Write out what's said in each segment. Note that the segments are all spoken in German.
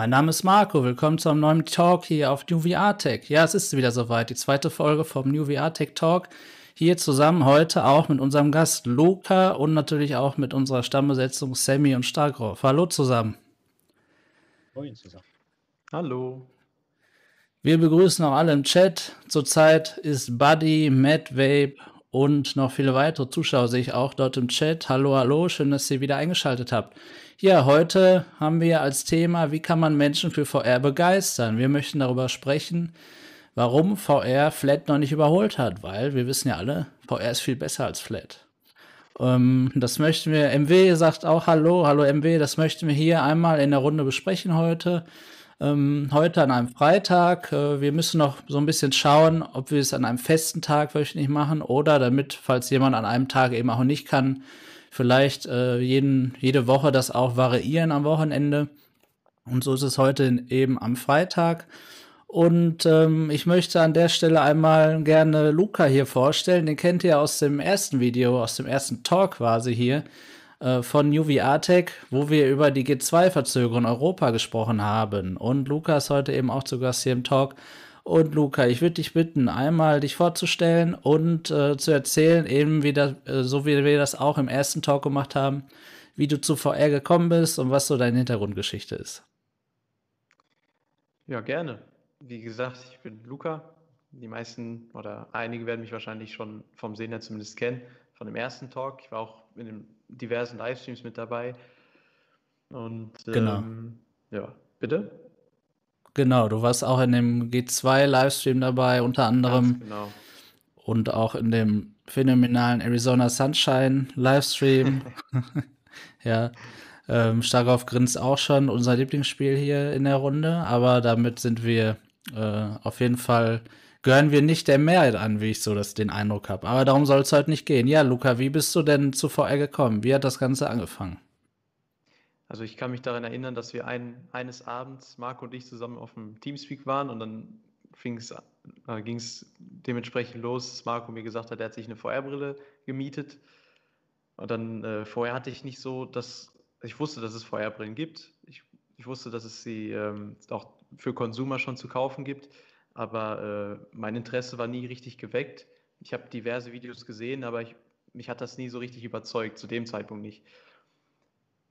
Mein Name ist Marco, willkommen zu einem neuen Talk hier auf New VR Tech. Ja, es ist wieder soweit, die zweite Folge vom New VR Tech Talk. Hier zusammen heute auch mit unserem Gast Luca und natürlich auch mit unserer Stammbesetzung Sammy und Starkroff. Hallo zusammen. Moin zusammen. Hallo. Wir begrüßen auch alle im Chat. Zurzeit ist Buddy, Matt Vape und noch viele weitere Zuschauer sehe ich auch dort im Chat. Hallo, hallo, schön, dass ihr wieder eingeschaltet habt. Ja, heute haben wir als Thema, wie kann man Menschen für VR begeistern? Wir möchten darüber sprechen, warum VR Flat noch nicht überholt hat, weil wir wissen ja alle, VR ist viel besser als Flat. Ähm, das möchten wir, MW sagt auch Hallo, hallo MW, das möchten wir hier einmal in der Runde besprechen heute. Ähm, heute an einem Freitag. Äh, wir müssen noch so ein bisschen schauen, ob wir es an einem festen Tag wöchentlich machen oder damit, falls jemand an einem Tag eben auch nicht kann, vielleicht äh, jeden, jede Woche das auch variieren am Wochenende. Und so ist es heute eben am Freitag. Und ähm, ich möchte an der Stelle einmal gerne Luca hier vorstellen. Den kennt ihr aus dem ersten Video, aus dem ersten Talk quasi hier äh, von UV Artec, wo wir über die G2-Verzögerung in Europa gesprochen haben. Und Luca ist heute eben auch zu Gast hier im Talk. Und Luca, ich würde dich bitten, einmal dich vorzustellen und äh, zu erzählen, eben wie das, äh, so wie wir das auch im ersten Talk gemacht haben, wie du zu VR gekommen bist und was so deine Hintergrundgeschichte ist. Ja, gerne. Wie gesagt, ich bin Luca. Die meisten oder einige werden mich wahrscheinlich schon vom Sehen her zumindest kennen, von dem ersten Talk. Ich war auch in den diversen Livestreams mit dabei. Und genau. Ähm, ja, bitte? Genau, du warst auch in dem G2-Livestream dabei, unter anderem. Genau. Und auch in dem phänomenalen Arizona Sunshine Livestream. ja. Ähm, Starkov grinst auch schon, unser Lieblingsspiel hier in der Runde, aber damit sind wir äh, auf jeden Fall, gehören wir nicht der Mehrheit an, wie ich so das, den Eindruck habe. Aber darum soll es heute nicht gehen. Ja, Luca, wie bist du denn zu VR gekommen? Wie hat das Ganze angefangen? Also ich kann mich daran erinnern, dass wir ein, eines Abends, Marco und ich, zusammen auf dem Teamspeak waren und dann äh, ging es dementsprechend los, dass Marco mir gesagt hat, er hat sich eine VR-Brille gemietet. Und dann äh, vorher hatte ich nicht so, dass ich wusste, dass es VR-Brillen gibt. Ich, ich, wusste, dass es sie ähm, auch für Konsumer schon zu kaufen gibt, aber äh, mein Interesse war nie richtig geweckt. Ich habe diverse Videos gesehen, aber ich, mich hat das nie so richtig überzeugt, zu dem Zeitpunkt nicht.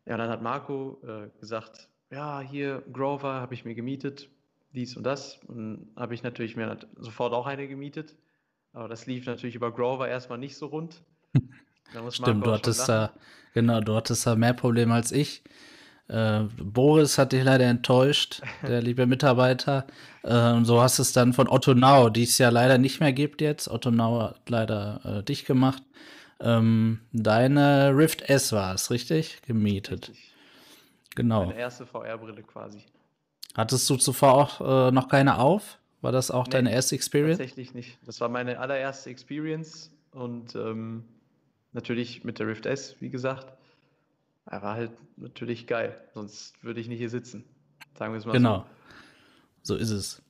Ja, dann hat Marco äh, gesagt, ja, hier Grover habe ich mir gemietet, dies und das. Und habe ich natürlich mir sofort auch eine gemietet. Aber das lief natürlich über Grover erstmal nicht so rund. Stimmt, du hattest da, genau, du hattest da mehr Probleme als ich. Äh, Boris hat dich leider enttäuscht, der liebe Mitarbeiter. Äh, und so hast es dann von Otto Nau, die es ja leider nicht mehr gibt jetzt. Otto Nau hat leider äh, dich gemacht. Ähm, deine Rift S war es, richtig? Gemietet. Richtig. Genau. Meine erste VR-Brille quasi. Hattest du zuvor auch äh, noch keine auf? War das auch nee, deine erste Experience? Tatsächlich nicht. Das war meine allererste Experience und ähm, natürlich mit der Rift S, wie gesagt. Er war halt natürlich geil, sonst würde ich nicht hier sitzen. Sagen wir es mal genau. so. Genau. So ist es.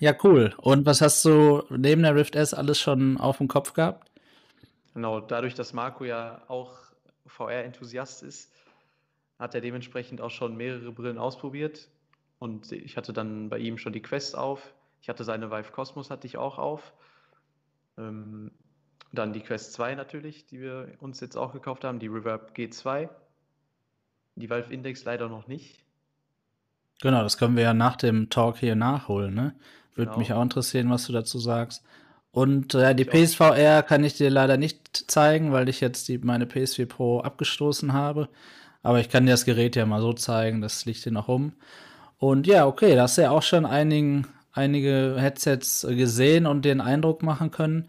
Ja, cool. Und was hast du neben der Rift S alles schon auf dem Kopf gehabt? Genau, dadurch, dass Marco ja auch VR-Enthusiast ist, hat er dementsprechend auch schon mehrere Brillen ausprobiert. Und ich hatte dann bei ihm schon die Quest auf. Ich hatte seine Vive Cosmos hatte ich auch auf. Ähm, dann die Quest 2 natürlich, die wir uns jetzt auch gekauft haben, die Reverb G2. Die Valve Index leider noch nicht. Genau, das können wir ja nach dem Talk hier nachholen. Ne? Würde genau. mich auch interessieren, was du dazu sagst. Und äh, die PSVR kann ich dir leider nicht zeigen, weil ich jetzt die, meine PS4 Pro abgestoßen habe. Aber ich kann dir das Gerät ja mal so zeigen, das liegt hier noch rum. Und ja, okay, da hast du ja auch schon einigen, einige Headsets gesehen und den Eindruck machen können.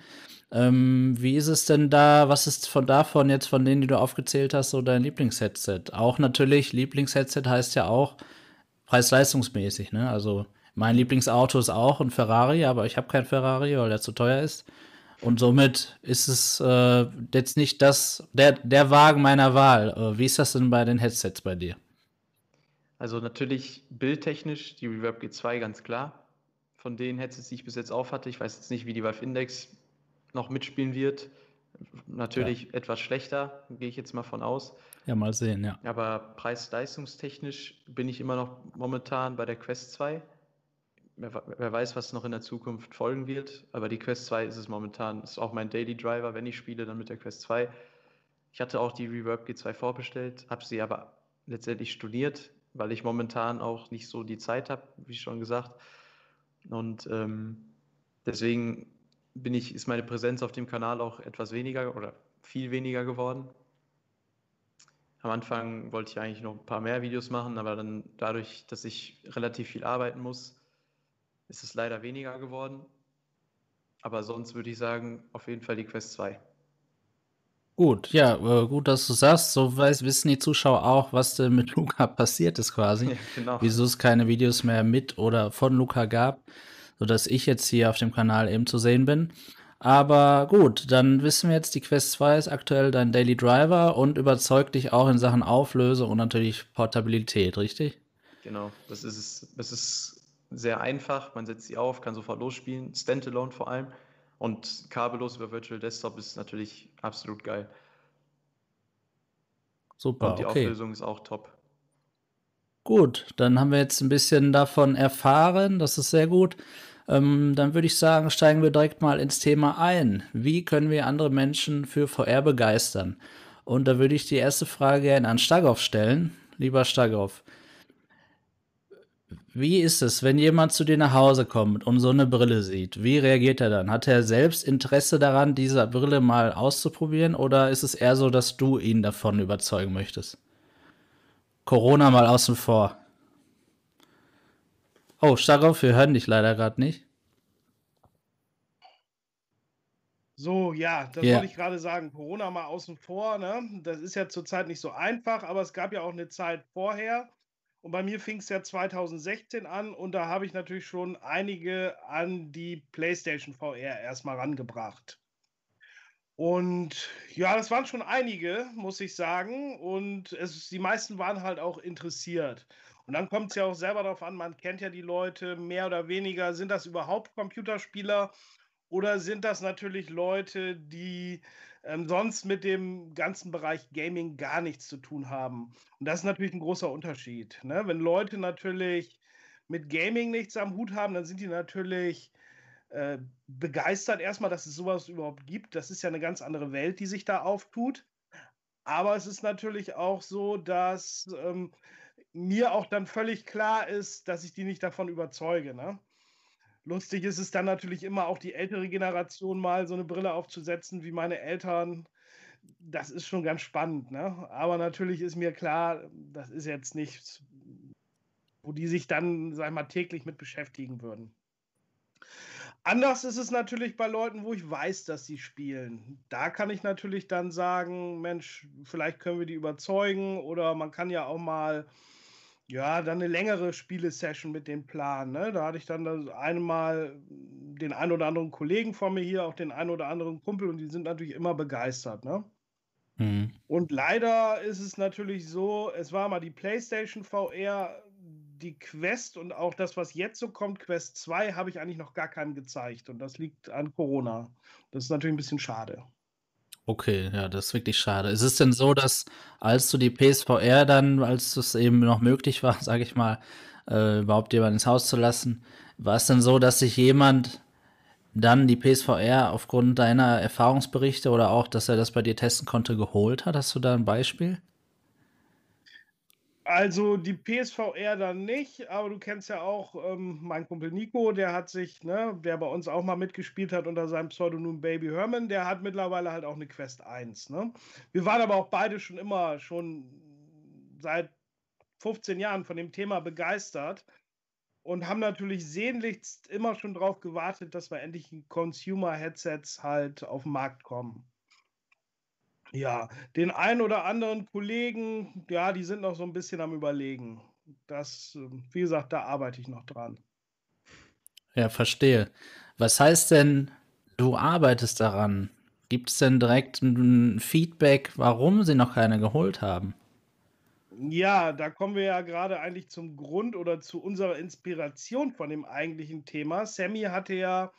Ähm, wie ist es denn da, was ist von davon jetzt, von denen, die du aufgezählt hast, so dein Lieblingsheadset? Auch natürlich, Lieblingsheadset heißt ja auch preis-leistungsmäßig, ne? Also mein Lieblingsauto ist auch ein Ferrari, aber ich habe kein Ferrari, weil der zu teuer ist. Und somit ist es äh, jetzt nicht das, der, der Wagen meiner Wahl. Äh, wie ist das denn bei den Headsets bei dir? Also natürlich bildtechnisch die Reverb G2 ganz klar. Von den Headsets, die ich bis jetzt auf hatte, ich weiß jetzt nicht, wie die Valve Index noch mitspielen wird. Natürlich ja. etwas schlechter, gehe ich jetzt mal von aus. Ja, mal sehen, ja. Aber preis-leistungstechnisch bin ich immer noch momentan bei der Quest 2. Wer, wer, weiß, was noch in der Zukunft folgen wird. Aber die Quest 2 ist es momentan, ist auch mein Daily Driver, wenn ich spiele, dann mit der Quest 2. Ich hatte auch die Reverb G2 vorbestellt, habe sie aber letztendlich studiert, weil ich momentan auch nicht so die Zeit habe, wie schon gesagt. Und ähm, deswegen bin ich, ist meine Präsenz auf dem Kanal auch etwas weniger oder viel weniger geworden. Am Anfang wollte ich eigentlich noch ein paar mehr Videos machen, aber dann dadurch, dass ich relativ viel arbeiten muss, ist es leider weniger geworden. Aber sonst würde ich sagen, auf jeden Fall die Quest 2. Gut, ja, äh, gut, dass du sagst. So weiß, wissen die Zuschauer auch, was denn mit Luca passiert ist quasi. Ja, genau. Wieso es keine Videos mehr mit oder von Luca gab, sodass ich jetzt hier auf dem Kanal eben zu sehen bin. Aber gut, dann wissen wir jetzt, die Quest 2 ist aktuell dein Daily Driver und überzeugt dich auch in Sachen Auflösung und natürlich Portabilität, richtig? Genau, das ist es. Das ist sehr einfach. Man setzt sie auf, kann sofort losspielen, Standalone vor allem. Und kabellos über Virtual Desktop ist natürlich absolut geil. Super. Und die okay. Auflösung ist auch top. Gut, dann haben wir jetzt ein bisschen davon erfahren. Das ist sehr gut. Ähm, dann würde ich sagen, steigen wir direkt mal ins Thema ein. Wie können wir andere Menschen für VR begeistern? Und da würde ich die erste Frage gerne an Stagoff stellen. Lieber Stagoff, wie ist es, wenn jemand zu dir nach Hause kommt und so eine Brille sieht? Wie reagiert er dann? Hat er selbst Interesse daran, diese Brille mal auszuprobieren? Oder ist es eher so, dass du ihn davon überzeugen möchtest? Corona mal außen vor. Oh, Staroff, wir hören dich leider gerade nicht. So, ja, das ja. wollte ich gerade sagen. Corona mal außen vor. Ne? Das ist ja zurzeit nicht so einfach, aber es gab ja auch eine Zeit vorher. Und bei mir fing es ja 2016 an und da habe ich natürlich schon einige an die PlayStation VR erstmal rangebracht. Und ja, das waren schon einige, muss ich sagen. Und es, die meisten waren halt auch interessiert. Und dann kommt es ja auch selber darauf an, man kennt ja die Leute mehr oder weniger. Sind das überhaupt Computerspieler oder sind das natürlich Leute, die ähm, sonst mit dem ganzen Bereich Gaming gar nichts zu tun haben? Und das ist natürlich ein großer Unterschied. Ne? Wenn Leute natürlich mit Gaming nichts am Hut haben, dann sind die natürlich äh, begeistert erstmal, dass es sowas überhaupt gibt. Das ist ja eine ganz andere Welt, die sich da auftut. Aber es ist natürlich auch so, dass ähm, mir auch dann völlig klar ist, dass ich die nicht davon überzeuge. Ne? Lustig ist es dann natürlich immer auch die ältere Generation mal so eine Brille aufzusetzen wie meine Eltern. Das ist schon ganz spannend. Ne? Aber natürlich ist mir klar, das ist jetzt nichts, wo die sich dann, sag ich mal, täglich mit beschäftigen würden. Anders ist es natürlich bei Leuten, wo ich weiß, dass sie spielen. Da kann ich natürlich dann sagen, Mensch, vielleicht können wir die überzeugen oder man kann ja auch mal ja, dann eine längere Spielesession mit dem Plan. Ne? Da hatte ich dann das einmal den einen oder anderen Kollegen vor mir hier, auch den einen oder anderen Kumpel und die sind natürlich immer begeistert. Ne? Mhm. Und leider ist es natürlich so, es war mal die PlayStation VR, die Quest und auch das, was jetzt so kommt, Quest 2, habe ich eigentlich noch gar keinem gezeigt. Und das liegt an Corona. Das ist natürlich ein bisschen schade. Okay, ja, das ist wirklich schade. Ist es denn so, dass als du die PSVR dann, als es eben noch möglich war, sage ich mal, äh, überhaupt jemand ins Haus zu lassen, war es denn so, dass sich jemand dann die PSVR aufgrund deiner Erfahrungsberichte oder auch, dass er das bei dir testen konnte, geholt hat? Hast du da ein Beispiel? Also die PSVR dann nicht, aber du kennst ja auch ähm, meinen Kumpel Nico, der hat sich, ne, der bei uns auch mal mitgespielt hat unter seinem Pseudonym Baby Herman, der hat mittlerweile halt auch eine Quest 1. Ne? Wir waren aber auch beide schon immer, schon seit 15 Jahren von dem Thema begeistert und haben natürlich sehnlichst immer schon darauf gewartet, dass wir endlich Consumer-Headsets halt auf den Markt kommen. Ja, den einen oder anderen Kollegen, ja, die sind noch so ein bisschen am Überlegen. Das, ähm, wie gesagt, da arbeite ich noch dran. Ja, verstehe. Was heißt denn, du arbeitest daran? Gibt es denn direkt ein Feedback, warum sie noch keine geholt haben? Ja, da kommen wir ja gerade eigentlich zum Grund oder zu unserer Inspiration von dem eigentlichen Thema. Sammy hatte ja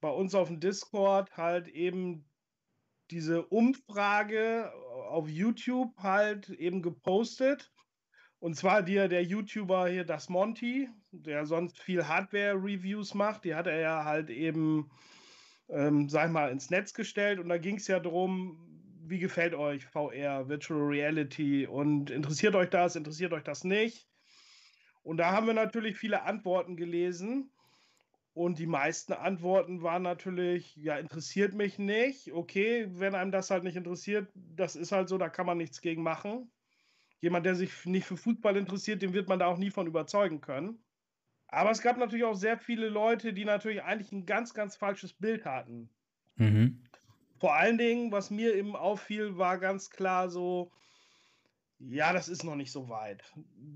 bei uns auf dem Discord halt eben diese Umfrage auf YouTube halt eben gepostet. Und zwar dir der YouTuber hier, das Monty, der sonst viel Hardware-Reviews macht, die hat er ja halt eben, ähm, sag ich mal, ins Netz gestellt. Und da ging es ja darum, wie gefällt euch VR, Virtual Reality und interessiert euch das, interessiert euch das nicht? Und da haben wir natürlich viele Antworten gelesen. Und die meisten Antworten waren natürlich, ja, interessiert mich nicht. Okay, wenn einem das halt nicht interessiert, das ist halt so, da kann man nichts gegen machen. Jemand, der sich nicht für Fußball interessiert, den wird man da auch nie von überzeugen können. Aber es gab natürlich auch sehr viele Leute, die natürlich eigentlich ein ganz, ganz falsches Bild hatten. Mhm. Vor allen Dingen, was mir eben auffiel, war ganz klar so, ja, das ist noch nicht so weit.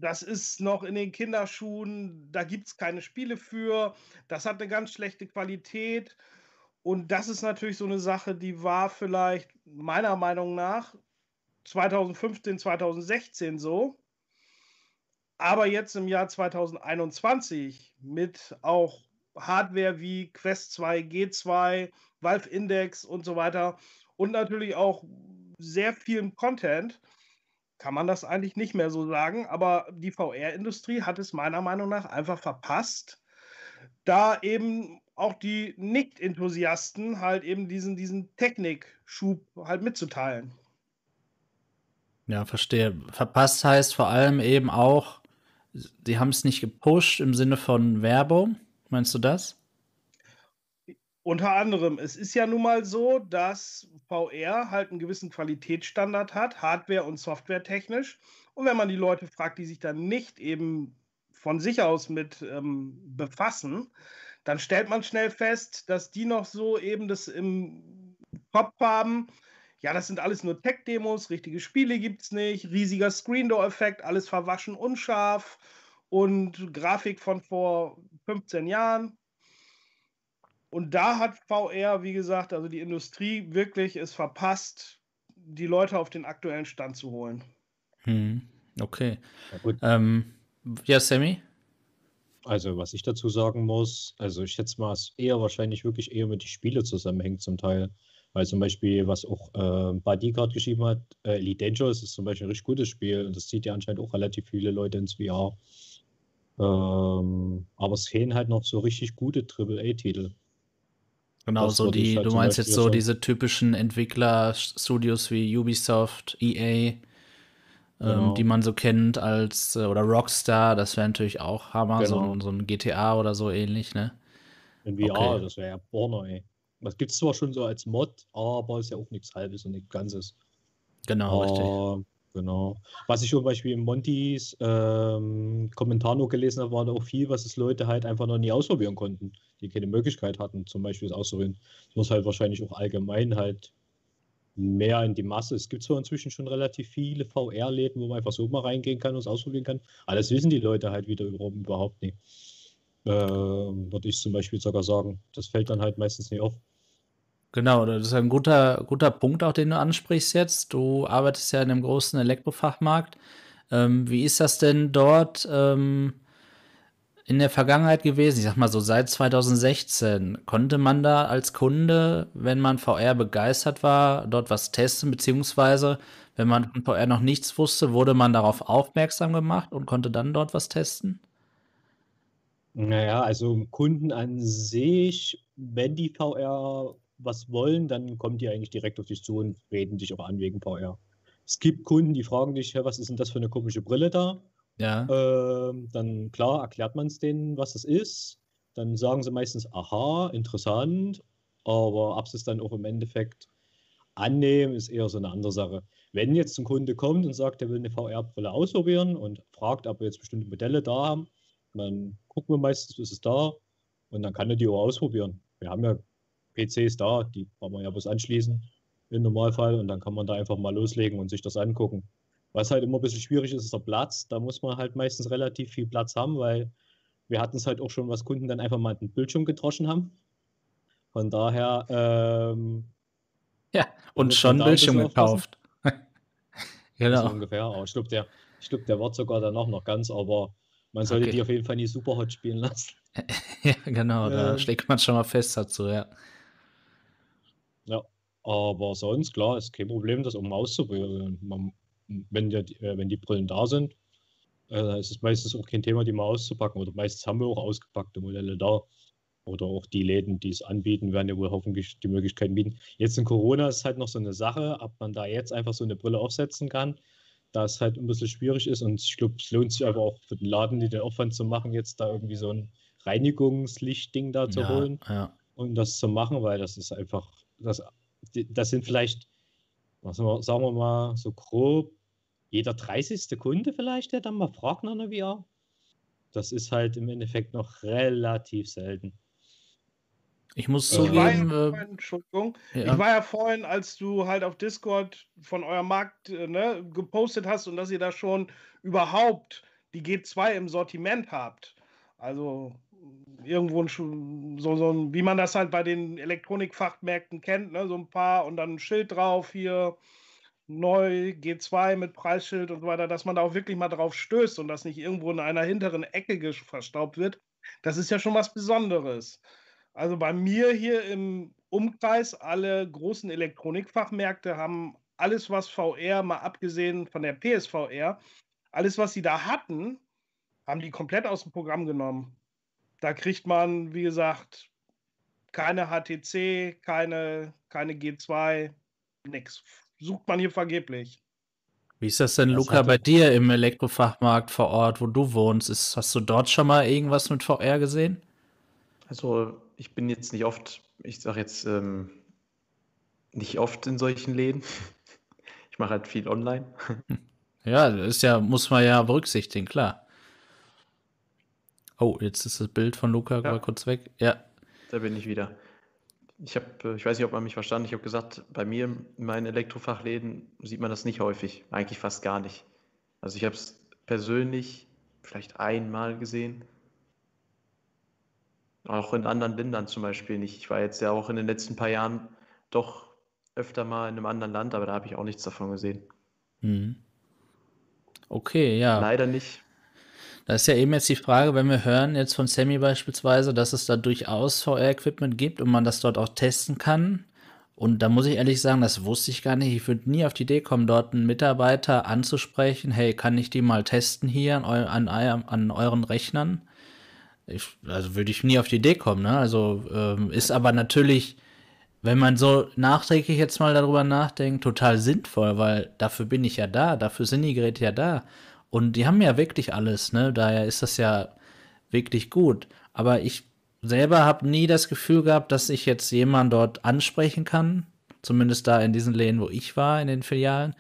Das ist noch in den Kinderschuhen, da gibt es keine Spiele für, das hat eine ganz schlechte Qualität. Und das ist natürlich so eine Sache, die war vielleicht meiner Meinung nach 2015, 2016 so. Aber jetzt im Jahr 2021 mit auch Hardware wie Quest 2, G2, Valve Index und so weiter und natürlich auch sehr viel Content, kann man das eigentlich nicht mehr so sagen. Aber die VR-Industrie hat es meiner Meinung nach einfach verpasst, da eben auch die Nicht-Enthusiasten halt eben diesen, diesen Technikschub halt mitzuteilen. Ja, verstehe. Verpasst heißt vor allem eben auch, sie haben es nicht gepusht im Sinne von Werbung. Meinst du das? Unter anderem, es ist ja nun mal so, dass VR halt einen gewissen Qualitätsstandard hat, Hardware- und Softwaretechnisch. Und wenn man die Leute fragt, die sich dann nicht eben von sich aus mit ähm, befassen, dann stellt man schnell fest, dass die noch so eben das im Kopf haben. Ja, das sind alles nur Tech-Demos, richtige Spiele gibt es nicht, riesiger Screen-Door-Effekt, alles verwaschen unscharf und Grafik von vor 15 Jahren. Und da hat VR, wie gesagt, also die Industrie wirklich es verpasst, die Leute auf den aktuellen Stand zu holen. Hm, okay. Ja, ähm, ja, Sammy? Also, was ich dazu sagen muss, also ich schätze mal, es eher wahrscheinlich wirklich eher mit den Spielen zusammenhängt zum Teil. Weil zum Beispiel, was auch äh, Buddy gerade geschrieben hat, äh, Elite Dangerous ist zum Beispiel ein richtig gutes Spiel und das zieht ja anscheinend auch relativ viele Leute ins VR. Ähm, aber es fehlen halt noch so richtig gute AAA-Titel. Genau, das so die, halt du meinst jetzt so sagen. diese typischen Entwickler-Studios wie Ubisoft, EA, ähm, genau. ähm, die man so kennt als, äh, oder Rockstar, das wäre natürlich auch Hammer, genau. so, so, ein GTA oder so ähnlich, ne? In VR, okay. das wäre ja Porno, ey. Das gibt es zwar schon so als Mod, aber ist ja auch nichts Halbes und nichts Ganzes. Genau, uh, richtig. Genau. Was ich zum Beispiel in Montys ähm, Kommentar noch gelesen habe, war da auch viel, was es Leute halt einfach noch nie ausprobieren konnten, die keine Möglichkeit hatten, zum Beispiel es auszuprobieren. Es muss halt wahrscheinlich auch allgemein halt mehr in die Masse. Es gibt zwar inzwischen schon relativ viele VR-Läden, wo man einfach so mal reingehen kann und es ausprobieren kann, aber das wissen die Leute halt wieder überhaupt nicht. Äh, Würde ich zum Beispiel sogar sagen. Das fällt dann halt meistens nicht auf. Genau, das ist ein guter, guter Punkt auch, den du ansprichst jetzt. Du arbeitest ja in einem großen Elektrofachmarkt. Ähm, wie ist das denn dort ähm, in der Vergangenheit gewesen? Ich sag mal so seit 2016. Konnte man da als Kunde, wenn man VR begeistert war, dort was testen, beziehungsweise wenn man von VR noch nichts wusste, wurde man darauf aufmerksam gemacht und konnte dann dort was testen? Naja, also Kunden an sich, wenn die VR was wollen, dann kommen die eigentlich direkt auf dich zu und reden dich auch an wegen VR. Es gibt Kunden, die fragen dich, was ist denn das für eine komische Brille da? Ja. Ähm, dann klar erklärt man es denen, was es ist. Dann sagen sie meistens, aha, interessant, aber ob sie es dann auch im Endeffekt annehmen, ist eher so eine andere Sache. Wenn jetzt ein Kunde kommt und sagt, er will eine VR-Brille ausprobieren und fragt, ob wir jetzt bestimmte Modelle da haben, dann gucken wir meistens, ist es da und dann kann er die auch ausprobieren. Wir haben ja PCs da, die kann man ja bloß anschließen im Normalfall und dann kann man da einfach mal loslegen und sich das angucken. Was halt immer ein bisschen schwierig ist, ist der Platz. Da muss man halt meistens relativ viel Platz haben, weil wir hatten es halt auch schon, was Kunden dann einfach mal den Bildschirm gedroschen haben. Von daher. Ähm, ja, und schon Bildschirm gekauft. genau. So ungefähr. Aber ich glaube, der, glaub, der wird sogar dann auch noch ganz, aber man sollte okay. die auf jeden Fall nicht super hot spielen lassen. ja, genau, da ähm, schlägt man schon mal fest dazu, ja. Ja, Aber sonst, klar, ist kein Problem, das um auszuprobieren. wenn, die, äh, wenn die Brillen da sind, äh, ist es meistens auch kein Thema, die mal auszupacken. Oder meistens haben wir auch ausgepackte Modelle da. Oder auch die Läden, die es anbieten, werden ja wohl hoffentlich die Möglichkeiten bieten. Jetzt in Corona ist halt noch so eine Sache, ob man da jetzt einfach so eine Brille aufsetzen kann, da es halt ein bisschen schwierig ist. Und ich glaube, es lohnt sich aber auch für den Laden, die den Aufwand zu machen, jetzt da irgendwie so ein Reinigungslichtding da zu Ja, holen ja. und das zu machen, weil das ist einfach, das, das sind vielleicht, was wir, sagen wir mal, so grob jeder 30. Kunde vielleicht, der dann mal fragt nach einer VR. Das ist halt im Endeffekt noch relativ selten. Ich muss Ich Ich war, ja zugeben, äh, vorhin, Entschuldigung, ich ja, war ja vorhin, als du halt auf Discord von eurem Markt äh, ne, gepostet hast und dass ihr da schon überhaupt die G2 im Sortiment habt. Also irgendwo ein, so, so ein, wie man das halt bei den Elektronikfachmärkten kennt, ne, so ein paar und dann ein Schild drauf hier, neu G2 mit Preisschild und so weiter, dass man da auch wirklich mal drauf stößt und das nicht irgendwo in einer hinteren Ecke verstaubt wird. Das ist ja schon was Besonderes. Also bei mir hier im Umkreis, alle großen Elektronikfachmärkte haben alles, was VR, mal abgesehen von der PSVR, alles, was sie da hatten, haben die komplett aus dem Programm genommen. Da kriegt man, wie gesagt, keine HTC, keine, keine G2, nix. Sucht man hier vergeblich. wie ist das denn, Das Luca, bei dir im Elektrofachmarkt vor Ort, wo du wohnst? Ist, hast du dort schon mal irgendwas mit VR gesehen? Also ich bin jetzt nicht oft, ich sage jetzt ähm, nicht oft in solchen Läden. Ich mache halt viel online. Ja, das ist ja, muss man ja berücksichtigen, klar. Oh, jetzt ist das Bild von Luca Ja. mal kurz weg. Ja, Da bin ich wieder. Ich habe, ich weiß nicht, ob man mich verstanden. Ich habe gesagt, bei mir in meinen Elektrofachläden sieht man das nicht häufig, eigentlich fast gar nicht. Also ich habe es persönlich vielleicht einmal gesehen. Auch in anderen Ländern zum Beispiel nicht. Ich war jetzt ja auch in den letzten paar Jahren doch öfter mal in einem anderen Land, aber da habe ich auch nichts davon gesehen. Mhm. Okay, ja. Leider nicht. Da ist ja eben jetzt die Frage, wenn wir hören jetzt von Sammy beispielsweise, dass es da durchaus VR-Equipment gibt und man das dort auch testen kann. Und da muss ich ehrlich sagen, das wusste ich gar nicht. Ich würde nie auf die Idee kommen, dort einen Mitarbeiter anzusprechen. Hey, kann ich die mal testen hier an, eu an, an euren Rechnern? Ich, also würde ich nie auf die Idee kommen. Ne? Also ähm, ist aber natürlich, wenn man so nachträglich jetzt mal darüber nachdenkt, total sinnvoll, weil dafür bin ich ja da, dafür sind die Geräte ja da. Und die haben ja wirklich alles, ne? Daher ist das ja wirklich gut. Aber ich selber habe nie das Gefühl gehabt, dass ich jetzt jemanden dort ansprechen kann, zumindest da in diesen Läden, wo ich war, in den Filialen,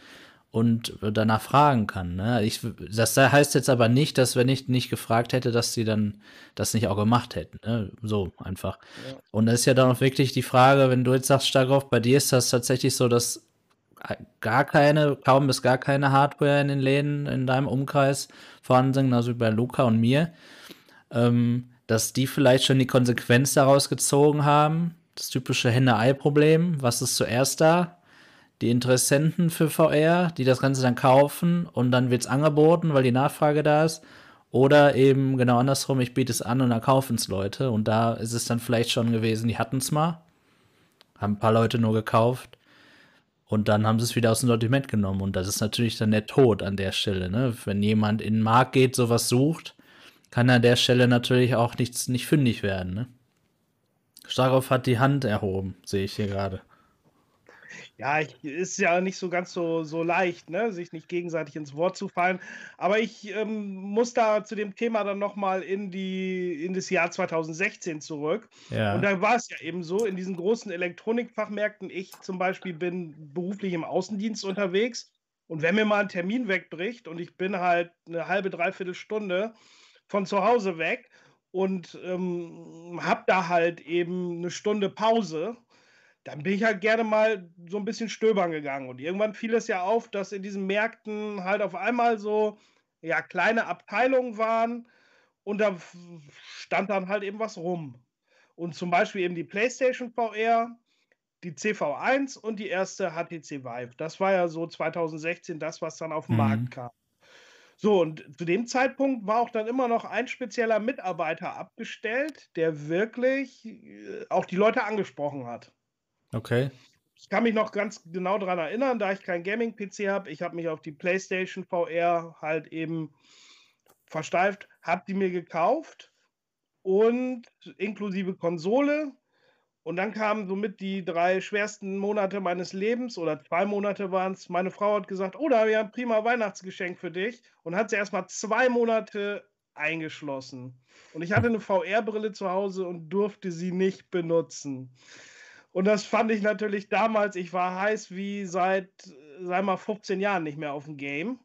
und danach fragen kann. Ne? Ich, das heißt jetzt aber nicht, dass wenn ich nicht gefragt hätte, dass sie dann das nicht auch gemacht hätten. Ne? So einfach. Ja. Und da ist ja dann auch wirklich die Frage, wenn du jetzt sagst, Starkov, bei dir ist das tatsächlich so, dass gar keine, kaum bis gar keine Hardware in den Läden in deinem Umkreis vorhanden sind, also wie bei Luca und mir, ähm, dass die vielleicht schon die Konsequenz daraus gezogen haben. Das typische Henne-Ei-Problem. Was ist zuerst da? Die Interessenten für VR, die das Ganze dann kaufen und dann wird es angeboten, weil die Nachfrage da ist. Oder eben genau andersrum, ich biete es an und dann kaufen es Leute. Und da ist es dann vielleicht schon gewesen, die hatten es mal, haben ein paar Leute nur gekauft und dann haben sie es wieder aus dem Sortiment genommen. Und das ist natürlich dann der Tod an der Stelle. Ne? Wenn jemand in den Markt geht, sowas sucht, kann an der Stelle natürlich auch nichts, nicht fündig werden. Ne? Starkov hat die Hand erhoben, sehe ich hier gerade. Ja, ich, ist ja nicht so ganz so, so leicht, ne, sich nicht gegenseitig ins Wort zu fallen. Aber ich ähm, muss da zu dem Thema dann nochmal in, die, in das Jahr 2016 zurück. Ja. Und da war es ja eben so, in diesen großen Elektronikfachmärkten, ich zum Beispiel bin beruflich im Außendienst unterwegs. Und wenn mir mal ein Termin wegbricht und ich bin halt eine halbe, dreiviertel Stunde von zu Hause weg und ähm, habe da halt eben eine Stunde Pause, dann bin ich halt gerne mal so ein bisschen stöbern gegangen. Und irgendwann fiel es ja auf, dass in diesen Märkten halt auf einmal so ja, kleine Abteilungen waren und da stand dann halt eben was rum. Und zum Beispiel eben die PlayStation VR, die CV1 und die erste HTC Vive. Das war ja so 2016 das, was dann auf den Mhm. Markt kam. So, und zu dem Zeitpunkt war auch dann immer noch ein spezieller Mitarbeiter abgestellt, der wirklich äh, auch die Leute angesprochen hat. Okay. ich kann mich noch ganz genau daran erinnern, da ich keinen Gaming-PC habe, ich habe mich auf die PlayStation VR halt eben versteift, habe die mir gekauft und inklusive Konsole. Und dann kamen somit die drei schwersten Monate meines Lebens oder zwei Monate waren es. Meine Frau hat gesagt, oh, da haben wir ein prima Weihnachtsgeschenk für dich und hat sie erstmal zwei Monate eingeschlossen. Und ich hatte eine VR-Brille zu Hause und durfte sie nicht benutzen. Und das fand ich natürlich damals, ich war heiß wie seit, sei mal, 15 Jahren nicht mehr auf dem Game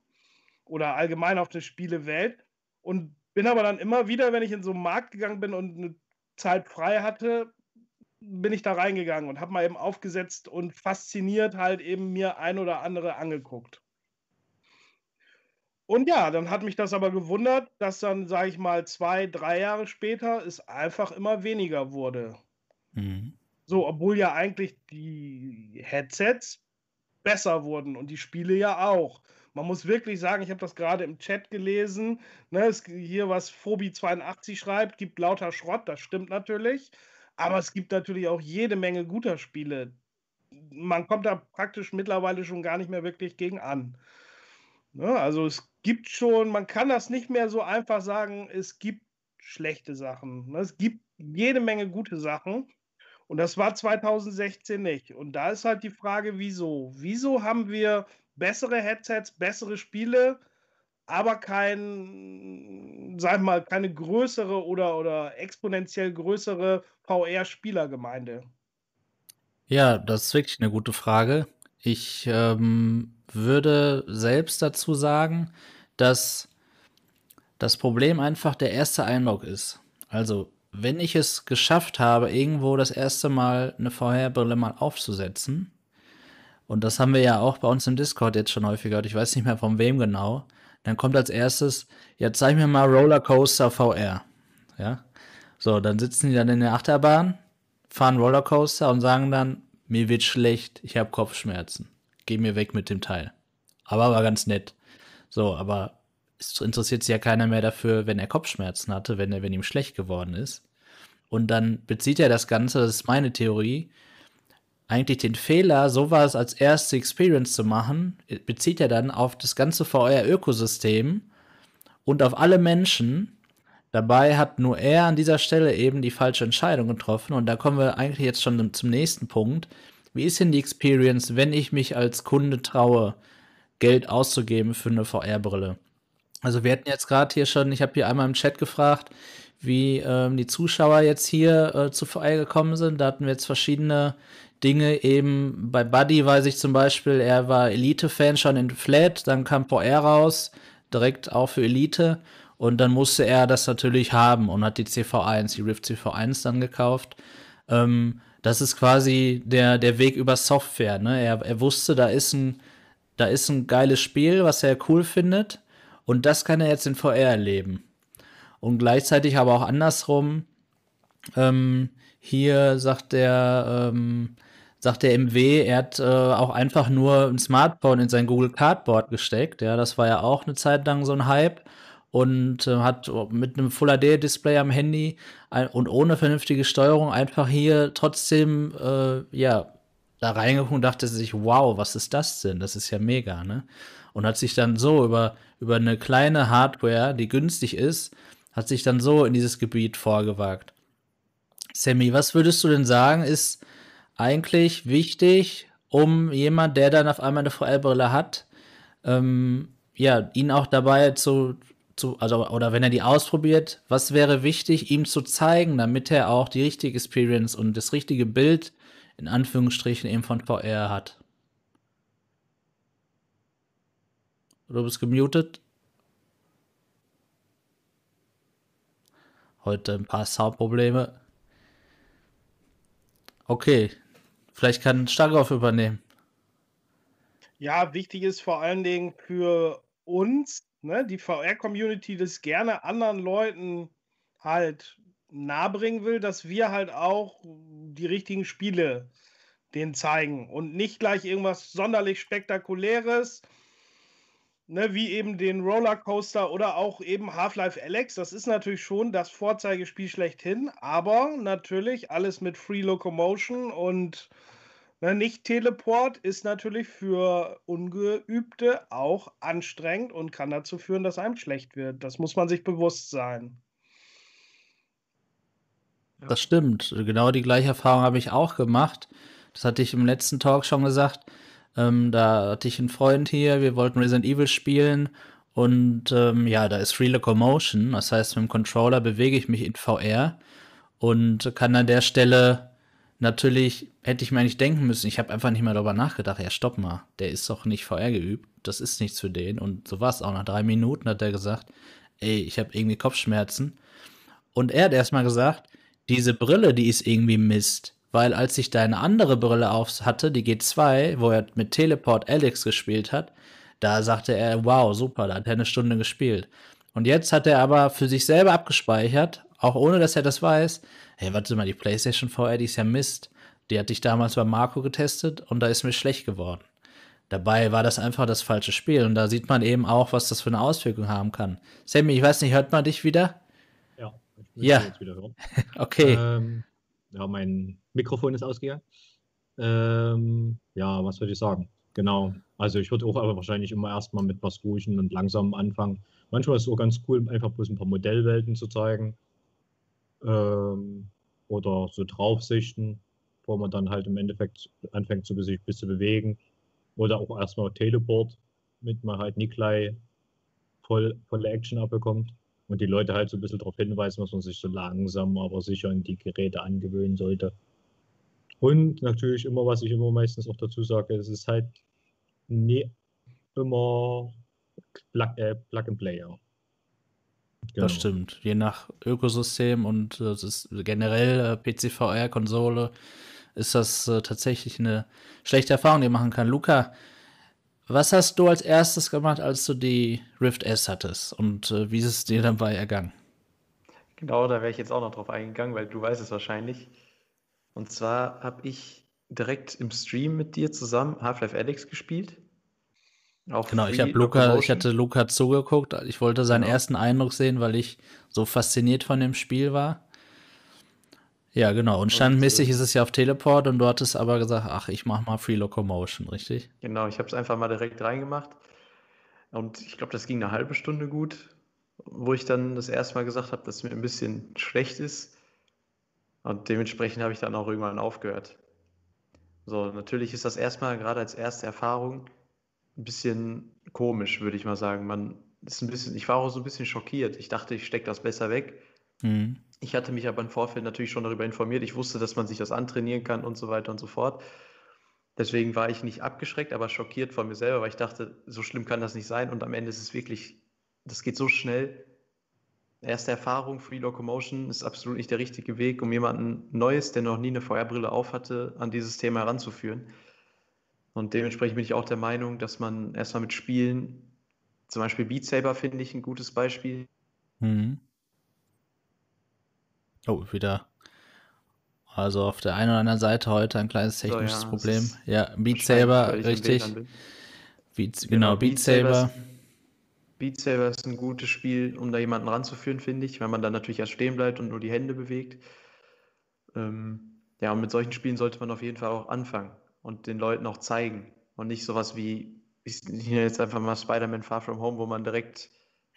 oder allgemein auf der Spielewelt. Und bin aber dann immer wieder, wenn ich in so einen Markt gegangen bin und eine Zeit frei hatte, bin ich da reingegangen und habe mal eben aufgesetzt und fasziniert halt eben mir ein oder andere angeguckt. Und ja, dann hat mich das aber gewundert, dass dann, sage ich mal, zwei, drei Jahre später es einfach immer weniger wurde. Mhm. So, obwohl ja eigentlich die Headsets besser wurden und die Spiele ja auch. Man muss wirklich sagen, ich habe das gerade im Chat gelesen, ne, hier was Phobi82 schreibt, gibt lauter Schrott, das stimmt natürlich. Aber es gibt natürlich auch jede Menge guter Spiele. Man kommt da praktisch mittlerweile schon gar nicht mehr wirklich gegen an. Ne, also es gibt schon, man kann das nicht mehr so einfach sagen, es gibt schlechte Sachen. Ne, es gibt jede Menge gute Sachen. Und das war 2016 nicht. Und da ist halt die Frage, wieso? Wieso haben wir bessere Headsets, bessere Spiele, aber kein, sag mal, keine größere oder, oder exponentiell größere VR-Spielergemeinde? Ja, das ist wirklich eine gute Frage. Ich ähm, würde selbst dazu sagen, dass das Problem einfach der erste Eindruck ist. Also wenn ich es geschafft habe, irgendwo das erste Mal eine VR-Brille mal aufzusetzen, und das haben wir ja auch bei uns im Discord jetzt schon häufiger, ich weiß nicht mehr von wem genau, dann kommt als erstes, ja, zeig mir mal Rollercoaster VR. Ja. So, dann sitzen die dann in der Achterbahn, fahren Rollercoaster und sagen dann, mir wird schlecht, ich habe Kopfschmerzen. Geh mir weg mit dem Teil. Aber war ganz nett. So, aber es interessiert sich ja keiner mehr dafür, wenn er Kopfschmerzen hatte, wenn er, wenn ihm schlecht geworden ist. Und dann bezieht er das Ganze, das ist meine Theorie, eigentlich den Fehler, sowas als erste Experience zu machen, bezieht er dann auf das ganze VR-Ökosystem und auf alle Menschen. Dabei hat nur er an dieser Stelle eben die falsche Entscheidung getroffen. Und da kommen wir eigentlich jetzt schon zum nächsten Punkt. Wie ist denn die Experience, wenn ich mich als Kunde traue, Geld auszugeben für eine VR-Brille? Also wir hatten jetzt gerade hier schon, ich habe hier einmal im Chat gefragt, wie ähm, die Zuschauer jetzt hier äh, zu VR gekommen sind. Da hatten wir jetzt verschiedene Dinge eben. Bei Buddy weiß ich zum Beispiel, er war Elite-Fan schon in Flat, dann kam VR raus, direkt auch für Elite. Und dann musste er das natürlich haben und hat die CV1, die Rift CV1 dann gekauft. Ähm, das ist quasi der, der Weg über Software. Ne? Er, er wusste, da ist, ein, da ist ein geiles Spiel, was er cool findet. Und das kann er jetzt in VR erleben. Und gleichzeitig aber auch andersrum. Ähm, hier sagt der, ähm, sagt der MW, er hat äh, auch einfach nur ein Smartphone in sein Google Cardboard gesteckt. Ja, das war ja auch eine Zeit lang so ein Hype und äh, hat mit einem Full HD Display am Handy ein, und ohne vernünftige Steuerung einfach hier trotzdem äh, ja da reingeguckt und dachte sich, wow, was ist das denn? Das ist ja mega, ne? Und hat sich dann so über über eine kleine Hardware, die günstig ist, hat sich dann so in dieses Gebiet vorgewagt. Sammy, was würdest du denn sagen, ist eigentlich wichtig, um jemand, der dann auf einmal eine VR-Brille hat, ähm, ja, ihn auch dabei zu, zu, also, oder wenn er die ausprobiert, was wäre wichtig, ihm zu zeigen, damit er auch die richtige Experience und das richtige Bild in Anführungsstrichen eben von VR hat? Du bist gemutet. Heute ein paar Soundprobleme. Okay, vielleicht kann Starkov übernehmen. Ja, wichtig ist vor allen Dingen für uns, ne, die VR-Community, das gerne anderen Leuten halt nahebringen will, dass wir halt auch die richtigen Spiele denen zeigen und nicht gleich irgendwas sonderlich Spektakuläres, ne, wie eben den Rollercoaster oder auch eben Half-Life Alex. Das ist natürlich schon das Vorzeigespiel schlechthin, aber natürlich alles mit Free Locomotion und Ne, nicht Teleport ist natürlich für Ungeübte auch anstrengend und kann dazu führen, dass einem schlecht wird. Das muss man sich bewusst sein. Das stimmt. Genau die gleiche Erfahrung habe ich auch gemacht. Das hatte ich im letzten Talk schon gesagt. Ähm, da hatte ich einen Freund hier, wir wollten Resident Evil spielen und ähm, ja, da ist Free Locomotion. Das heißt, mit dem Controller bewege ich mich in VR und kann an der Stelle natürlich, hätte ich mir eigentlich denken müssen, ich habe einfach nicht mehr darüber nachgedacht, ja, stopp mal, der ist doch nicht VR geübt, das ist nichts für den. Und so war es auch. Nach drei Minuten hat er gesagt, ey, ich habe irgendwie Kopfschmerzen. Und er hat erstmal gesagt, diese Brille, die ist irgendwie Mist. Weil als ich deine andere Brille auf hatte, die G2, wo er mit Teleport Alex gespielt hat, da sagte er, wow, super, da hat er eine Stunde gespielt. Und jetzt hat er aber für sich selber abgespeichert, auch ohne dass er das weiß, hey, warte mal, die PlayStation VR, die ist ja Mist. Die hatte ich damals bei Marco getestet und da ist mir schlecht geworden. Dabei war das einfach das falsche Spiel und da sieht man eben auch, was das für eine Auswirkung haben kann. Sammy, ich weiß nicht, hört man dich wieder? Ja, ich ja. jetzt wieder hören. okay. Ähm, ja, mein Mikrofon ist ausgegangen. Ähm, ja, was würde ich sagen? Genau. Also ich würde auch aber wahrscheinlich immer erstmal mit was Ruhigen und langsam anfangen. Manchmal ist es auch ganz cool, einfach bloß ein paar Modellwelten zu zeigen ähm, oder so Draufsichten, wo man dann halt im Endeffekt anfängt, sich ein bisschen bewegen. Oder auch erstmal Teleport, damit man halt gleich voll, volle Action abbekommt. Und die Leute halt so ein bisschen darauf hinweisen, dass man sich so langsam, aber sicher in die Geräte angewöhnen sollte. Und natürlich immer, was ich immer meistens auch dazu sage, es ist halt nie immer Plug, äh, Plug and Play. Ja. Genau. Das stimmt. Je nach Ökosystem und äh, ist generell äh, PC-VR-Konsole ist das äh, tatsächlich eine schlechte Erfahrung, die man machen kann. Luca, was hast du als erstes gemacht, als du die Rift S hattest? Und äh, wie ist es dir dabei ergangen? Genau, da wäre ich jetzt auch noch drauf eingegangen, weil du weißt es wahrscheinlich. Und zwar habe ich direkt im Stream mit dir zusammen Half-Life Alyx gespielt. Auch genau, ich Luca, ich hatte Luca zugeguckt. Ich wollte seinen genau. ersten Eindruck sehen, weil ich so fasziniert von dem Spiel war. Ja, genau. Und standmäßig ist es ja auf Teleport und du hattest aber gesagt, ach, ich mach mal Free Locomotion, richtig? Genau, ich habe es einfach mal direkt reingemacht. Und ich glaube, das ging eine halbe Stunde gut, wo ich dann das erste Mal gesagt habe, dass es mir ein bisschen schlecht ist. Und dementsprechend habe ich dann auch irgendwann aufgehört. So, natürlich ist das erstmal gerade als erste Erfahrung ein bisschen komisch, würde ich mal sagen. Man ist ein bisschen, ich war auch so ein bisschen schockiert. Ich dachte, ich stecke das besser weg. Mhm. Ich hatte mich aber im Vorfeld natürlich schon darüber informiert. Ich wusste, dass man sich das antrainieren kann und so weiter und so fort. Deswegen war ich nicht abgeschreckt, aber schockiert von mir selber, weil ich dachte, so schlimm kann das nicht sein. Und am Ende ist es wirklich, das geht so schnell. Erste Erfahrung, Free Locomotion ist absolut nicht der richtige Weg, um jemanden Neues, der noch nie eine Feuerbrille aufhatte, an dieses Thema heranzuführen. Und dementsprechend bin ich auch der Meinung, dass man erstmal mit Spielen, zum Beispiel Beat Saber finde ich ein gutes Beispiel. Mhm. Oh, wieder. Also auf der einen oder anderen Seite heute ein kleines technisches so, ja, Problem. Ja, Beat Saber, richtig. Beat, genau, genau, Beat, Beat Saber. Beat Saber ist ein gutes Spiel, um da jemanden ranzuführen, finde ich, weil man dann natürlich erst stehen bleibt und nur die Hände bewegt. Ähm, ja, und mit solchen Spielen sollte man auf jeden Fall auch anfangen und den Leuten auch zeigen. Und nicht sowas wie, ich nenne jetzt einfach mal Spider-Man Far From Home, wo man direkt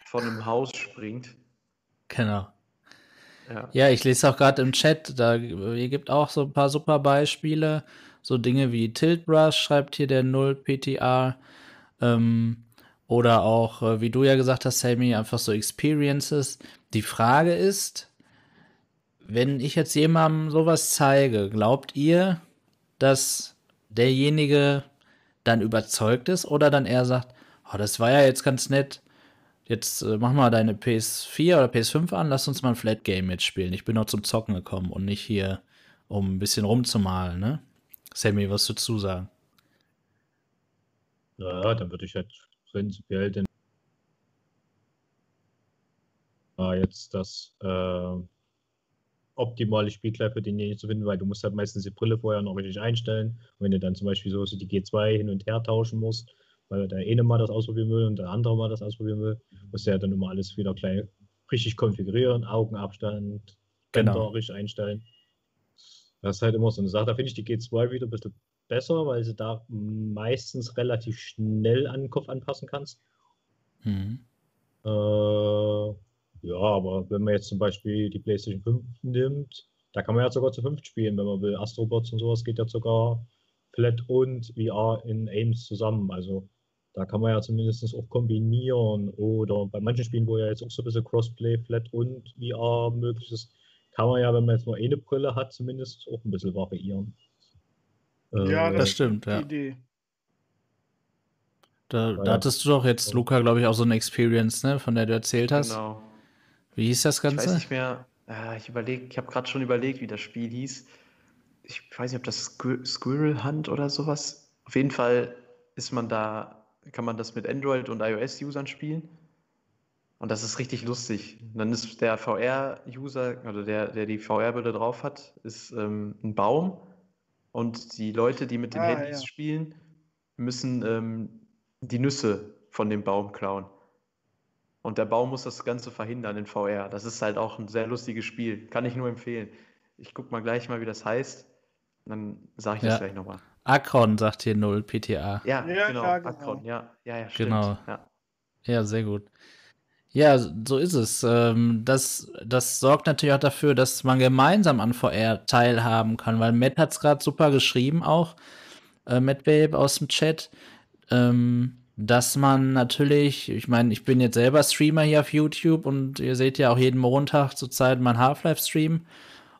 von einem Haus springt. Genau. Ja, ja ich lese auch gerade im Chat, da ihr gibt auch so ein paar super Beispiele. So Dinge wie Tilt Brush, schreibt hier der 0 PTR. Ähm, oder auch, äh, wie du ja gesagt hast, Sammy, einfach so Experiences. Die Frage ist, wenn ich jetzt jemandem sowas zeige, glaubt ihr, dass derjenige dann überzeugt ist oder dann eher sagt, oh, das war ja jetzt ganz nett, jetzt äh, mach mal deine PS4 oder PS5 an, lass uns mal ein Flat Game mitspielen. Ich bin noch zum Zocken gekommen und nicht hier, um ein bisschen rumzumalen, ne? Sammy, was dazu sagen? Ja, dann würde ich halt prinzipiell den jetzt das äh, optimale Spielkleid für denjenigen zu finden, weil du musst halt meistens die Brille vorher noch richtig einstellen. Und wenn du dann zum Beispiel so, so die G2 hin und her tauschen musst, weil der eine mal das ausprobieren will und der andere mal das ausprobieren will, musst du ja dann immer alles wieder gleich richtig konfigurieren, Augenabstand, genau. richtig einstellen. Das ist halt immer so eine Sache. Da finde ich die G2 wieder ein bisschen besser, weil sie da meistens relativ schnell an den Kopf anpassen kannst. Mhm. Äh, ja, aber wenn man jetzt zum Beispiel die PlayStation 5 nimmt, da kann man ja sogar zu 5 spielen, wenn man will. Astrobots und sowas geht ja sogar Flat und VR in Aims zusammen. Also da kann man ja zumindest auch kombinieren. Oder bei manchen Spielen, wo ja jetzt auch so ein bisschen Crossplay, Flat und VR möglich ist, kann man ja, wenn man jetzt nur eine Brille hat, zumindest auch ein bisschen variieren. Ja, äh, das stimmt, ja. Idee. Da, da, hattest du doch jetzt, Luca, glaube ich, auch so eine Experience, ne, von der du erzählt hast. Genau. Wie hieß das Ganze? Ich weiß nicht mehr. Äh, ich überlege, ich habe gerade schon überlegt, wie das Spiel hieß. Ich weiß nicht, ob das Squirrel Hunt oder sowas. Auf jeden Fall ist man da, kann man das mit Android und iOS-Usern spielen. Und das ist richtig lustig. Und dann ist der VR-User, oder der, der die VR-Brille drauf hat, ist ähm, ein Baum. Und die Leute, die mit den ah, Handys ja. spielen, müssen ähm, die Nüsse von dem Baum klauen. Und der Baum muss das Ganze verhindern in VR. Das ist halt auch ein sehr lustiges Spiel. Kann ich nur empfehlen. Ich gucke mal gleich mal, wie das heißt. Dann sage ich ja. das gleich nochmal. Akron sagt hier 0 PTA. Ja, ja genau. Klar, genau. Akron, ja. Ja, ja, stimmt. Genau. Ja. ja, sehr gut. Ja, so ist es. Ähm, das, das sorgt natürlich auch dafür, dass man gemeinsam an VR teilhaben kann, weil Matt hat es gerade super geschrieben, auch äh, Matt Babe aus dem Chat ähm, dass man natürlich, ich meine, ich bin jetzt selber Streamer hier auf YouTube und ihr seht ja auch jeden Montag zurzeit mein Half-Life-Stream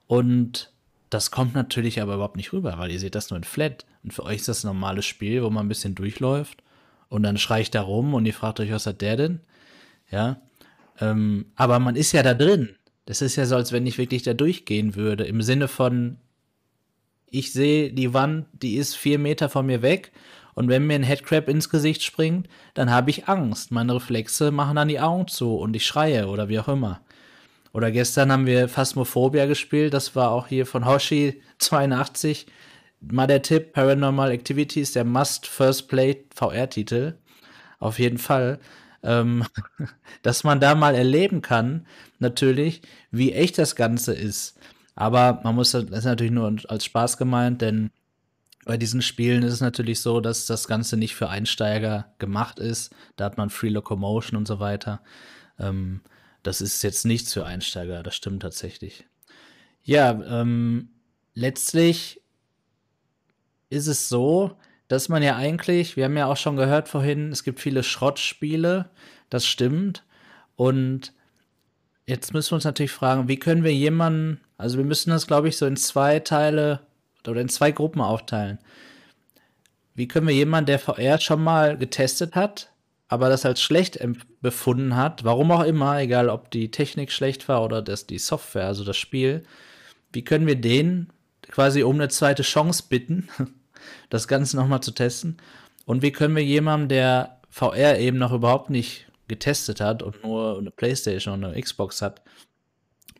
und das kommt natürlich aber überhaupt nicht rüber, weil ihr seht das nur in Flat und für euch ist das ein normales Spiel, wo man ein bisschen durchläuft und dann schrei ich da rum und ihr fragt euch, was hat der denn? Ja, ähm, aber man ist ja da drin. Das ist ja so, als wenn ich wirklich da durchgehen würde, im Sinne von, ich sehe die Wand, die ist vier Meter von mir weg und wenn mir ein Headcrab ins Gesicht springt, dann habe ich Angst. Meine Reflexe machen dann die Augen zu und ich schreie oder wie auch immer. Oder gestern haben wir Phasmophobia gespielt, das war auch hier von Hoshi 82. Mal der Tipp, Paranormal Activities, der Must First Play VR-Titel. Auf jeden Fall. Ähm, dass man da mal erleben kann, natürlich, wie echt das Ganze ist. Aber man muss das ist natürlich nur als Spaß gemeint, denn bei diesen Spielen ist es natürlich so, dass das Ganze nicht für Einsteiger gemacht ist. Da hat man Free Locomotion und so weiter. Ähm, das ist jetzt nichts für Einsteiger, das stimmt tatsächlich. Ja, ähm, letztlich ist es so, dass man ja eigentlich, wir haben ja auch schon gehört vorhin, es gibt viele Schrottspiele, das stimmt. Und jetzt müssen wir uns natürlich fragen, wie können wir jemanden, also wir müssen das, glaube ich, so in zwei Teile oder in zwei Gruppen aufteilen. Wie können wir jemanden, der VR schon mal getestet hat, aber das als schlecht befunden hat, warum auch immer, egal ob die Technik schlecht war oder das, die Software, also das Spiel, wie können wir den quasi um eine zweite Chance bitten, das Ganze nochmal zu testen? Und wie können wir jemandem, der VR eben noch überhaupt nicht getestet hat und nur eine Playstation und eine Xbox hat,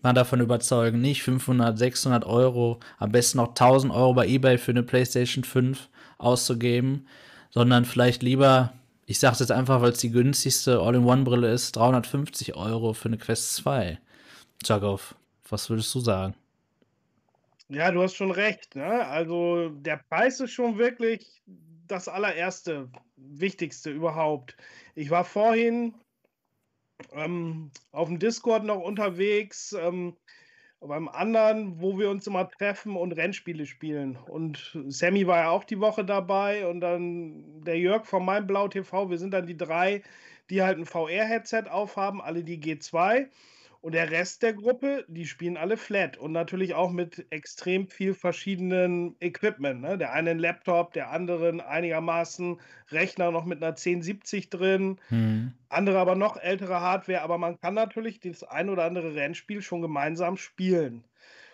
mal davon überzeugen, nicht 500, 600 Euro, am besten noch 1000 Euro bei eBay für eine PlayStation 5 auszugeben, sondern vielleicht lieber, ich sage es jetzt einfach, weil es die günstigste All-in-One-Brille ist, 350 Euro für eine Quest 2. Jagow, was würdest du sagen? Ja, du hast schon recht. Ne? Also der Preis ist schon wirklich das allererste, wichtigste überhaupt. Ich war vorhin ähm, auf dem Discord noch unterwegs, ähm, beim anderen, wo wir uns immer treffen und Rennspiele spielen. Und Sammy war ja auch die Woche dabei und dann der Jörg von meinem Blau TV. Wir sind dann die drei, die halt ein VR-Headset aufhaben, alle die G2. Und der Rest der Gruppe, die spielen alle flat und natürlich auch mit extrem viel verschiedenen Equipment. Ne? Der eine ein Laptop, der andere einigermaßen Rechner noch mit einer 1070 drin, mhm. andere aber noch ältere Hardware. Aber man kann natürlich das ein oder andere Rennspiel schon gemeinsam spielen.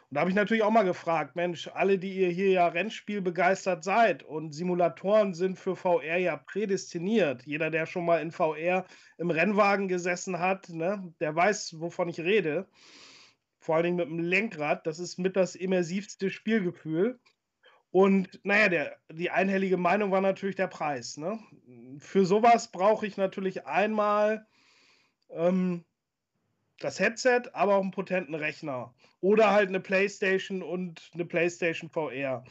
Und da habe ich natürlich auch mal gefragt, Mensch, alle, die ihr hier ja Rennspiel begeistert seid und Simulatoren sind für VR ja prädestiniert. Jeder, der schon mal in VR im Rennwagen gesessen hat, ne, der weiß, wovon ich rede. Vor allen Dingen mit dem Lenkrad, das ist mit das immersivste Spielgefühl. Und naja, der, die einhellige Meinung war natürlich der Preis. Ne? Für sowas brauche ich natürlich einmal ähm, das Headset, aber auch einen potenten Rechner. Oder halt eine Playstation und eine Playstation VR.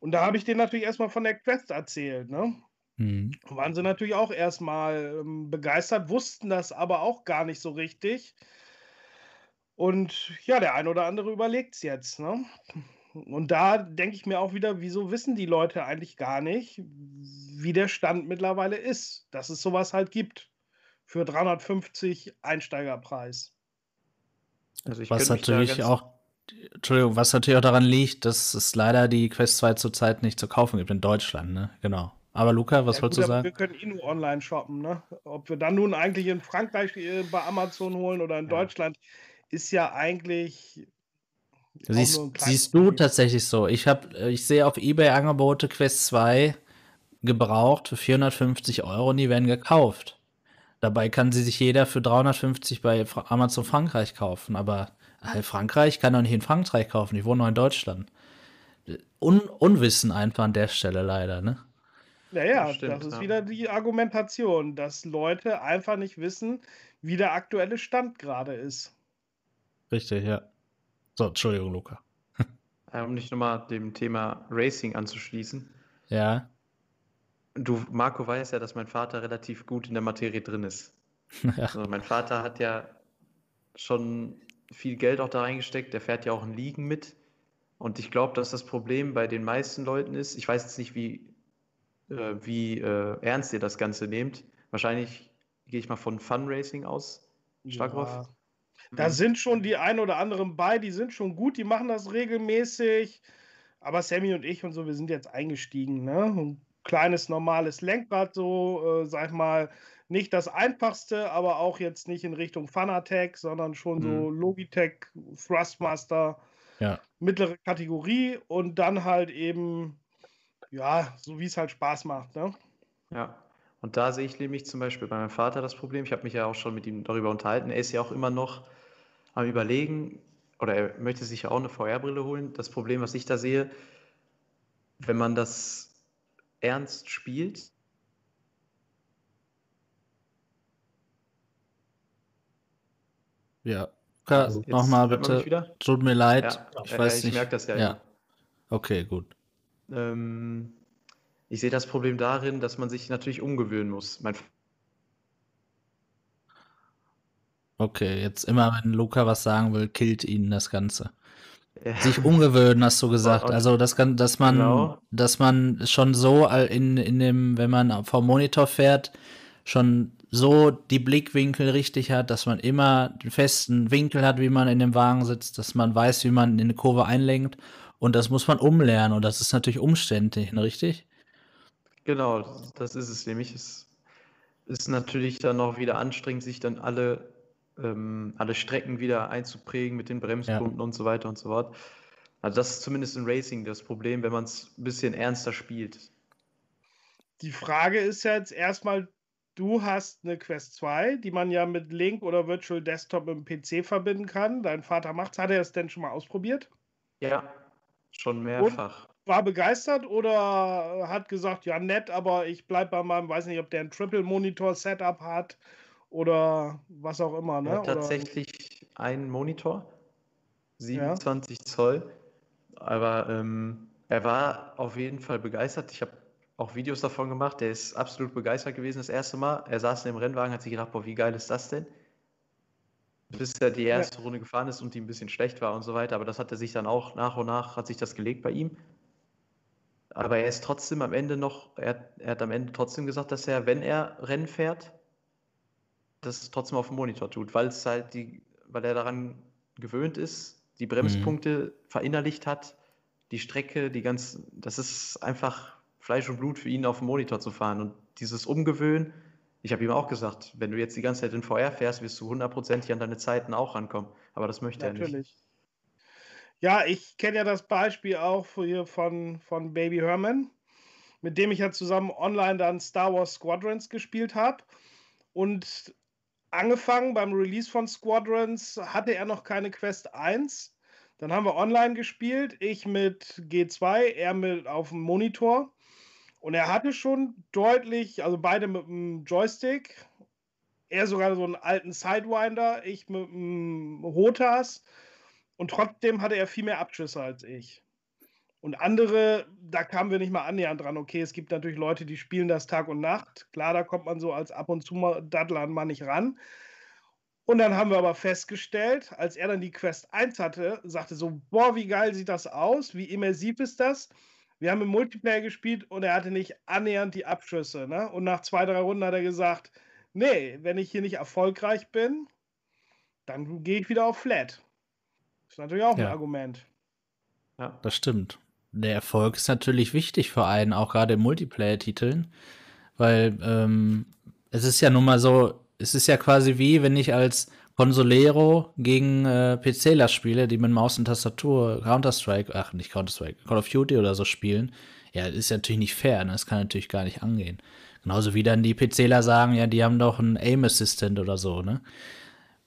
Und da habe ich denen natürlich erstmal von der Quest erzählt, ne? Mhm. Waren sie natürlich auch erstmal ähm, begeistert, wussten das aber auch gar nicht so richtig. Und ja, der ein oder andere überlegt es jetzt, ne? Und da denke ich mir auch wieder, wieso wissen die Leute eigentlich gar nicht, wie der Stand mittlerweile ist, dass es sowas halt gibt für 350 Einsteigerpreis. Also ich was natürlich auch, Entschuldigung, was natürlich auch daran liegt, dass es leider die Quest 2 zurzeit nicht zu kaufen gibt in Deutschland, ne? Genau. Aber Luca, was ja, wolltest du sagen? Wir können eh nur online shoppen, ne? Ob wir dann nun eigentlich in Frankreich äh, bei Amazon holen oder in ja. Deutschland, ist ja eigentlich Siehst, siehst du tatsächlich so. Ich, hab, äh, ich sehe auf Ebay Angebote Quest 2 gebraucht für 450 Euro und die werden gekauft. Dabei kann sie sich jeder für 350 bei Amazon Frankreich kaufen. Aber halt Frankreich kann doch nicht in Frankreich kaufen. Ich wohne noch in Deutschland. Un Unwissen einfach an der Stelle leider, ne? Naja, das, stimmt, das ist ja. wieder die Argumentation, dass Leute einfach nicht wissen, wie der aktuelle Stand gerade ist. Richtig, ja. So, Entschuldigung, Luca. um dich nochmal dem Thema Racing anzuschließen. Ja. Du, Marco weiß ja, dass mein Vater relativ gut in der Materie drin ist. Ja. Also mein Vater hat ja schon viel Geld auch da reingesteckt. Der fährt ja auch in Ligen mit. Und ich glaube, dass das Problem bei den meisten Leuten ist, ich weiß jetzt nicht, wie, äh, wie äh, ernst ihr das Ganze nehmt. Wahrscheinlich gehe ich mal von Fun Racing aus, Starkroff. Ja. Da mhm. sind schon die ein oder anderen bei, die sind schon gut, die machen das regelmäßig. Aber Sammy und ich und so, wir sind jetzt eingestiegen. Ne? Ein kleines, normales Lenkrad, so, äh, sag ich mal, nicht das einfachste, aber auch jetzt nicht in Richtung Fanatec, sondern schon mhm. so Logitech, Thrustmaster, ja. mittlere Kategorie und dann halt eben, ja, so wie es halt Spaß macht. Ne? Ja. Und da sehe ich nämlich zum Beispiel bei meinem Vater das Problem. Ich habe mich ja auch schon mit ihm darüber unterhalten. Er ist ja auch immer noch am Überlegen, oder er möchte sich ja auch eine VR-Brille holen. Das Problem, was ich da sehe, wenn man das ernst spielt, Ja, also nochmal bitte. Tut mir leid. Ja, ich weiß ich nicht. Ich merke das ja. ja. Okay, gut. Ähm, ich sehe das Problem darin, dass man sich natürlich umgewöhnen muss. Mein Okay, jetzt immer, wenn Luca was sagen will, killt ihn das Ganze. Sich umgewöhnen, hast du gesagt. Also, das kann, dass man, genau. dass man schon so in, in dem, wenn man vom Monitor fährt, schon so die Blickwinkel richtig hat, dass man immer den festen Winkel hat, wie man in dem Wagen sitzt, dass man weiß, wie man in eine Kurve einlenkt. Und das muss man umlernen. Und das ist natürlich umständlich, ne, richtig? Genau, das ist es nämlich. Es ist natürlich dann auch wieder anstrengend, sich dann alle ähm, alle Strecken wieder einzuprägen mit den Bremspunkten ja. und so weiter und so fort. Also das ist zumindest im Racing das Problem, wenn man es ein bisschen ernster spielt. Die Frage ist jetzt erstmal, du hast eine Quest 2, die man ja mit Link oder Virtual Desktop im PC verbinden kann. Dein Vater macht's. Hat er es denn schon mal ausprobiert? Ja, schon mehrfach. Und war begeistert oder hat gesagt, ja nett, aber ich bleibe bei meinem, weiß nicht, ob der ein Triple Monitor Setup hat oder was auch immer. Ne? Ja, tatsächlich oder... ein Monitor, 27 ja. Zoll. Aber ähm, er war auf jeden Fall begeistert. Ich habe auch Videos davon gemacht. Er ist absolut begeistert gewesen das erste Mal. Er saß in dem Rennwagen, hat sich gedacht, boah, wie geil ist das denn? Bis er die erste ja. Runde gefahren ist und die ein bisschen schlecht war und so weiter. Aber das hat er sich dann auch nach und nach, hat sich das gelegt bei ihm. Aber er ist trotzdem am Ende noch, er, er hat am Ende trotzdem gesagt, dass er, wenn er Rennen fährt, das trotzdem auf dem Monitor tut, weil es halt die, weil er daran gewöhnt ist, die Bremspunkte mhm. verinnerlicht hat, die Strecke, die ganz, das ist einfach Fleisch und Blut für ihn auf dem Monitor zu fahren. Und dieses Umgewöhnen, ich habe ihm auch gesagt, wenn du jetzt die ganze Zeit in VR fährst, wirst du hundertprozentig an deine Zeiten auch rankommen. Aber das möchte Natürlich. er nicht. Ja, ich kenne ja das Beispiel auch hier von, von Baby Herman, mit dem ich ja zusammen online dann Star Wars Squadrons gespielt habe. Und angefangen beim Release von Squadrons, hatte er noch keine Quest 1. Dann haben wir online gespielt, ich mit G2, er mit auf dem Monitor. Und er hatte schon deutlich, also beide mit dem Joystick, er sogar so einen alten Sidewinder, ich mit dem Rotas. Und trotzdem hatte er viel mehr Abschüsse als ich. Und andere, da kamen wir nicht mal annähernd dran. Okay, es gibt natürlich Leute, die spielen das Tag und Nacht. Klar, da kommt man so als ab und zu mal Daddler mal nicht ran. Und dann haben wir aber festgestellt, als er dann die Quest 1 hatte, sagte so, boah, wie geil sieht das aus, wie immersiv ist das? Wir haben im Multiplayer gespielt und er hatte nicht annähernd die Abschüsse. Ne? Und nach zwei, drei Runden hat er gesagt, nee, wenn ich hier nicht erfolgreich bin, dann gehe ich wieder auf Flat. Das ist natürlich auch ja. ein Argument. Ja, das stimmt. Der Erfolg ist natürlich wichtig für einen, auch gerade in Multiplayer-Titeln, weil ähm, es ist ja nun mal so, es ist ja quasi wie, wenn ich als Consolero gegen äh, PCler spiele, die mit Maus und Tastatur Counter-Strike, ach nicht Counter-Strike, Call of Duty oder so spielen. Ja, ist natürlich nicht fair, ne? das kann natürlich gar nicht angehen. Genauso wie dann die PCler sagen, ja, die haben doch einen Aim Assistant oder so, ne?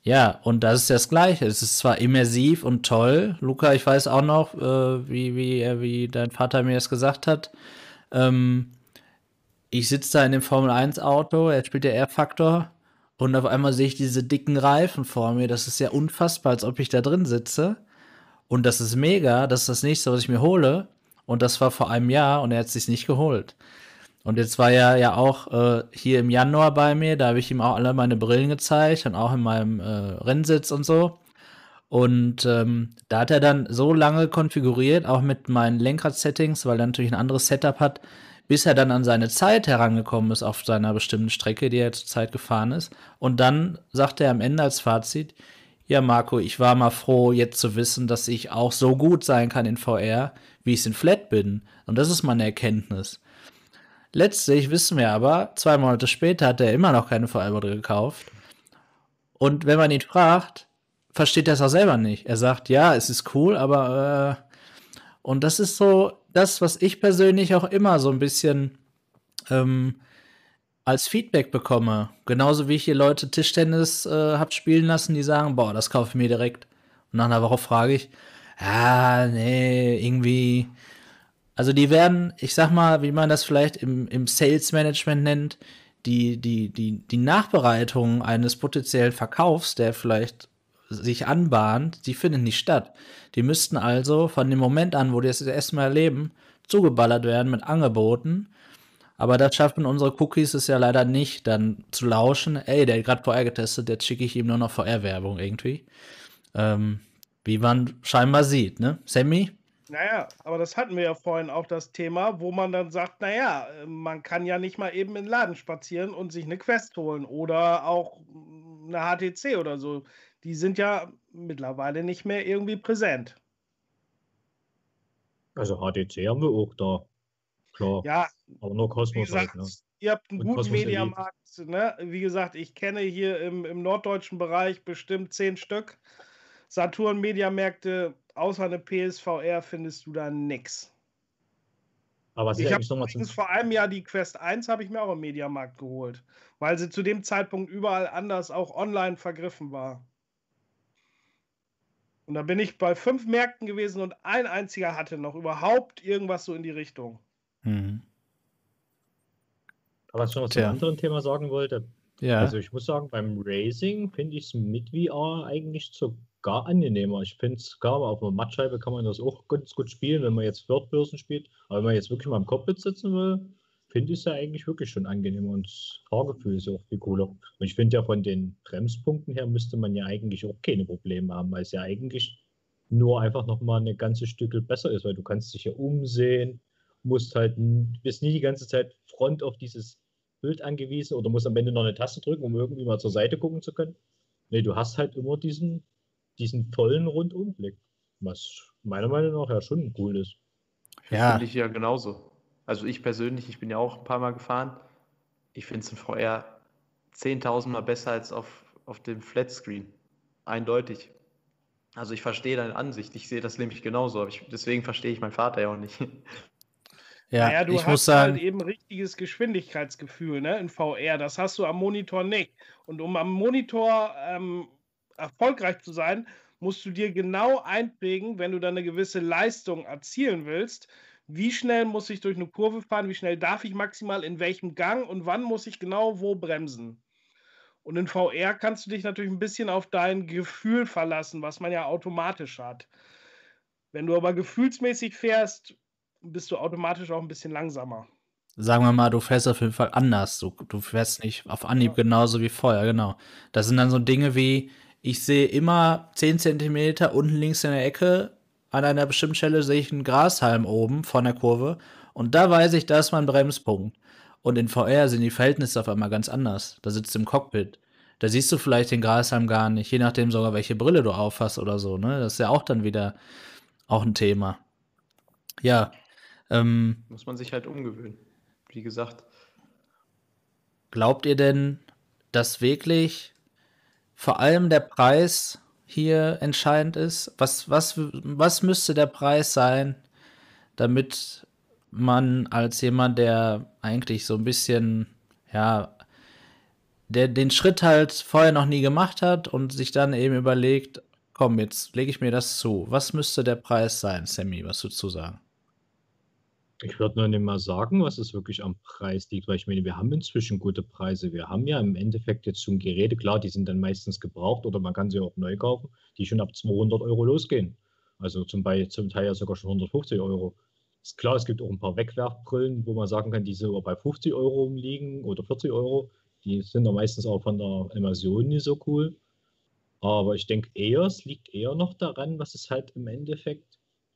Ja, und das ist das Gleiche. Es ist zwar immersiv und toll. Luca, ich weiß auch noch, äh, wie, wie, wie dein Vater mir das gesagt hat. Ähm, ich sitze da in dem Formel 1 Auto, er spielt der R-Faktor und auf einmal sehe ich diese dicken Reifen vor mir. Das ist ja unfassbar, als ob ich da drin sitze. Und das ist mega. Das ist das nächste, was ich mir hole. Und das war vor einem Jahr und er hat es sich nicht geholt. Und jetzt war er ja auch äh, hier im Januar bei mir. Da habe ich ihm auch alle meine Brillen gezeigt und auch in meinem äh, Rennsitz und so. Und ähm, da hat er dann so lange konfiguriert, auch mit meinen Lenkrad-Settings, weil er natürlich ein anderes Setup hat, bis er dann an seine Zeit herangekommen ist auf seiner bestimmten Strecke, die er zurzeit gefahren ist. Und dann sagt er am Ende als Fazit, ja Marco, ich war mal froh, jetzt zu wissen, dass ich auch so gut sein kann in VR, wie ich es in Flat bin. Und das ist meine Erkenntnis. Letztlich wissen wir aber, zwei Monate später hat er immer noch keine VR-Brille gekauft. Und wenn man ihn fragt, versteht er es auch selber nicht. Er sagt, ja, es ist cool, aber äh, und das ist so das, was ich persönlich auch immer so ein bisschen ähm, als Feedback bekomme. Genauso wie ich hier Leute Tischtennis äh, hab spielen lassen, die sagen, boah, das kaufe ich mir direkt. Und nach einer Woche frage ich, ah, nee, irgendwie. Also die werden, ich sag mal, wie man das vielleicht im, im Sales Management nennt, die, die, die, die Nachbereitung eines potenziellen Verkaufs, der vielleicht sich anbahnt, die findet nicht statt. Die müssten also von dem Moment an, wo die das erstmal erleben, zugeballert werden mit Angeboten. Aber das schaffen unsere Cookies es ja leider nicht, dann zu lauschen. Ey, der hat gerade VR getestet, jetzt schicke ich ihm nur noch VR-Werbung irgendwie. Ähm, wie man scheinbar sieht, ne? Sammy? Naja, aber das hatten wir ja vorhin auch das Thema, wo man dann sagt, naja, man kann ja nicht mal eben in den Laden spazieren und sich eine Quest holen oder auch eine HTC oder so die sind ja mittlerweile nicht mehr irgendwie präsent. Also HDC haben wir auch da. Klar. Ja, aber nur Kosmos. Gesagt, halt, ne? Ihr habt einen Und guten Mediamarkt. Ne? Wie gesagt, ich kenne hier im, im norddeutschen Bereich bestimmt zehn Stück. Saturn-Mediamärkte, außer eine PSVR findest du da nichts. Aber ich habe übrigens vor einem Jahr die Quest 1 habe ich mir auch im Mediamarkt geholt, weil sie zu dem Zeitpunkt überall anders auch online vergriffen war. Und da bin ich bei fünf Märkten gewesen und ein einziger hatte noch überhaupt irgendwas so in die Richtung. Mhm. Aber was ich noch zu einem anderen Thema sagen wollte. Ja. Also ich muss sagen, beim Racing finde ich es mit VR eigentlich sogar angenehmer. Ich finde es, klar, auf einer Mattscheibe kann man das auch ganz gut spielen, wenn man jetzt Person spielt. Aber wenn man jetzt wirklich mal im Cockpit sitzen will, finde ich es ja eigentlich wirklich schon angenehm und das Fahrgefühl ist auch viel cooler. Und ich finde ja von den Bremspunkten her müsste man ja eigentlich auch keine Probleme haben, weil es ja eigentlich nur einfach nochmal eine ganze Stückel besser ist, weil du kannst dich ja umsehen, musst halt, bist nie die ganze Zeit front auf dieses Bild angewiesen oder musst am Ende noch eine Taste drücken, um irgendwie mal zur Seite gucken zu können. Nee, du hast halt immer diesen, diesen vollen Rundumblick, was meiner Meinung nach ja schon cool ist. Ja. Finde ich ja genauso. Also ich persönlich, ich bin ja auch ein paar Mal gefahren. Ich finde es in VR 10.000 Mal besser als auf, auf dem Flatscreen. Eindeutig. Also ich verstehe deine Ansicht. Ich sehe das nämlich genauso. Ich, deswegen verstehe ich meinen Vater ja auch nicht. Ja, naja, du ich hast muss sagen, halt eben richtiges Geschwindigkeitsgefühl ne, in VR. Das hast du am Monitor nicht. Und um am Monitor ähm, erfolgreich zu sein, musst du dir genau einprägen, wenn du dann eine gewisse Leistung erzielen willst, wie schnell muss ich durch eine Kurve fahren, wie schnell darf ich maximal in welchem Gang und wann muss ich genau wo bremsen. Und in VR kannst du dich natürlich ein bisschen auf dein Gefühl verlassen, was man ja automatisch hat. Wenn du aber gefühlsmäßig fährst, bist du automatisch auch ein bisschen langsamer. Sagen wir mal, du fährst auf jeden Fall anders. Du, du fährst nicht auf Anhieb ja. genauso wie vorher, genau. Das sind dann so Dinge wie, ich sehe immer 10 cm unten links in der Ecke, an einer bestimmten Stelle sehe ich einen Grashalm oben von der Kurve und da weiß ich, da ist mein Bremspunkt. Und in VR sind die Verhältnisse auf einmal ganz anders. Da sitzt du im Cockpit. Da siehst du vielleicht den Grashalm gar nicht, je nachdem sogar, welche Brille du aufhast oder so. Ne? Das ist ja auch dann wieder auch ein Thema. Ja. Ähm, Muss man sich halt umgewöhnen wie gesagt. Glaubt ihr denn, dass wirklich vor allem der Preis hier entscheidend ist? Was, was, was müsste der Preis sein, damit man als jemand, der eigentlich so ein bisschen, ja, der den Schritt halt vorher noch nie gemacht hat und sich dann eben überlegt, komm, jetzt lege ich mir das zu. Was müsste der Preis sein, Sammy? Was du sagen? Ich würde noch nicht mal sagen, was es wirklich am Preis liegt, weil ich meine, wir haben inzwischen gute Preise. Wir haben ja im Endeffekt jetzt schon Geräte, klar, die sind dann meistens gebraucht oder man kann sie auch neu kaufen, die schon ab 200 Euro losgehen. Also zum, Beispiel, zum Teil ja sogar schon 150 Euro. Ist klar, es gibt auch ein paar Wegwerfbrillen, wo man sagen kann, die so bei 50 Euro liegen oder 40 Euro. Die sind dann meistens auch von der Immersion nicht so cool. Aber ich denke eher, es liegt eher noch daran, was es halt im Endeffekt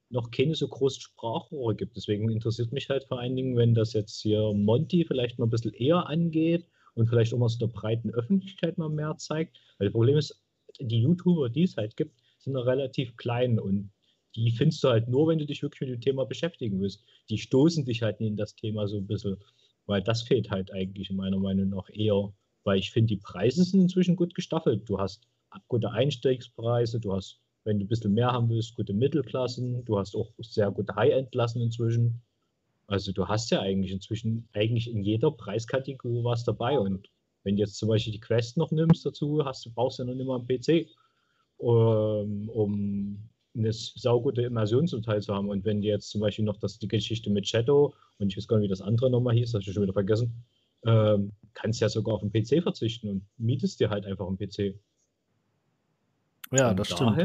noch keine so großen Sprachrohre gibt. Deswegen interessiert mich halt vor allen Dingen, wenn das jetzt hier Monty vielleicht mal ein bisschen eher angeht und vielleicht auch mal so der breiten Öffentlichkeit mal mehr zeigt. Weil das Problem ist, die YouTuber, die es halt gibt, sind noch relativ klein und die findest du halt nur, wenn du dich wirklich mit dem Thema beschäftigen willst. Die stoßen dich halt in das Thema so ein bisschen, weil das fehlt halt eigentlich in meiner Meinung nach eher, weil ich finde, die Preise sind inzwischen gut gestaffelt. Du hast gute Einstiegspreise, du hast wenn du ein bisschen mehr haben willst, gute Mittelklassen. Du hast auch sehr gute High-End-Klassen inzwischen. Also du hast ja eigentlich inzwischen eigentlich in jeder Preiskategorie was dabei. Und wenn du jetzt zum Beispiel die Quest noch nimmst dazu, hast du brauchst ja noch nicht mal einen PC, um, um eine saugute Immersion zum Teil zu haben. Und wenn du jetzt zum Beispiel noch das, die Geschichte mit Shadow und ich weiß gar nicht, wie das andere nochmal hieß, das habe ich schon wieder vergessen, ähm, kannst ja sogar auf einen PC verzichten und mietest dir halt einfach einen PC. Ja, Von das stimmt.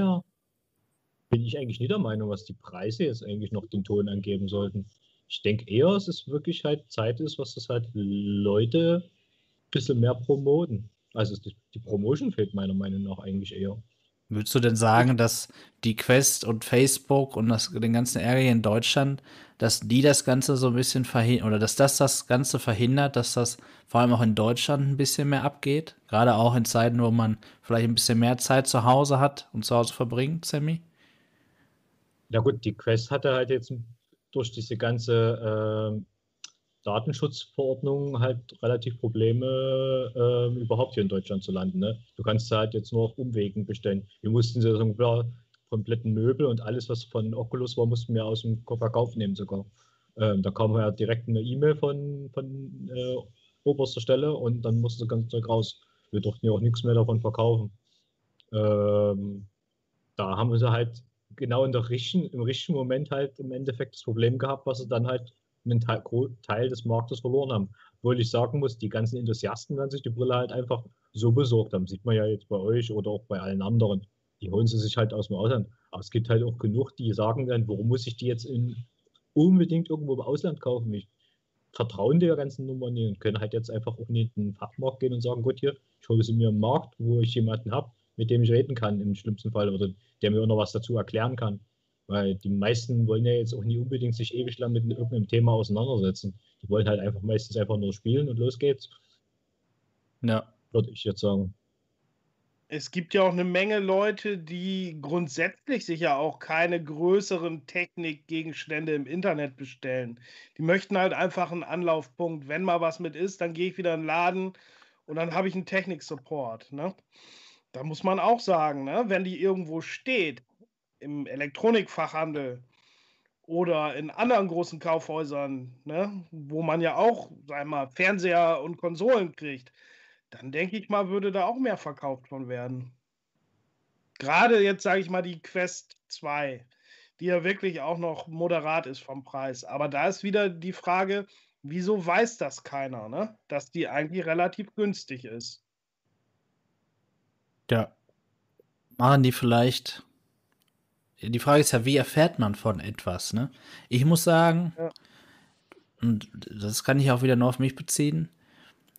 Bin ich eigentlich nicht der Meinung, was die Preise jetzt eigentlich noch den Ton angeben sollten. Ich denke eher, es ist wirklich halt Zeit ist, was das halt Leute ein bisschen mehr promoten. Also die, die Promotion fehlt meiner Meinung nach eigentlich eher. Würdest du denn sagen, dass die Quest und Facebook und das, den ganzen Ärger in Deutschland, dass die das Ganze so ein bisschen verhindern oder dass das das Ganze verhindert, dass das vor allem auch in Deutschland ein bisschen mehr abgeht? Gerade auch in Zeiten, wo man vielleicht ein bisschen mehr Zeit zu Hause hat und zu Hause verbringt, Sammy? Ja gut, die Quest hatte halt jetzt durch diese ganze äh, Datenschutzverordnung halt relativ Probleme, äh, überhaupt hier in Deutschland zu landen. Ne? Du kannst halt jetzt nur auf Umwegen bestellen. Wir mussten so ein kompletten Möbel und alles, was von Oculus war, mussten wir aus dem Verkauf nehmen sogar. Ähm, da kam ja direkt eine E-Mail von, von äh, oberster Stelle und dann musste das ganze Zeug raus. Wir durften ja auch nichts mehr davon verkaufen. Ähm, da haben sie halt genau in der richtigen, im richtigen Moment halt im Endeffekt das Problem gehabt, was sie dann halt einen Teil, des Marktes verloren haben. Obwohl ich sagen muss, die ganzen Enthusiasten werden sich die Brille halt einfach so besorgt haben. Sieht man ja jetzt bei euch oder auch bei allen anderen. Die holen sie sich halt aus dem Ausland. Aber es gibt halt auch genug, die sagen dann, warum muss ich die jetzt in, unbedingt irgendwo im Ausland kaufen? Ich vertraue der ganzen Nummer nicht und können halt jetzt einfach auch in den Fachmarkt gehen und sagen, gut, hier, ich hole sie mir im Markt, wo ich jemanden habe, mit dem ich reden kann im schlimmsten Fall oder der mir auch noch was dazu erklären kann. Weil die meisten wollen ja jetzt auch nie unbedingt sich ewig lang mit irgendeinem Thema auseinandersetzen. Die wollen halt einfach meistens einfach nur spielen und los geht's. Ja. Würde ich jetzt sagen. Es gibt ja auch eine Menge Leute, die grundsätzlich sich ja auch keine größeren Technikgegenstände im Internet bestellen. Die möchten halt einfach einen Anlaufpunkt. Wenn mal was mit ist, dann gehe ich wieder in den Laden und dann habe ich einen Technik-Support. Ne? Da muss man auch sagen, ne, wenn die irgendwo steht, im Elektronikfachhandel oder in anderen großen Kaufhäusern, ne, wo man ja auch, sag mal, Fernseher und Konsolen kriegt, dann denke ich mal, würde da auch mehr verkauft von werden. Gerade jetzt sage ich mal die Quest 2, die ja wirklich auch noch moderat ist vom Preis. Aber da ist wieder die Frage, wieso weiß das keiner, ne? dass die eigentlich relativ günstig ist. Ja. Machen die vielleicht die Frage ist ja, wie erfährt man von etwas, ne? Ich muss sagen, ja. und das kann ich auch wieder nur auf mich beziehen,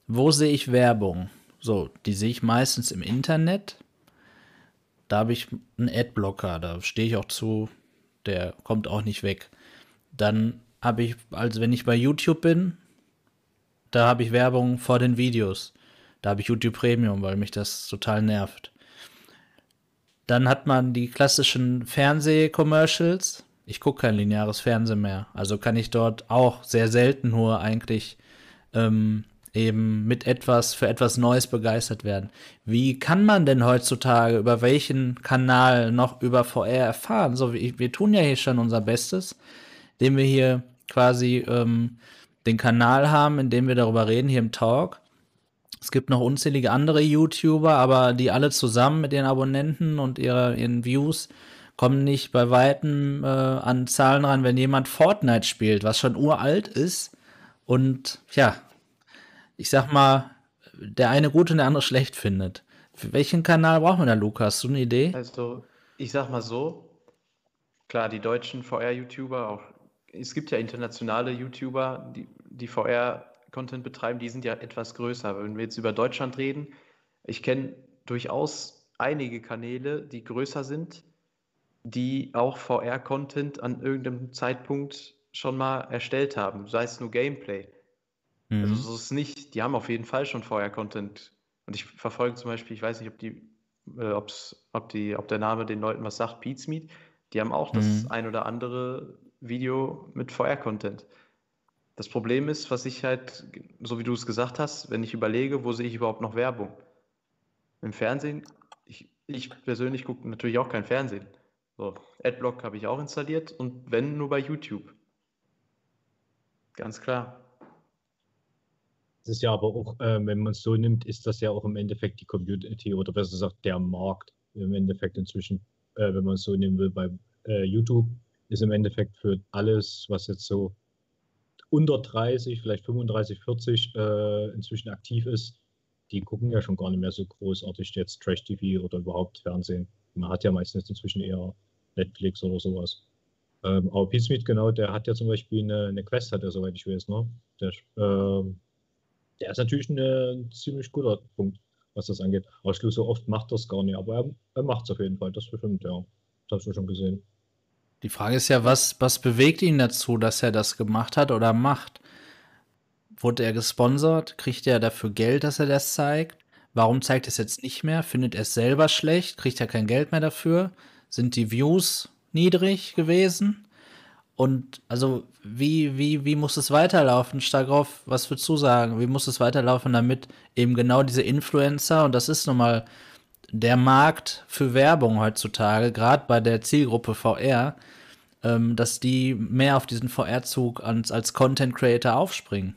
wo sehe ich Werbung? So, die sehe ich meistens im Internet. Da habe ich einen Adblocker, da stehe ich auch zu, der kommt auch nicht weg. Dann habe ich, also wenn ich bei YouTube bin, da habe ich Werbung vor den Videos. Da habe ich YouTube Premium, weil mich das total nervt. Dann hat man die klassischen Fernseh-Commercials. Ich gucke kein lineares Fernsehen mehr. Also kann ich dort auch sehr selten nur eigentlich ähm, eben mit etwas für etwas Neues begeistert werden. Wie kann man denn heutzutage über welchen Kanal noch über VR erfahren? So, wir, wir tun ja hier schon unser Bestes, indem wir hier quasi ähm, den Kanal haben, in dem wir darüber reden, hier im Talk. Es gibt noch unzählige andere YouTuber, aber die alle zusammen mit ihren Abonnenten und ihrer, ihren Views kommen nicht bei Weitem äh, an Zahlen ran, wenn jemand Fortnite spielt, was schon uralt ist. Und ja, ich sag mal, der eine gut und der andere schlecht findet. Für welchen Kanal braucht man da, Lukas? Hast du eine Idee? Also, ich sag mal so, klar, die deutschen VR-YouTuber, auch es gibt ja internationale YouTuber, die, die VR-Content betreiben, die sind ja etwas größer. Wenn wir jetzt über Deutschland reden, ich kenne durchaus einige Kanäle, die größer sind, die auch VR-Content an irgendeinem Zeitpunkt schon mal erstellt haben, sei es nur Gameplay. Also mhm. Also so ist es nicht. Die haben auf jeden Fall schon vorher Content. Und ich verfolge zum Beispiel, ich weiß nicht, ob die, äh, ob's, ob die, ob der Name den Leuten was sagt, Pete's Meet. Die haben auch das mhm. ein oder andere Video mit VR-Content. Das Problem ist, was ich halt, so wie du es gesagt hast, wenn ich überlege, wo sehe ich überhaupt noch Werbung? Im Fernsehen, ich, ich persönlich gucke natürlich auch kein Fernsehen. So, Adblock habe ich auch installiert und wenn nur bei YouTube. Ganz klar. Das ist ja aber auch, äh, wenn man es so nimmt, ist das ja auch im Endeffekt die Community oder besser gesagt der Markt im Endeffekt inzwischen, äh, wenn man es so nehmen will. Bei äh, YouTube ist im Endeffekt für alles, was jetzt so unter 30, vielleicht 35, 40 äh, inzwischen aktiv ist, die gucken ja schon gar nicht mehr so großartig jetzt Trash-TV oder überhaupt Fernsehen. Man hat ja meistens inzwischen eher Netflix oder sowas. Ähm, aber Pizmeet, genau, der hat ja zum Beispiel eine, eine Quest, hat er, soweit ich weiß, ne? Der, ähm, der ist natürlich ein ziemlich guter Punkt, was das angeht. Aber so oft macht das gar nicht, aber er, er macht es auf jeden Fall, das bestimmt, ja. Das hast du schon gesehen. Die Frage ist ja, was, was bewegt ihn dazu, dass er das gemacht hat oder macht? Wurde er gesponsert? Kriegt er dafür Geld, dass er das zeigt? Warum zeigt er es jetzt nicht mehr? Findet er es selber schlecht? Kriegt er kein Geld mehr dafür? Sind die Views niedrig gewesen? Und also, wie, wie, wie muss es weiterlaufen? Stark was würdest du sagen? Wie muss es weiterlaufen, damit eben genau diese Influencer, und das ist nun mal der Markt für Werbung heutzutage, gerade bei der Zielgruppe VR, ähm, dass die mehr auf diesen VR-Zug als, als Content Creator aufspringen?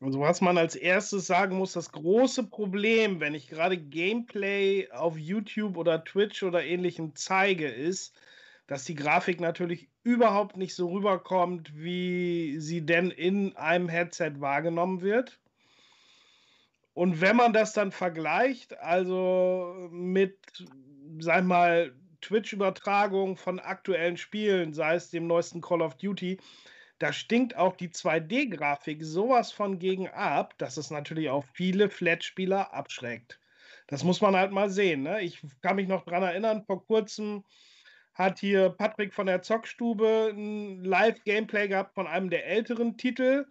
Also was man als erstes sagen muss, das große Problem, wenn ich gerade Gameplay auf YouTube oder Twitch oder ähnlichem zeige, ist, dass die Grafik natürlich überhaupt nicht so rüberkommt, wie sie denn in einem Headset wahrgenommen wird. Und wenn man das dann vergleicht, also mit, sag mal, Twitch-Übertragung von aktuellen Spielen, sei es dem neuesten Call of Duty, da stinkt auch die 2D-Grafik sowas von gegen ab, dass es natürlich auch viele Flat-Spieler abschreckt. Das muss man halt mal sehen. Ne? Ich kann mich noch daran erinnern, vor kurzem hat hier Patrick von der Zockstube ein Live-Gameplay gehabt von einem der älteren Titel.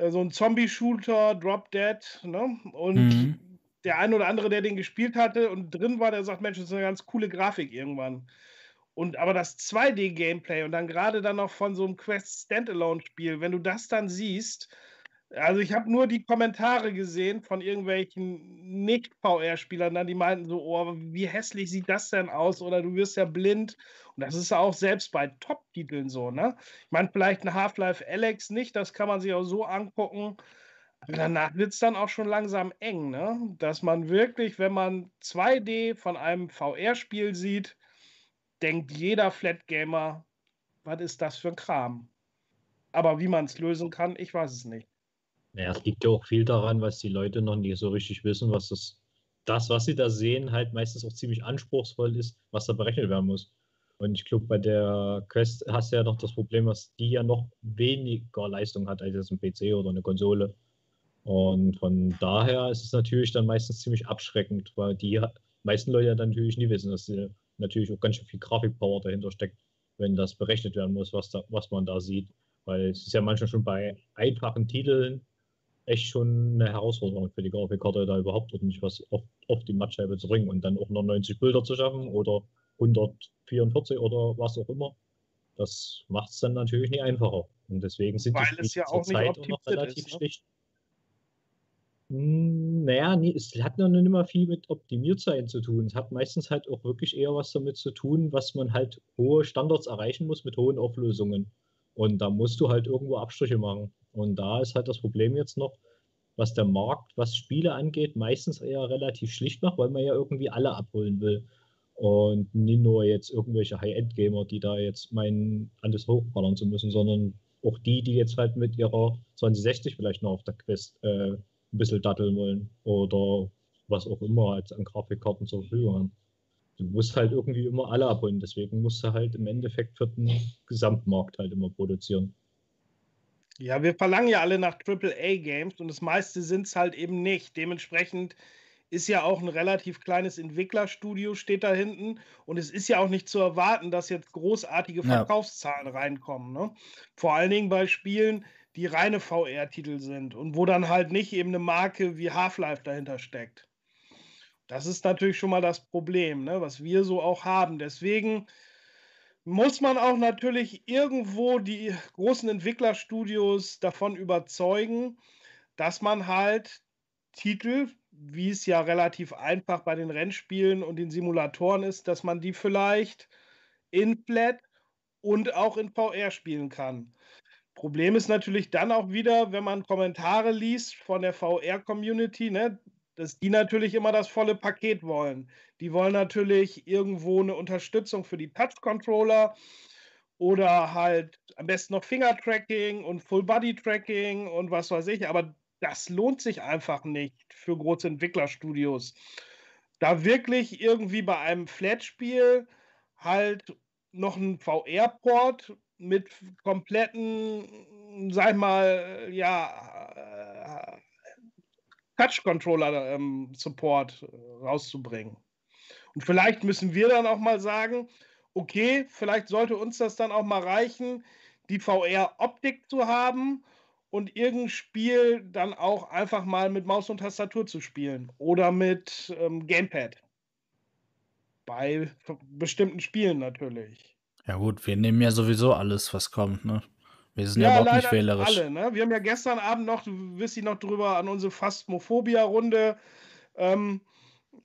Äh, so ein Zombie-Shooter, Drop Dead. Ne? Und mhm. der eine oder andere, der den gespielt hatte und drin war, der sagt: Mensch, das ist eine ganz coole Grafik irgendwann. Und aber das 2D-Gameplay und dann gerade dann noch von so einem Quest Standalone-Spiel, wenn du das dann siehst, also ich habe nur die Kommentare gesehen von irgendwelchen Nicht-VR-Spielern, die meinten so, oh, wie hässlich sieht das denn aus? Oder du wirst ja blind. Und das ist auch selbst bei Top-Titeln so, ne? Ich meine, vielleicht ein Half-Life Alex nicht, das kann man sich auch so angucken. Aber danach wird es dann auch schon langsam eng, ne? Dass man wirklich, wenn man 2D von einem VR-Spiel sieht, denkt jeder Flat-Gamer, was ist das für ein Kram? Aber wie man es lösen kann, ich weiß es nicht. Naja, es liegt ja auch viel daran, was die Leute noch nicht so richtig wissen, was das, das, was sie da sehen, halt meistens auch ziemlich anspruchsvoll ist, was da berechnet werden muss. Und ich glaube, bei der Quest hast du ja noch das Problem, dass die ja noch weniger Leistung hat als jetzt ein PC oder eine Konsole. Und von daher ist es natürlich dann meistens ziemlich abschreckend, weil die meisten Leute dann natürlich nie wissen, dass natürlich auch ganz schön viel Grafikpower dahinter steckt, wenn das berechnet werden muss, was, da, was man da sieht. Weil es ist ja manchmal schon bei einfachen Titeln echt schon eine Herausforderung für die Grafikkarte, da überhaupt nicht was auf, auf die Mattscheibe zu bringen und dann auch noch 90 Bilder zu schaffen oder 144 oder was auch immer. Das macht es dann natürlich nicht einfacher. Und deswegen sind Weil die es ja auch Zeit noch relativ ist, ne? schlicht. Hm, naja, nie, es hat noch nicht immer viel mit Optimiertsein zu tun. Es hat meistens halt auch wirklich eher was damit zu tun, was man halt hohe Standards erreichen muss mit hohen Auflösungen. Und da musst du halt irgendwo Abstriche machen. Und da ist halt das Problem jetzt noch, was der Markt, was Spiele angeht, meistens eher relativ schlicht macht, weil man ja irgendwie alle abholen will. Und nicht nur jetzt irgendwelche High-End-Gamer, die da jetzt meinen, alles hochballern zu müssen, sondern auch die, die jetzt halt mit ihrer 2060 vielleicht noch auf der Quest äh, ein bisschen datteln wollen oder was auch immer als an Grafikkarten zur Verfügung haben. Du musst halt irgendwie immer alle abholen, deswegen musst du halt im Endeffekt für den Gesamtmarkt halt immer produzieren. Ja, wir verlangen ja alle nach AAA-Games und das meiste sind es halt eben nicht. Dementsprechend ist ja auch ein relativ kleines Entwicklerstudio, steht da hinten. Und es ist ja auch nicht zu erwarten, dass jetzt großartige Verkaufszahlen ja. reinkommen. Ne? Vor allen Dingen bei Spielen, die reine VR-Titel sind und wo dann halt nicht eben eine Marke wie Half-Life dahinter steckt. Das ist natürlich schon mal das Problem, ne? was wir so auch haben. Deswegen muss man auch natürlich irgendwo die großen Entwicklerstudios davon überzeugen, dass man halt Titel, wie es ja relativ einfach bei den Rennspielen und den Simulatoren ist, dass man die vielleicht in Flat und auch in VR spielen kann. Problem ist natürlich dann auch wieder, wenn man Kommentare liest von der VR-Community, ne, dass die natürlich immer das volle Paket wollen. Die wollen natürlich irgendwo eine Unterstützung für die Touch-Controller oder halt am besten noch Finger-Tracking und Full-Body-Tracking und was weiß ich. Aber das lohnt sich einfach nicht für große Entwicklerstudios. Da wirklich irgendwie bei einem Flat-Spiel halt noch ein VR-Port mit kompletten, sag ich mal, ja, Touch-Controller-Support ähm, rauszubringen. Und vielleicht müssen wir dann auch mal sagen, okay, vielleicht sollte uns das dann auch mal reichen, die VR-Optik zu haben und irgendein Spiel dann auch einfach mal mit Maus und Tastatur zu spielen oder mit ähm, Gamepad. Bei bestimmten Spielen natürlich. Ja gut, wir nehmen ja sowieso alles, was kommt, ne? Wir sind ja, ja überhaupt nicht wählerisch. Alle, ne? Wir haben ja gestern Abend noch, du wirst dich noch drüber an unsere Phasmophobia-Runde ähm,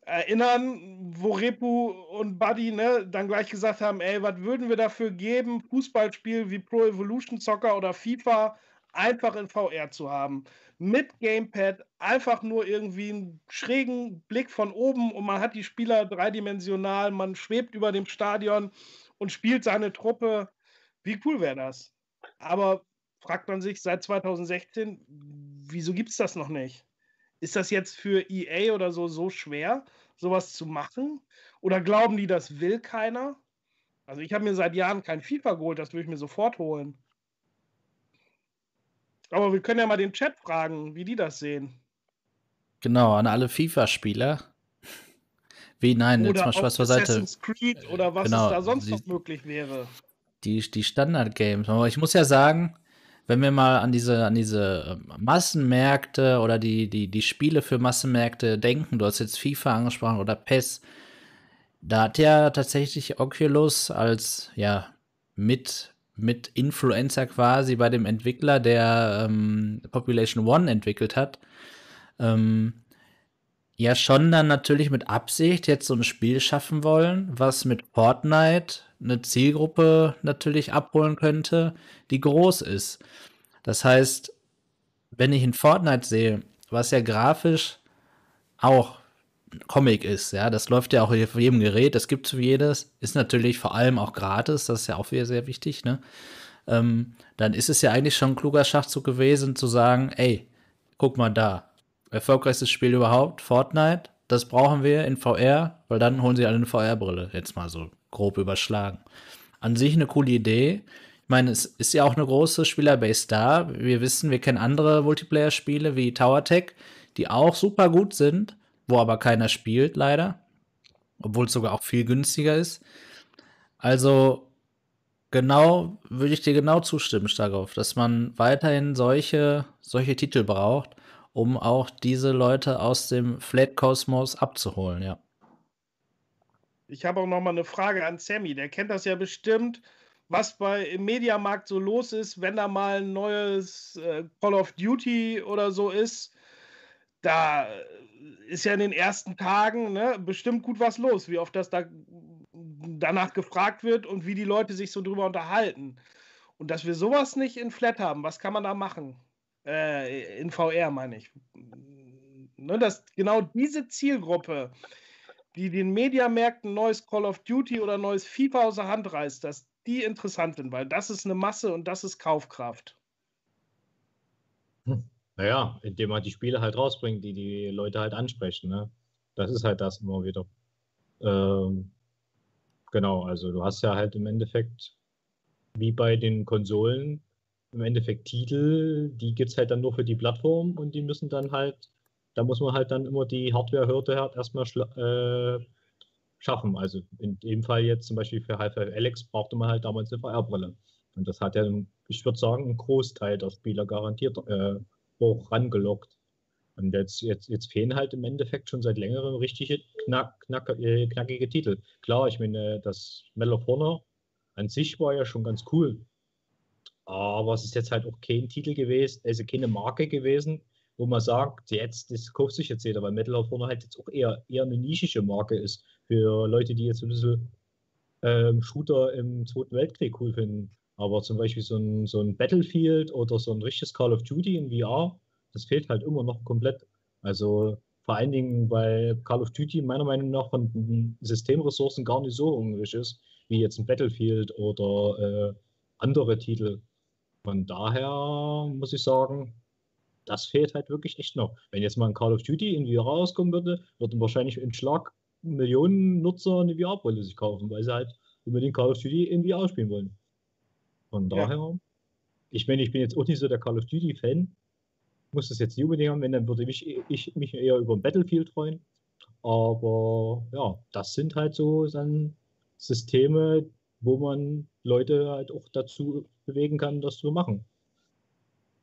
erinnern, wo Repu und Buddy ne, dann gleich gesagt haben, ey, was würden wir dafür geben, Fußballspiel wie Pro Evolution Soccer oder FIFA einfach in VR zu haben. Mit Gamepad einfach nur irgendwie einen schrägen Blick von oben und man hat die Spieler dreidimensional, man schwebt über dem Stadion und spielt seine Truppe. Wie cool wäre das? Aber fragt man sich seit 2016, wieso gibt es das noch nicht? Ist das jetzt für EA oder so so schwer, sowas zu machen? Oder glauben die, das will keiner? Also ich habe mir seit Jahren kein FIFA geholt, das würde ich mir sofort holen. Aber wir können ja mal den Chat fragen, wie die das sehen. Genau, an alle FIFA-Spieler. Wie, nein, oder jetzt mal Spaß beiseite. Assassin's Creed oder was genau, es da sonst noch möglich wäre die, die Standard-Games. Aber ich muss ja sagen, wenn wir mal an diese, an diese ähm, Massenmärkte oder die, die, die Spiele für Massenmärkte denken, du hast jetzt FIFA angesprochen oder PES, da hat ja tatsächlich Oculus als ja mit, mit Influencer quasi bei dem Entwickler, der ähm, Population One entwickelt hat, ähm, ja schon dann natürlich mit Absicht jetzt so ein Spiel schaffen wollen, was mit Fortnite eine Zielgruppe natürlich abholen könnte, die groß ist. Das heißt, wenn ich in Fortnite sehe, was ja grafisch auch Comic ist, ja, das läuft ja auch auf jedem Gerät, das gibt es für jedes, ist natürlich vor allem auch gratis, das ist ja auch wieder sehr wichtig, ne? Ähm, dann ist es ja eigentlich schon ein kluger Schachzug gewesen, zu sagen, ey, guck mal da, erfolgreichstes Spiel überhaupt, Fortnite, das brauchen wir in VR, weil dann holen sie alle eine VR-Brille, jetzt mal so grob überschlagen. An sich eine coole Idee. Ich meine, es ist ja auch eine große Spielerbase da. Wir wissen, wir kennen andere Multiplayer-Spiele wie Tower Tech, die auch super gut sind, wo aber keiner spielt, leider. Obwohl es sogar auch viel günstiger ist. Also, genau, würde ich dir genau zustimmen, Starkov, dass man weiterhin solche, solche Titel braucht, um auch diese Leute aus dem Flat-Kosmos abzuholen, ja. Ich habe auch noch mal eine Frage an Sammy. Der kennt das ja bestimmt, was bei im Mediamarkt so los ist, wenn da mal ein neues äh, Call of Duty oder so ist. Da ist ja in den ersten Tagen ne, bestimmt gut was los, wie oft das da danach gefragt wird und wie die Leute sich so drüber unterhalten. Und dass wir sowas nicht in Flat haben, was kann man da machen? Äh, in VR meine ich. Ne, dass genau diese Zielgruppe die den Mediamärkten neues Call of Duty oder neues FIFA aus der Hand reißt, dass die interessant sind, weil das ist eine Masse und das ist Kaufkraft. Hm. Naja, indem man die Spiele halt rausbringt, die die Leute halt ansprechen. Ne? Das ist halt das immer wieder. Ähm, genau, also du hast ja halt im Endeffekt, wie bei den Konsolen, im Endeffekt Titel, die gibt es halt dann nur für die Plattform und die müssen dann halt da muss man halt dann immer die Hardware-Hürde halt erstmal äh, schaffen. Also in dem Fall jetzt zum Beispiel für Half-Life Alex brauchte man halt damals eine VR-Brille. Und das hat ja, ich würde sagen, einen Großteil der Spieler garantiert äh, hoch rangelockt. Und jetzt, jetzt, jetzt fehlen halt im Endeffekt schon seit längerem richtige knack, knack, äh, knackige Titel. Klar, ich meine, das Medal of Honor an sich war ja schon ganz cool. Aber es ist jetzt halt auch kein Titel gewesen, also keine Marke gewesen, wo man sagt, jetzt, das kauft sich jetzt jeder, weil Metal of Honor halt jetzt auch eher, eher eine nischige Marke ist für Leute, die jetzt ein bisschen ähm, Shooter im Zweiten Weltkrieg cool finden. Aber zum Beispiel so ein, so ein Battlefield oder so ein richtiges Call of Duty in VR, das fehlt halt immer noch komplett. Also vor allen Dingen, weil Call of Duty meiner Meinung nach von Systemressourcen gar nicht so hungrig ist, wie jetzt ein Battlefield oder äh, andere Titel. Von daher muss ich sagen, das fehlt halt wirklich echt noch. Wenn jetzt mal ein Call of Duty in VR rauskommen würde, würden wahrscheinlich in Schlag Millionen Nutzer eine VR-Brille sich kaufen, weil sie halt unbedingt Call of Duty in VR spielen wollen. Von daher, ja. ich meine, ich bin jetzt auch nicht so der Call of Duty-Fan, muss das jetzt nicht unbedingt haben, wenn, dann würde ich, ich mich eher über ein Battlefield freuen. Aber ja, das sind halt so dann Systeme, wo man Leute halt auch dazu bewegen kann, das zu machen.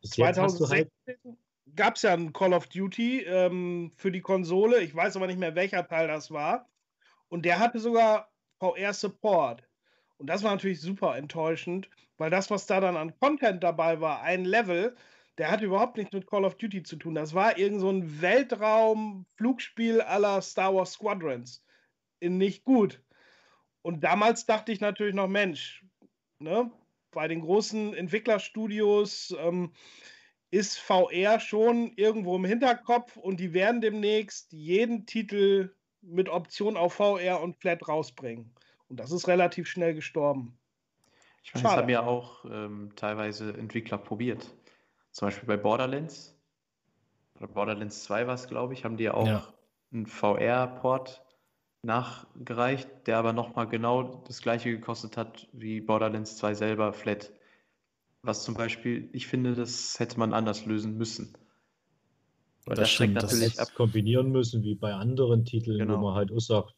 2016 halt gab es ja ein Call of Duty ähm, für die Konsole. Ich weiß aber nicht mehr, welcher Teil das war. Und der hatte sogar VR-Support. Und das war natürlich super enttäuschend, weil das, was da dann an Content dabei war, ein Level, der hatte überhaupt nichts mit Call of Duty zu tun. Das war irgend so ein Weltraum-Flugspiel aller Star Wars Squadrons. In nicht gut. Und damals dachte ich natürlich noch, Mensch, ne, bei den großen Entwicklerstudios ähm, ist VR schon irgendwo im Hinterkopf und die werden demnächst jeden Titel mit Option auf VR und Flat rausbringen. Und das ist relativ schnell gestorben. Ich meine, das haben ja auch ähm, teilweise Entwickler probiert. Zum Beispiel bei Borderlands. Oder Borderlands 2 war es, glaube ich, haben die ja auch ja. einen VR-Port nachgereicht, der aber nochmal genau das gleiche gekostet hat wie Borderlands 2 selber, Flat. Was zum Beispiel, ich finde, das hätte man anders lösen müssen. Weil das, das stimmt, natürlich das ab. kombinieren müssen, wie bei anderen Titeln, genau. wo man halt auch sagt,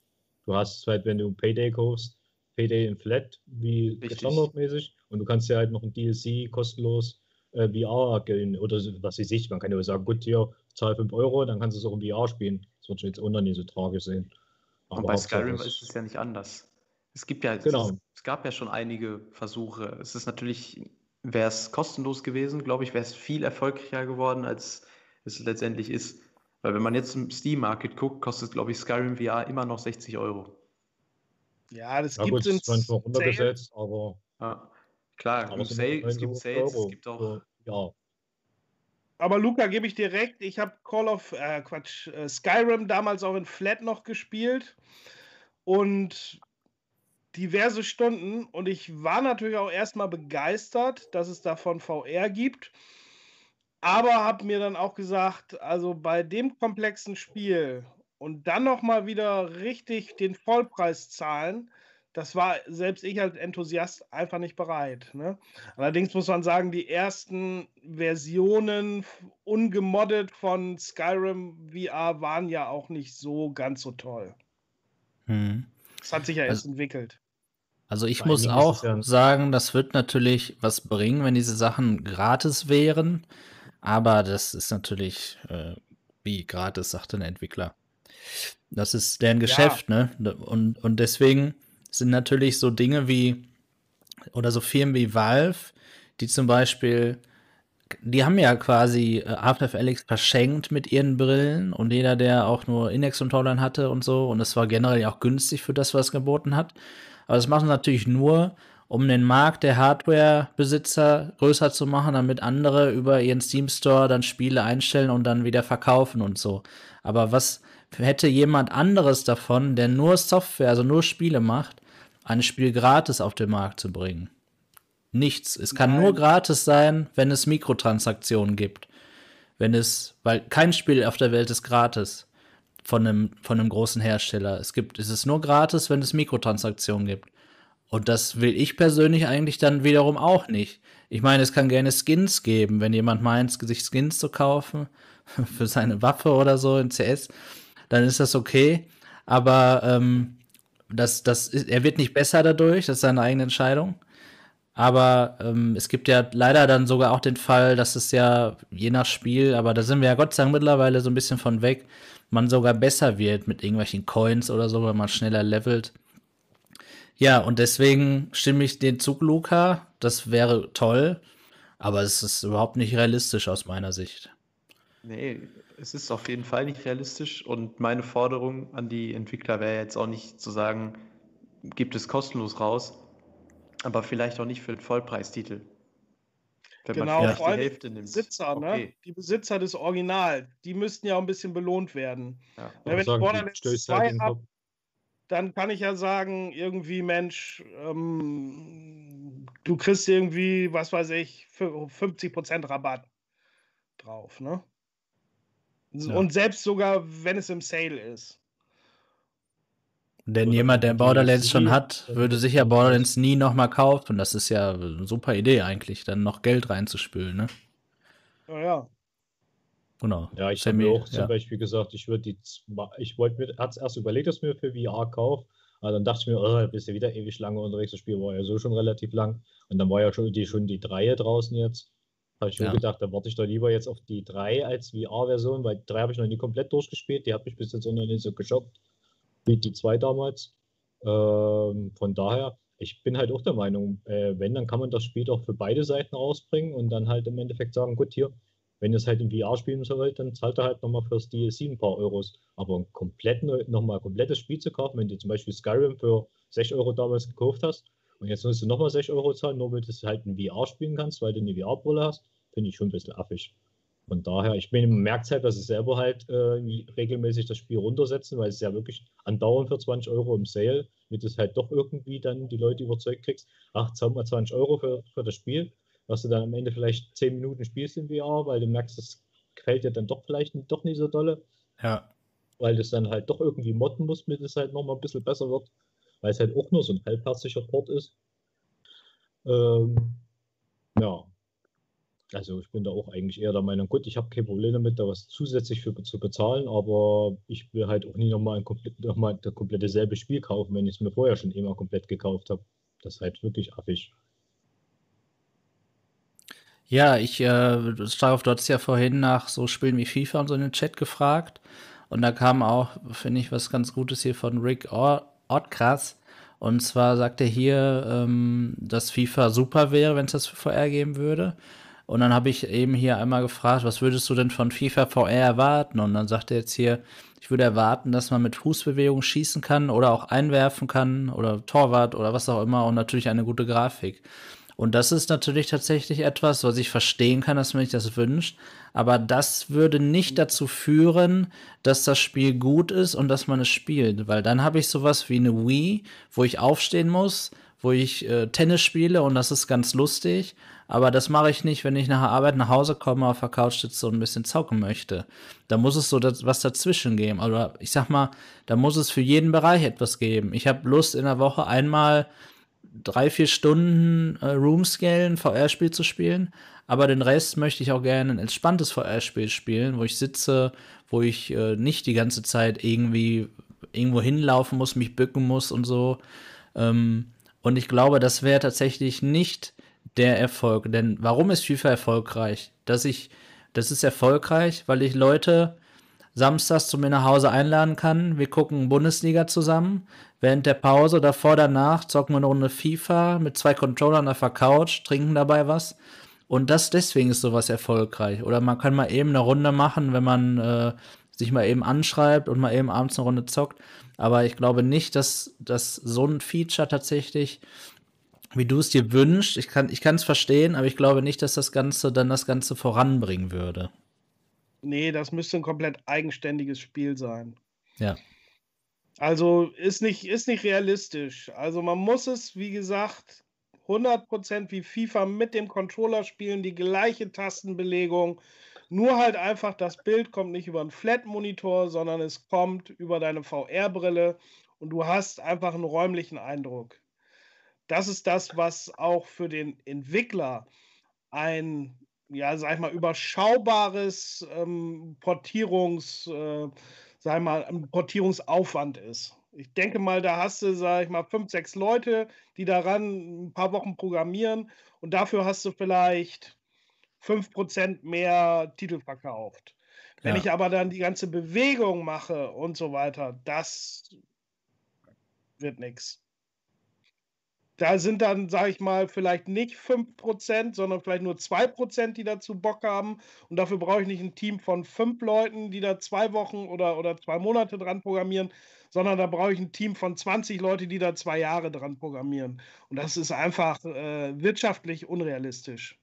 du hast halt, wenn du Payday kaufst, Payday in Flat, wie standardmäßig, und du kannst ja halt noch ein DLC kostenlos äh, VR gehen, oder was weiß ich, man kann ja sagen, gut, hier, zahl 5 Euro, dann kannst du es auch in VR spielen. Das wird schon jetzt noch nicht so tragisch sehen. Und bei Skyrim ist es ja nicht anders. Es gibt ja, genau. es, es, gab ja schon einige Versuche. Es ist natürlich, wäre es kostenlos gewesen, glaube ich, wäre es viel erfolgreicher geworden, als es letztendlich ist. Weil wenn man jetzt im Steam Market guckt, kostet, glaube ich, Skyrim VR immer noch 60 Euro. Ja, das ja, gibt es manchmal runtergesetzt, aber. Ja, klar, aber Sale, es gibt Sales, Euro. es gibt auch. Ja. Aber Luca, gebe ich direkt, ich habe Call of, äh, Quatsch, äh, Skyrim damals auch in Flat noch gespielt und diverse Stunden und ich war natürlich auch erstmal begeistert, dass es davon VR gibt, aber habe mir dann auch gesagt, also bei dem komplexen Spiel und dann noch mal wieder richtig den Vollpreis zahlen, das war selbst ich als Enthusiast einfach nicht bereit. Ne? Allerdings muss man sagen, die ersten Versionen ungemoddet von Skyrim VR waren ja auch nicht so ganz so toll. Hm. Das hat sich ja erst also, entwickelt. Also ich muss auch sagen, das wird natürlich was bringen, wenn diese Sachen gratis wären. Aber das ist natürlich äh, wie gratis, sagt ein Entwickler. Das ist deren Geschäft, ja. ne? Und, und deswegen sind natürlich so Dinge wie, oder so Firmen wie Valve, die zum Beispiel, die haben ja quasi äh, Half-Life Alyx verschenkt mit ihren Brillen und jeder, der auch nur Index-Controllern hatte und so, und es war generell auch günstig für das, was es geboten hat. Aber das machen sie natürlich nur, um den Markt der Hardware-Besitzer größer zu machen, damit andere über ihren Steam Store dann Spiele einstellen und dann wieder verkaufen und so. Aber was hätte jemand anderes davon, der nur Software, also nur Spiele macht, ein Spiel gratis auf den Markt zu bringen. Nichts. Es kann Nein. nur gratis sein, wenn es Mikrotransaktionen gibt. Wenn es, weil kein Spiel auf der Welt ist gratis von einem, von einem großen Hersteller. Es gibt, es ist nur gratis, wenn es Mikrotransaktionen gibt. Und das will ich persönlich eigentlich dann wiederum auch nicht. Ich meine, es kann gerne Skins geben, wenn jemand meint, sich Skins zu kaufen für seine Waffe oder so in CS, dann ist das okay. Aber ähm, das, das ist, er wird nicht besser dadurch, das ist seine eigene Entscheidung. Aber ähm, es gibt ja leider dann sogar auch den Fall, dass es ja je nach Spiel, aber da sind wir ja Gott sei Dank mittlerweile so ein bisschen von weg, man sogar besser wird mit irgendwelchen Coins oder so, weil man schneller levelt. Ja, und deswegen stimme ich den Zug, Luca. Das wäre toll, aber es ist überhaupt nicht realistisch aus meiner Sicht. Nee, es ist auf jeden Fall nicht realistisch und meine Forderung an die Entwickler wäre jetzt auch nicht zu sagen, gibt es kostenlos raus, aber vielleicht auch nicht für den Vollpreistitel. Wenn genau, man vor allem die Hälfte nimmt. Besitzer, ne? okay. ne? Die Besitzer des Original, die müssten ja auch ein bisschen belohnt werden. Ja. Wenn ich Borderlands 2 halt habe, dann kann ich ja sagen, irgendwie, Mensch, ähm, du kriegst irgendwie, was weiß ich, 50% Rabatt drauf, ne? Ja. Und selbst sogar, wenn es im Sale ist. Denn Oder jemand, der Borderlands schon hat, würde sicher Borderlands nie nochmal kaufen. Das ist ja eine super Idee eigentlich, dann noch Geld reinzuspülen, ne? Ja, ja. Genau. Ja, ich habe mir auch ja. zum Beispiel gesagt, ich würde die, ich wollte mir, hat es erst überlegt, dass mir für VR kaufe, aber dann dachte ich mir, oh, bist du wieder ewig lange unterwegs, das Spiel war ja so schon relativ lang und dann war ja schon die, schon die Dreie draußen jetzt habe ich schon ja. gedacht, da warte ich doch lieber jetzt auf die 3 als VR-Version, weil die 3 habe ich noch nie komplett durchgespielt. Die hat mich bis jetzt auch noch nicht so geschockt wie die 2 damals. Ähm, von daher, ich bin halt auch der Meinung, äh, wenn, dann kann man das Spiel doch für beide Seiten rausbringen und dann halt im Endeffekt sagen, gut, hier, wenn ihr es halt in VR spielen sollt, dann zahlt ihr halt nochmal fürs DLC ein paar Euros. Aber ein komplett, nochmal komplettes Spiel zu kaufen, wenn du zum Beispiel Skyrim für 6 Euro damals gekauft hast, und jetzt musst du nochmal 6 Euro zahlen, nur damit du es halt in VR spielen kannst, weil du eine VR-Brille hast. Finde ich schon ein bisschen affig. Von daher, ich bin, man merkt halt, dass sie selber halt äh, regelmäßig das Spiel runtersetzen, weil es ja wirklich andauernd für 20 Euro im Sale, damit du es halt doch irgendwie dann die Leute überzeugt kriegst, ach, zahl mal 20 Euro für, für das Spiel, was du dann am Ende vielleicht 10 Minuten spielst in VR, weil du merkst, das gefällt dir dann doch vielleicht doch nicht so dolle. Ja. Weil du es dann halt doch irgendwie modden musst, damit es halt nochmal ein bisschen besser wird weil es halt auch nur so ein halbherziger Port ist. Ähm, ja, also ich bin da auch eigentlich eher der Meinung, gut, ich habe kein Problem damit, da was zusätzlich für zu bezahlen, aber ich will halt auch nie nochmal ein komplett, noch mal das komplette selbe Spiel kaufen, wenn ich es mir vorher schon immer komplett gekauft habe. Das ist halt wirklich affig. Ja, ich, äh, Starov, du hattest ja vorhin nach so Spielen wie FIFA und so in den Chat gefragt. Und da kam auch, finde ich, was ganz Gutes hier von Rick Or Ort krass. Und zwar sagt er hier, ähm, dass FIFA super wäre, wenn es das für VR geben würde. Und dann habe ich eben hier einmal gefragt, was würdest du denn von FIFA VR erwarten? Und dann sagt er jetzt hier, ich würde erwarten, dass man mit Fußbewegung schießen kann oder auch einwerfen kann oder Torwart oder was auch immer und natürlich eine gute Grafik. Und das ist natürlich tatsächlich etwas, was ich verstehen kann, dass man sich das wünscht. Aber das würde nicht dazu führen, dass das Spiel gut ist und dass man es spielt. Weil dann habe ich sowas wie eine Wii, wo ich aufstehen muss, wo ich äh, Tennis spiele und das ist ganz lustig. Aber das mache ich nicht, wenn ich nach der Arbeit nach Hause komme, auf der Couch sitze und ein bisschen zocken möchte. Da muss es so das, was dazwischen geben. Oder ich sag mal, da muss es für jeden Bereich etwas geben. Ich habe Lust, in der Woche einmal drei, vier Stunden äh, Roomscale ein VR-Spiel zu spielen. Aber den Rest möchte ich auch gerne ein entspanntes VR-Spiel spielen, wo ich sitze, wo ich äh, nicht die ganze Zeit irgendwie irgendwo hinlaufen muss, mich bücken muss und so. Ähm, und ich glaube, das wäre tatsächlich nicht der Erfolg. Denn warum ist FIFA erfolgreich? Dass ich, das ist erfolgreich, weil ich Leute samstags zu mir nach Hause einladen kann. Wir gucken Bundesliga zusammen. Während der Pause, davor, danach zocken wir eine Runde FIFA mit zwei Controllern auf der Couch, trinken dabei was. Und das deswegen ist sowas erfolgreich. Oder man kann mal eben eine Runde machen, wenn man äh, sich mal eben anschreibt und mal eben abends eine Runde zockt. Aber ich glaube nicht, dass, dass so ein Feature tatsächlich wie du es dir wünschst. Ich kann es verstehen, aber ich glaube nicht, dass das Ganze dann das Ganze voranbringen würde. Nee, das müsste ein komplett eigenständiges Spiel sein. Ja. Also ist nicht, ist nicht realistisch. Also man muss es, wie gesagt, 100% wie FIFA mit dem Controller spielen, die gleiche Tastenbelegung. Nur halt einfach, das Bild kommt nicht über einen Flat-Monitor, sondern es kommt über deine VR-Brille und du hast einfach einen räumlichen Eindruck das ist das, was auch für den Entwickler ein, ja, sag ich mal, überschaubares ähm, Portierungs, äh, sag ich mal, ein Portierungsaufwand ist. Ich denke mal, da hast du, sag ich mal, fünf, sechs Leute, die daran ein paar Wochen programmieren und dafür hast du vielleicht fünf Prozent mehr Titel verkauft. Wenn ja. ich aber dann die ganze Bewegung mache und so weiter, das wird nichts da sind dann, sage ich mal, vielleicht nicht 5%, sondern vielleicht nur 2%, die dazu Bock haben. Und dafür brauche ich nicht ein Team von fünf Leuten, die da zwei Wochen oder, oder zwei Monate dran programmieren, sondern da brauche ich ein Team von 20 Leute, die da zwei Jahre dran programmieren. Und das ist einfach äh, wirtschaftlich unrealistisch.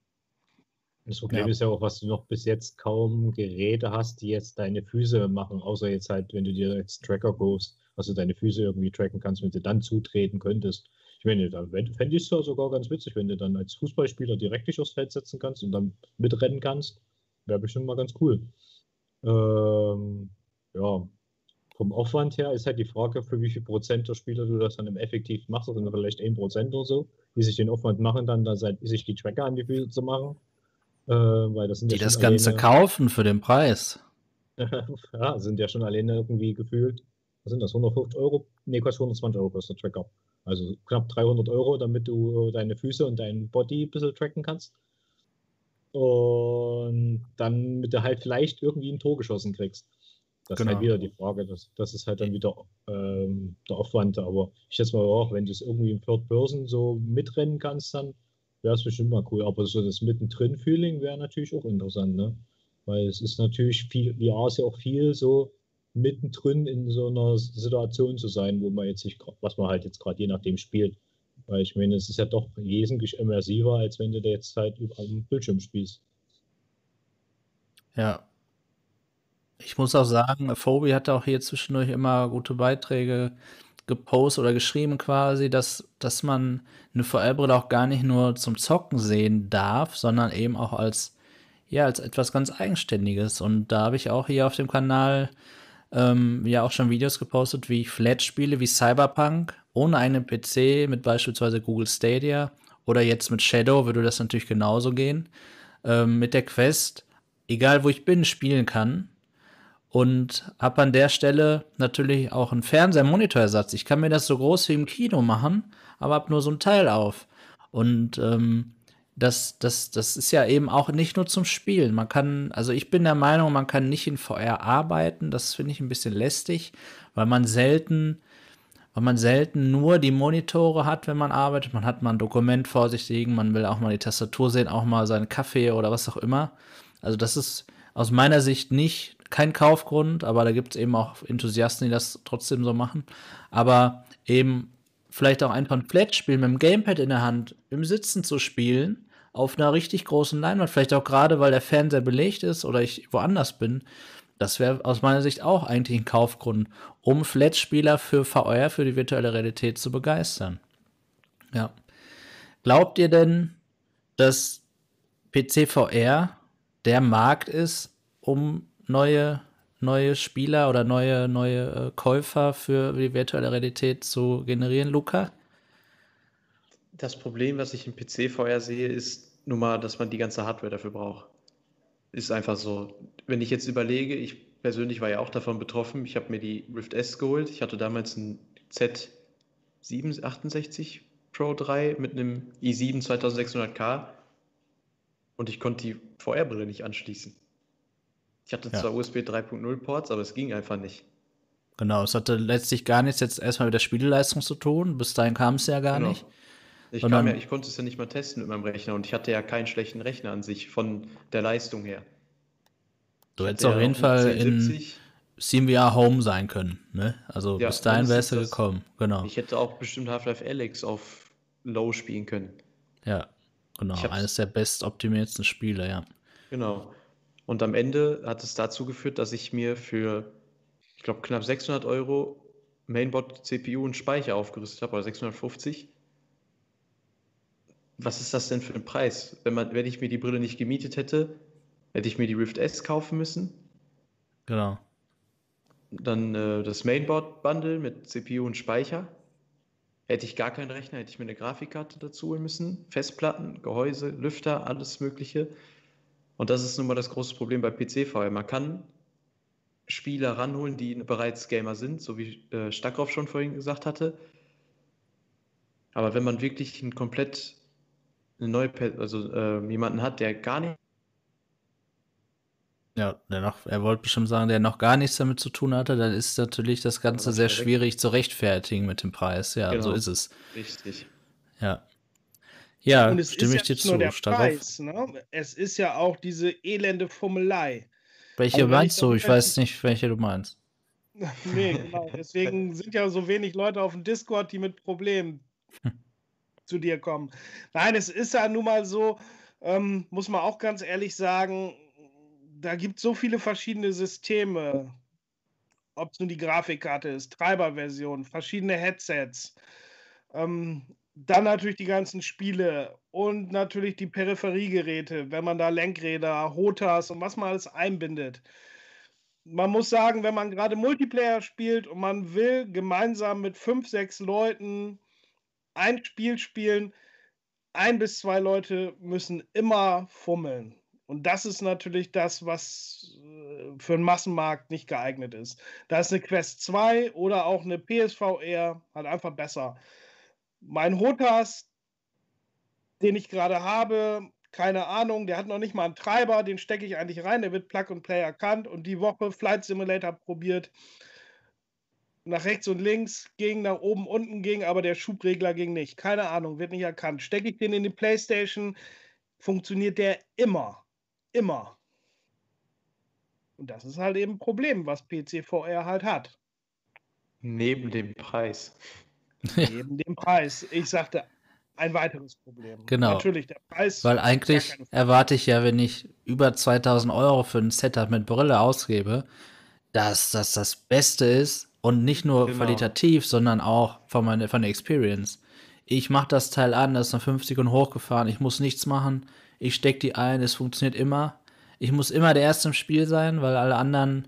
Das Problem ja. ist ja auch, was du noch bis jetzt kaum Geräte hast, die jetzt deine Füße machen, außer jetzt halt, wenn du dir jetzt Tracker kaufst, dass du deine Füße irgendwie tracken kannst, wenn du dann zutreten könntest. Ich meine, da fände ich es ja sogar ganz witzig, wenn du dann als Fußballspieler direkt dich aufs Feld setzen kannst und dann mitrennen kannst. Wäre bestimmt mal ganz cool. Ähm, ja, vom Aufwand her ist halt die Frage, für wie viel Prozent der Spieler du das dann im effektiv machst, also vielleicht 1 Prozent oder so, die sich den Aufwand machen, dann da sich die Tracker an die Füße zu machen. Äh, weil das sind die ja das Ganze alleine, kaufen für den Preis. ja, sind ja schon alleine irgendwie gefühlt. Was sind das? 150 Euro? Ne, kostet 120 Euro kostet der Tracker. Also knapp 300 Euro, damit du deine Füße und dein Body ein bisschen tracken kannst. Und dann mit der halt vielleicht irgendwie ein Tor geschossen kriegst. Das genau. ist halt genau. wieder die Frage. Das, das ist halt dann wieder ähm, der Aufwand. Aber ich schätze mal auch, wenn du es irgendwie im Third Person so mitrennen kannst, dann wäre es bestimmt mal cool. Aber so das Mittendrin-Feeling wäre natürlich auch interessant, ne? Weil es ist natürlich viel, VR ist ja auch viel so, mittendrin in so einer Situation zu sein, wo man jetzt sich, was man halt jetzt gerade je nachdem spielt. Weil ich meine, es ist ja doch wesentlich immersiver, als wenn du da jetzt halt über am Bildschirm spielst. Ja. Ich muss auch sagen, Phoebe hat auch hier zwischendurch immer gute Beiträge gepostet oder geschrieben quasi, dass, dass man eine VR-Brille auch gar nicht nur zum Zocken sehen darf, sondern eben auch als, ja, als etwas ganz Eigenständiges. Und da habe ich auch hier auf dem Kanal ähm, ja auch schon Videos gepostet, wie ich Flat spiele, wie Cyberpunk, ohne einen PC mit beispielsweise Google Stadia oder jetzt mit Shadow würde das natürlich genauso gehen. Ähm, mit der Quest, egal wo ich bin, spielen kann. Und habe an der Stelle natürlich auch einen Fernseher-Monitorersatz. Ich kann mir das so groß wie im Kino machen, aber habe nur so ein Teil auf. Und ähm, das, das, das ist ja eben auch nicht nur zum Spielen. Man kann, also ich bin der Meinung, man kann nicht in VR arbeiten. Das finde ich ein bisschen lästig, weil man selten, weil man selten nur die Monitore hat, wenn man arbeitet. Man hat mal ein Dokument vor sich liegen, man will auch mal die Tastatur sehen, auch mal seinen Kaffee oder was auch immer. Also das ist aus meiner Sicht nicht kein Kaufgrund, aber da gibt es eben auch Enthusiasten, die das trotzdem so machen. Aber eben vielleicht auch ein Flat-Spiel mit dem Gamepad in der Hand im Sitzen zu spielen, auf einer richtig großen Leinwand, vielleicht auch gerade, weil der Fernseher belegt ist oder ich woanders bin, das wäre aus meiner Sicht auch eigentlich ein Kaufgrund, um Flat-Spieler für VR, für die virtuelle Realität zu begeistern. Ja. Glaubt ihr denn, dass PC-VR der Markt ist, um neue, neue Spieler oder neue, neue äh, Käufer für die virtuelle Realität zu generieren, Luca? Das Problem, was ich im PC-VR sehe, ist nun mal, dass man die ganze Hardware dafür braucht. Ist einfach so. Wenn ich jetzt überlege, ich persönlich war ja auch davon betroffen. Ich habe mir die Rift S geholt. Ich hatte damals ein Z768 Pro 3 mit einem i7 2600K und ich konnte die VR-Brille nicht anschließen. Ich hatte ja. zwar USB 3.0 Ports, aber es ging einfach nicht. Genau, es hatte letztlich gar nichts jetzt erstmal mit der Spieleleistung zu tun. Bis dahin kam es ja gar genau. nicht. Ich, ja, ich konnte es ja nicht mal testen mit meinem Rechner und ich hatte ja keinen schlechten Rechner an sich von der Leistung her. Du hättest auf jeden Fall in SteamVR Home sein können. Ne? Also ja, bis dahin wärst du gekommen. Genau. Ich hätte auch bestimmt Half-Life Alex auf Low spielen können. Ja, genau. Eines der bestoptimierten Spiele, ja. Genau. Und am Ende hat es dazu geführt, dass ich mir für, ich glaube, knapp 600 Euro Mainboard, CPU und Speicher aufgerüstet habe, oder 650 was ist das denn für ein Preis? Wenn, man, wenn ich mir die Brille nicht gemietet hätte, hätte ich mir die Rift S kaufen müssen. Genau. Dann äh, das Mainboard-Bundle mit CPU und Speicher. Hätte ich gar keinen Rechner, hätte ich mir eine Grafikkarte dazu holen müssen. Festplatten, Gehäuse, Lüfter, alles Mögliche. Und das ist nun mal das große Problem bei PC-VR. Man kann Spieler ranholen, die bereits Gamer sind, so wie äh, Stackhoff schon vorhin gesagt hatte. Aber wenn man wirklich ein komplett eine neue, also äh, jemanden hat, der gar nicht. Ja, der noch, er wollte bestimmt sagen, der noch gar nichts damit zu tun hatte, dann ist natürlich das Ganze sehr schwierig zu rechtfertigen mit dem Preis. Ja, genau. so ist es. Richtig. Ja. Ja, Und es stimme ist ich ja dir zu. Der Preis, ne? Es ist ja auch diese elende Fummelei. Welche also, meinst du? Ich weiß nicht, welche du meinst. nee, genau. Deswegen sind ja so wenig Leute auf dem Discord, die mit Problemen hm zu dir kommen. Nein, es ist ja nun mal so, ähm, muss man auch ganz ehrlich sagen, da gibt es so viele verschiedene Systeme. Ob es nun die Grafikkarte ist, Treiberversion, verschiedene Headsets. Ähm, dann natürlich die ganzen Spiele und natürlich die Peripheriegeräte, wenn man da Lenkräder, Hotas und was man alles einbindet. Man muss sagen, wenn man gerade Multiplayer spielt und man will gemeinsam mit fünf, sechs Leuten ein Spiel spielen, ein bis zwei Leute müssen immer fummeln. Und das ist natürlich das, was äh, für einen Massenmarkt nicht geeignet ist. Da ist eine Quest 2 oder auch eine PSVR halt einfach besser. Mein Hotas, den ich gerade habe, keine Ahnung, der hat noch nicht mal einen Treiber, den stecke ich eigentlich rein, der wird Plug and Play erkannt und die Woche Flight Simulator probiert nach rechts und links ging, nach oben, unten ging, aber der Schubregler ging nicht. Keine Ahnung, wird nicht erkannt. Stecke ich den in die Playstation, funktioniert der immer. Immer. Und das ist halt eben ein Problem, was PC VR halt hat. Neben dem Preis. Neben dem Preis. Ich sagte, ein weiteres Problem. Genau. Natürlich, der Preis. Weil eigentlich erwarte ich ja, wenn ich über 2000 Euro für ein Setup mit Brille ausgebe, dass das das Beste ist, und nicht nur genau. qualitativ, sondern auch von, meine, von der Experience. Ich mache das Teil an, das ist eine 50 und hochgefahren, ich muss nichts machen, ich stecke die ein, es funktioniert immer. Ich muss immer der Erste im Spiel sein, weil alle anderen,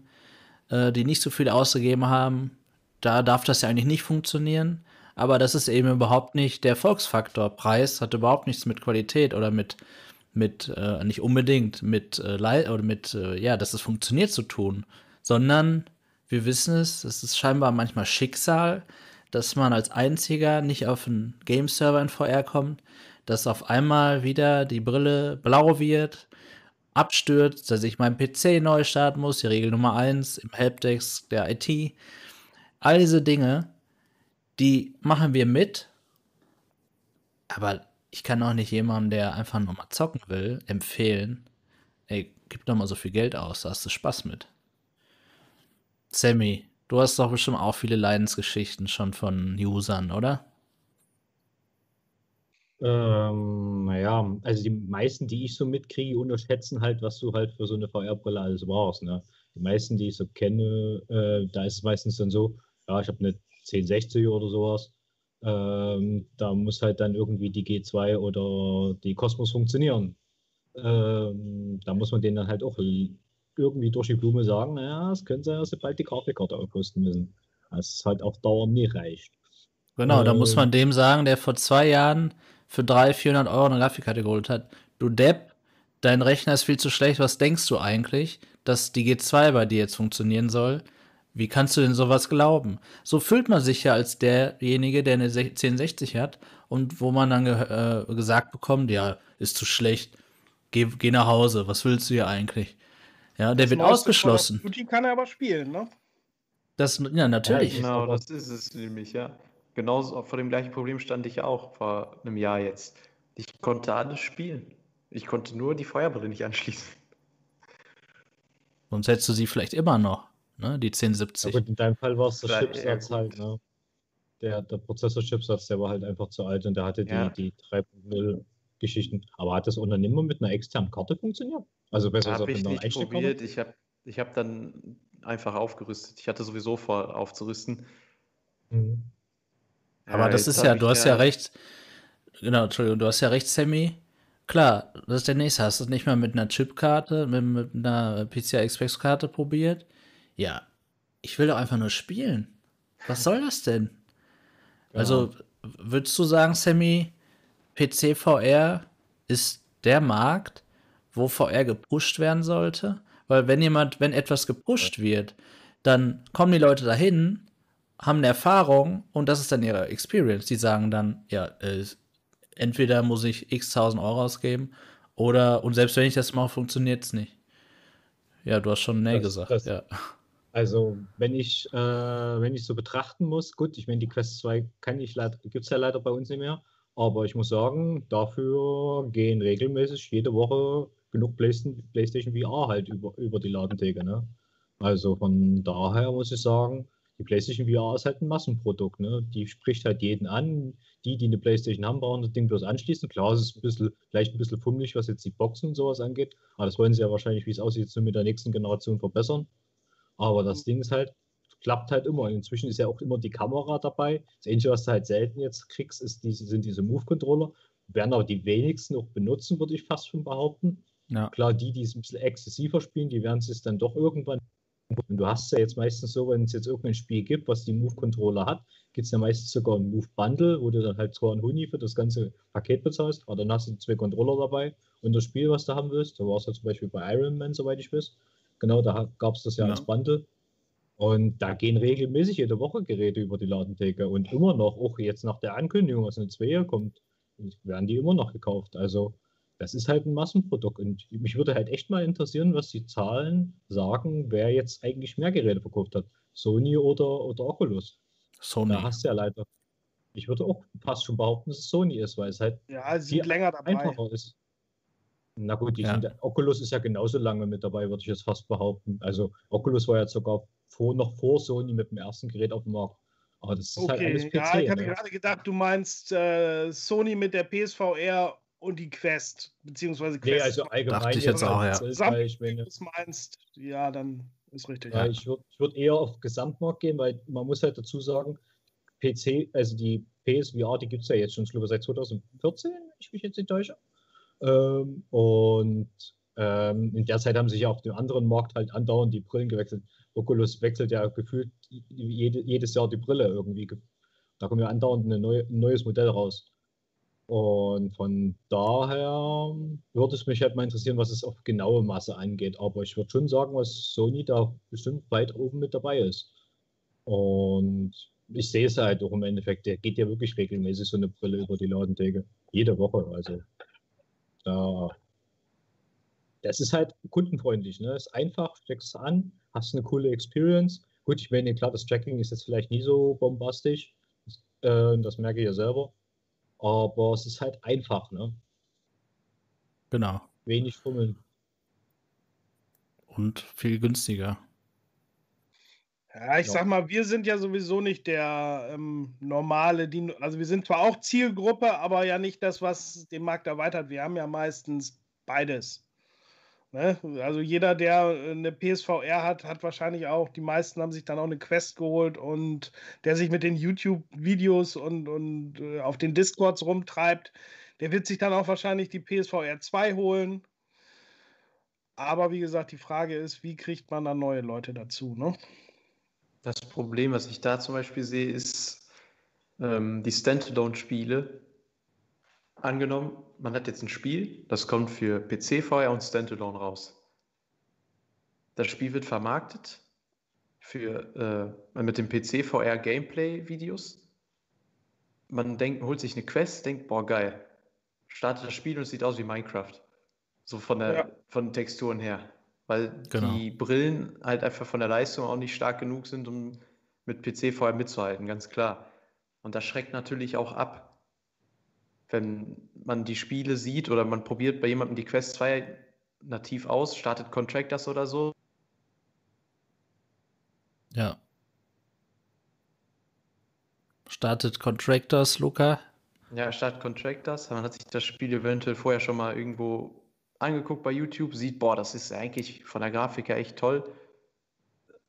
äh, die nicht so viel ausgegeben haben, da darf das ja eigentlich nicht funktionieren. Aber das ist eben überhaupt nicht der Erfolgsfaktor. Preis hat überhaupt nichts mit Qualität oder mit, mit äh, nicht unbedingt mit, äh, oder mit, äh, ja, dass es funktioniert zu tun, sondern wir wissen es, es ist scheinbar manchmal Schicksal, dass man als einziger nicht auf einen Game-Server in VR kommt, dass auf einmal wieder die Brille blau wird, abstürzt, dass ich meinen PC neu starten muss, die Regel Nummer 1 im Helpdesk der IT. All diese Dinge, die machen wir mit, aber ich kann auch nicht jemandem, der einfach nur mal zocken will, empfehlen, ey, gib doch mal so viel Geld aus, da hast du Spaß mit. Sammy, du hast doch bestimmt auch viele Leidensgeschichten schon von Usern, oder? Ähm, naja, also die meisten, die ich so mitkriege, unterschätzen halt, was du halt für so eine VR-Brille alles brauchst. Ne? Die meisten, die ich so kenne, äh, da ist es meistens dann so, ja, ich habe eine 1060 oder sowas, Ähm, da muss halt dann irgendwie die G2 oder die Cosmos funktionieren. Ähm, da muss man denen dann halt auch irgendwie durch die Blume sagen, naja, es könnte sein, dass sie bald die Grafikkarte aufrüsten müssen. Das ist halt auf Dauer nie reicht. Genau, äh, da muss man dem sagen, der vor zwei Jahren für 300, 400 Euro eine Grafikkarte geholt hat. Du Depp, dein Rechner ist viel zu schlecht, was denkst du eigentlich, dass die G2 bei dir jetzt funktionieren soll? Wie kannst du denn sowas glauben? So fühlt man sich ja als derjenige, der eine 1060 hat und wo man dann ge äh, gesagt bekommt, ja, ist zu schlecht, geh, geh nach Hause, was willst du hier eigentlich? Ja, der das wird ausgeschlossen. Duty kann er aber spielen, ne? Das, ja, natürlich. Ja, genau, das ist es nämlich, ja. Genauso vor dem gleichen Problem stand ich auch vor einem Jahr jetzt. Ich konnte alles spielen. Ich konnte nur die Feuerbrille nicht anschließen. Sonst hättest du sie vielleicht immer noch, ne? Die 1070. Ja, gut, in deinem Fall war es der Chipsatz halt, ne? Der, der Prozessor-Chipsatz, der war halt einfach zu alt und der hatte ja. die, die 3.0 Geschichten. Aber hat das Unternehmen mit einer externen Karte funktioniert? Also besser als auf einer Einstellkarte? Ich habe ich hab dann einfach aufgerüstet. Ich hatte sowieso vor, aufzurüsten. Mhm. Aber ja, das ist ja, du hast ja recht. Genau, Entschuldigung, du hast ja recht, Sammy. Klar, das ist der nächste. Hast du es nicht mal mit einer Chipkarte, mit, mit einer PCI Express Karte probiert? Ja, ich will doch einfach nur spielen. Was soll das denn? Ja. Also, würdest du sagen, Sammy, PC VR ist der Markt, wo VR gepusht werden sollte? Weil wenn jemand, wenn etwas gepusht wird, dann kommen die Leute dahin, haben eine Erfahrung und das ist dann ihre Experience. Die sagen dann, ja, äh, entweder muss ich x tausend Euro ausgeben oder, und selbst wenn ich das mache, funktioniert es nicht. Ja, du hast schon nee das, gesagt, das, ja. Also, wenn ich, äh, wenn ich so betrachten muss, gut, ich meine, die Quest 2 kann ich leider, gibt es ja leider bei uns nicht mehr, aber ich muss sagen, dafür gehen regelmäßig jede Woche genug PlayStation VR halt über, über die Ladentheke. Ne? Also von daher muss ich sagen, die PlayStation VR ist halt ein Massenprodukt. Ne? Die spricht halt jeden an. Die, die eine PlayStation haben, brauchen das Ding bloß anschließen. Klar, es ist ein bisschen, vielleicht ein bisschen fummelig, was jetzt die Boxen und sowas angeht. Aber das wollen sie ja wahrscheinlich, wie es aussieht, so mit der nächsten Generation verbessern. Aber das Ding ist halt, klappt halt immer. Inzwischen ist ja auch immer die Kamera dabei. Das Einzige, was du halt selten jetzt kriegst, ist diese, sind diese Move-Controller. Werden aber die wenigsten auch benutzen, würde ich fast schon behaupten. Ja. Klar, die, die es ein bisschen exzessiver spielen, die werden es dann doch irgendwann und du hast ja jetzt meistens so, wenn es jetzt irgendein Spiel gibt, was die Move-Controller hat, gibt es ja meistens sogar ein Move-Bundle, wo du dann halt zwar ein Huni für das ganze Paket bezahlst, aber dann hast du zwei Controller dabei und das Spiel, was du haben willst, da war es ja zum Beispiel bei Iron Man, soweit ich weiß. Genau, da gab es das ja, ja, als Bundle. Und da gehen regelmäßig jede Woche Geräte über die Ladentheke und immer noch, auch jetzt nach der Ankündigung, was eine 2 kommt, werden die immer noch gekauft. Also das ist halt ein Massenprodukt. Und mich würde halt echt mal interessieren, was die Zahlen sagen, wer jetzt eigentlich mehr Geräte verkauft hat. Sony oder, oder Oculus. Sony. Da hast du ja leider. Ich würde auch fast schon behaupten, dass es Sony ist, weil es halt ja, sie sind länger dabei. einfacher ist. Na gut, ja. sind, Oculus ist ja genauso lange mit dabei, würde ich jetzt fast behaupten. Also Oculus war ja sogar vor, noch vor Sony mit dem ersten Gerät auf dem Markt. Aber das ist halt okay. halt alles PC. Ja, ich hatte ne? gerade gedacht, du meinst äh, Sony mit der PSVR und die Quest, beziehungsweise Quest. Nee, also allgemein. Dachte ich jetzt auch, ja. Gesamt, wenn du meinst, ja, dann ist richtig. Ja, ja. ich würde würd eher auf Gesamtmarkt gehen, weil man muss halt dazu sagen, PC, also die PSVR, die gibt es ja jetzt schon, ich glaube, seit 2014, wenn ich mich jetzt nicht täusche. Ähm, und ähm, in der Zeit haben sich auf dem anderen Markt halt andauernd die Brillen gewechselt. Oculus wechselt ja gefühlt jede, jedes Jahr die Brille irgendwie. Da kommt ja andauernd neue, ein neues Modell raus. Und von daher würde es mich halt mal interessieren, was es auf genaue Masse angeht. Aber ich würde schon sagen, was Sony da bestimmt weit oben mit dabei ist. Und ich sehe es halt auch im Endeffekt, der geht ja wirklich regelmäßig so eine Brille über die Ladentheke. Jede Woche. Also da. Das ist halt kundenfreundlich. Ne? Ist einfach, steckst es an, hast eine coole Experience. Gut, ich meine, klar, das Tracking ist jetzt vielleicht nie so bombastisch. Äh, das merke ich ja selber. Aber es ist halt einfach, ne? Genau. Wenig Fummeln. Und viel günstiger. Ja, ich sag mal, wir sind ja sowieso nicht der ähm, normale, die, also wir sind zwar auch Zielgruppe, aber ja nicht das, was den Markt erweitert. Wir haben ja meistens beides. Ne? Also jeder, der eine PSVR hat, hat wahrscheinlich auch, die meisten haben sich dann auch eine Quest geholt und der sich mit den YouTube-Videos und, und äh, auf den Discords rumtreibt, der wird sich dann auch wahrscheinlich die PSVR 2 holen. Aber wie gesagt, die Frage ist, wie kriegt man dann neue Leute dazu? Ne? Das Problem, was ich da zum Beispiel sehe, ist ähm, die Standalone-Spiele angenommen, man hat jetzt ein Spiel, das kommt für PC, VR und Standalone raus. Das Spiel wird vermarktet für, äh, mit dem PC VR Gameplay Videos. Man denkt, holt sich eine Quest, denkt, boah, geil. Startet das Spiel und es sieht aus wie Minecraft. So von der ja. von Texturen her. Weil genau. die Brillen halt einfach von der Leistung auch nicht stark genug sind, um mit PC VR mitzuhalten, ganz klar. Und das schreckt natürlich auch ab wenn man die Spiele sieht oder man probiert bei jemandem die Quest 2 nativ aus, startet Contractors oder so. Ja. Startet Contractors, Luca? Ja, startet Contractors. Man hat sich das Spiel eventuell vorher schon mal irgendwo angeguckt bei YouTube, sieht, boah, das ist eigentlich von der Grafik her echt toll.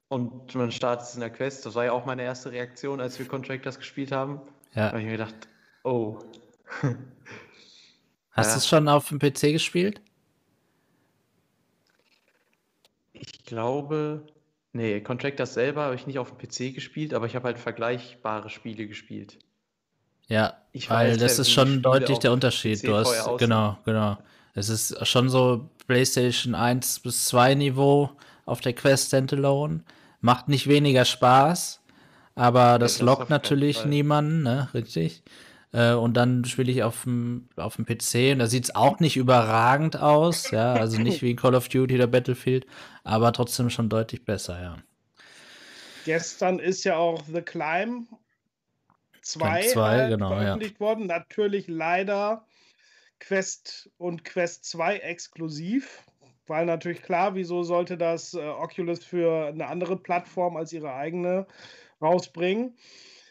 Und man startet es in der Quest. Das war ja auch meine erste Reaktion, als wir Contractors gespielt haben. Ja. Da habe ich mir gedacht, oh, Hast du es schon auf dem PC gespielt? Ich glaube, nee, Contractors selber habe ich nicht auf dem PC gespielt, aber ich habe halt vergleichbare Spiele gespielt. Ja, ich weil weiß, das ist schon deutlich der Unterschied. PC du hast, genau, genau. Es ist schon so PlayStation 1 bis 2 Niveau auf der Quest Standalone. Macht nicht weniger Spaß, aber das, das lockt natürlich niemanden, ne? Richtig. Äh, und dann spiele ich auf dem, auf dem PC und da sieht es auch nicht überragend aus, ja, also nicht wie Call of Duty oder Battlefield, aber trotzdem schon deutlich besser, ja. Gestern ist ja auch The Climb 2, 2 halt genau, veröffentlicht ja. worden. Natürlich leider Quest und Quest 2 exklusiv, weil natürlich klar, wieso sollte das äh, Oculus für eine andere Plattform als ihre eigene rausbringen?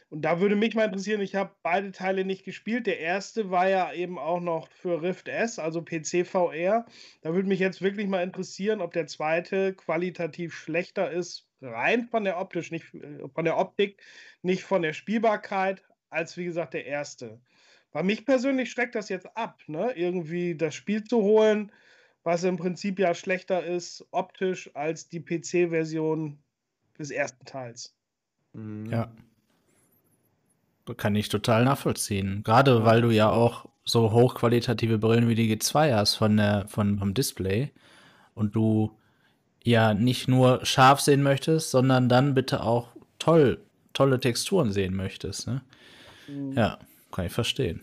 Und da würde mich mal interessieren, ich habe beide Teile nicht gespielt. Der erste war ja eben auch noch für Rift S, also PC VR. Da würde mich jetzt wirklich mal interessieren, ob der zweite qualitativ schlechter ist, rein von der optisch, nicht äh, von der Optik, nicht von der Spielbarkeit, als wie gesagt der erste. Bei mich persönlich schreckt das jetzt ab, ne? Irgendwie das Spiel zu holen, was im Prinzip ja schlechter ist, optisch, als die PC-Version des ersten Teils. Mhm. Ja. Kann ich total nachvollziehen. Gerade weil du ja auch so hochqualitative Brillen wie die G2 hast von der, von, vom Display und du ja nicht nur scharf sehen möchtest, sondern dann bitte auch toll, tolle Texturen sehen möchtest. Ne? Mhm. Ja, kann ich verstehen.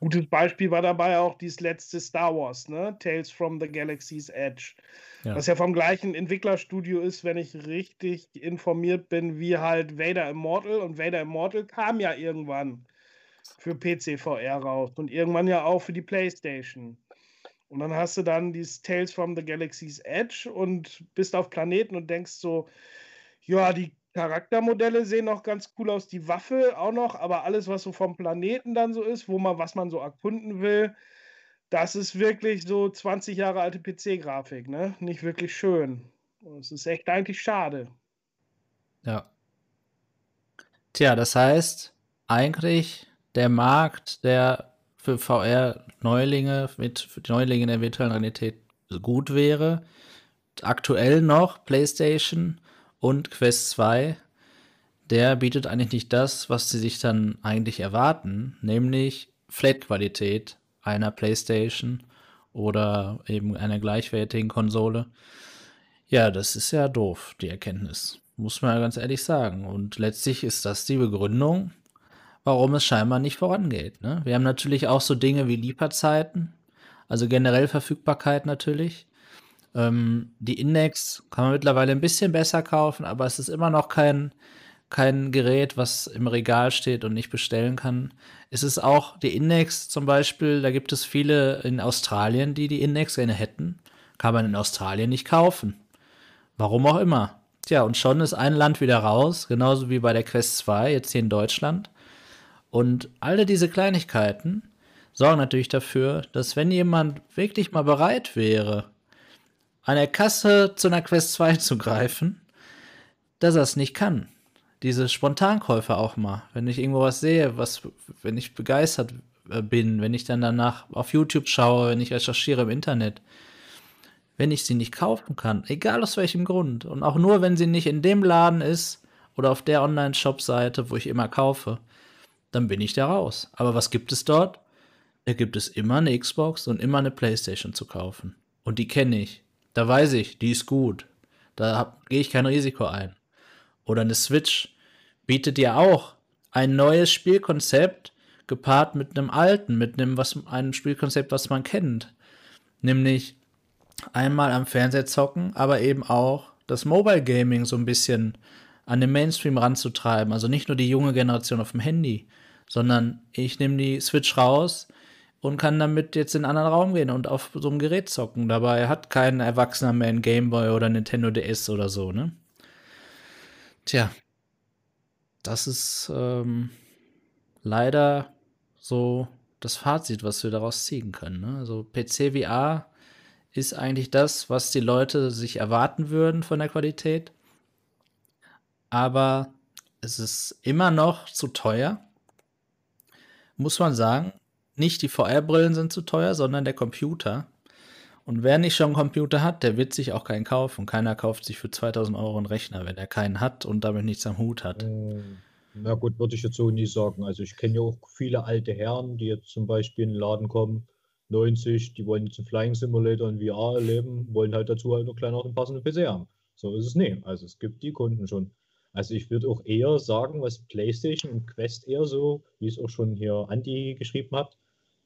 Gutes Beispiel war dabei auch dieses letzte Star Wars, ne? Tales from the Galaxy's Edge. Ja. Was ja vom gleichen Entwicklerstudio ist, wenn ich richtig informiert bin, wie halt Vader Immortal. Und Vader Immortal kam ja irgendwann für PC VR raus und irgendwann ja auch für die PlayStation. Und dann hast du dann dieses Tales from the Galaxy's Edge und bist auf Planeten und denkst so, ja, die Charaktermodelle sehen noch ganz cool aus, die Waffe auch noch, aber alles, was so vom Planeten dann so ist, wo man, was man so erkunden will, das ist wirklich so 20 Jahre alte PC-Grafik, ne? Nicht wirklich schön. Es ist echt eigentlich schade. Ja. Tja, das heißt, eigentlich der Markt, der für VR-Neulinge mit Neulinge in der virtuellen Realität gut wäre, aktuell noch PlayStation und Quest 2, der bietet eigentlich nicht das, was sie sich dann eigentlich erwarten, nämlich Flat-Qualität einer PlayStation oder eben einer gleichwertigen Konsole. Ja, das ist ja doof, die Erkenntnis. Muss man ja ganz ehrlich sagen. Und letztlich ist das die Begründung, warum es scheinbar nicht vorangeht. Ne? Wir haben natürlich auch so Dinge wie Lieferzeiten, also generell Verfügbarkeit natürlich. Ähm, die Index kann man mittlerweile ein bisschen besser kaufen, aber es ist immer noch kein kein Gerät, was im Regal steht und nicht bestellen kann. Es ist auch die Index zum Beispiel, da gibt es viele in Australien, die die Index gerne hätten. Kann man in Australien nicht kaufen. Warum auch immer. Tja, und schon ist ein Land wieder raus, genauso wie bei der Quest 2, jetzt hier in Deutschland. Und alle diese Kleinigkeiten sorgen natürlich dafür, dass wenn jemand wirklich mal bereit wäre, an der Kasse zu einer Quest 2 zu greifen, dass er es nicht kann. Diese Spontankäufe auch mal. Wenn ich irgendwo was sehe, was, wenn ich begeistert äh, bin, wenn ich dann danach auf YouTube schaue, wenn ich recherchiere im Internet, wenn ich sie nicht kaufen kann, egal aus welchem Grund, und auch nur, wenn sie nicht in dem Laden ist oder auf der Online-Shop-Seite, wo ich immer kaufe, dann bin ich da raus. Aber was gibt es dort? Da gibt es immer eine Xbox und immer eine Playstation zu kaufen. Und die kenne ich. Da weiß ich, die ist gut. Da gehe ich kein Risiko ein. Oder eine Switch bietet ja auch ein neues Spielkonzept gepaart mit einem alten, mit einem, was, einem Spielkonzept, was man kennt. Nämlich einmal am Fernseher zocken, aber eben auch das Mobile Gaming so ein bisschen an den Mainstream ranzutreiben. Also nicht nur die junge Generation auf dem Handy, sondern ich nehme die Switch raus und kann damit jetzt in einen anderen Raum gehen und auf so einem Gerät zocken. Dabei hat kein Erwachsener mehr einen Gameboy oder Nintendo DS oder so, ne? Tja, das ist ähm, leider so das Fazit, was wir daraus ziehen können. Ne? Also PC VR ist eigentlich das, was die Leute sich erwarten würden von der Qualität. Aber es ist immer noch zu teuer. Muss man sagen, nicht die VR-Brillen sind zu teuer, sondern der Computer. Und wer nicht schon einen Computer hat, der wird sich auch keinen kaufen. Keiner kauft sich für 2000 Euro einen Rechner, wenn er keinen hat und damit nichts am Hut hat. Ähm, na gut, würde ich jetzt so nie sagen. Also ich kenne ja auch viele alte Herren, die jetzt zum Beispiel in den Laden kommen 90, die wollen jetzt einen Flying Simulator in VR erleben, wollen halt dazu halt noch kleiner einen passenden PC haben. So ist es nicht. Also es gibt die Kunden schon. Also ich würde auch eher sagen, was PlayStation und Quest eher so, wie es auch schon hier Andy geschrieben hat,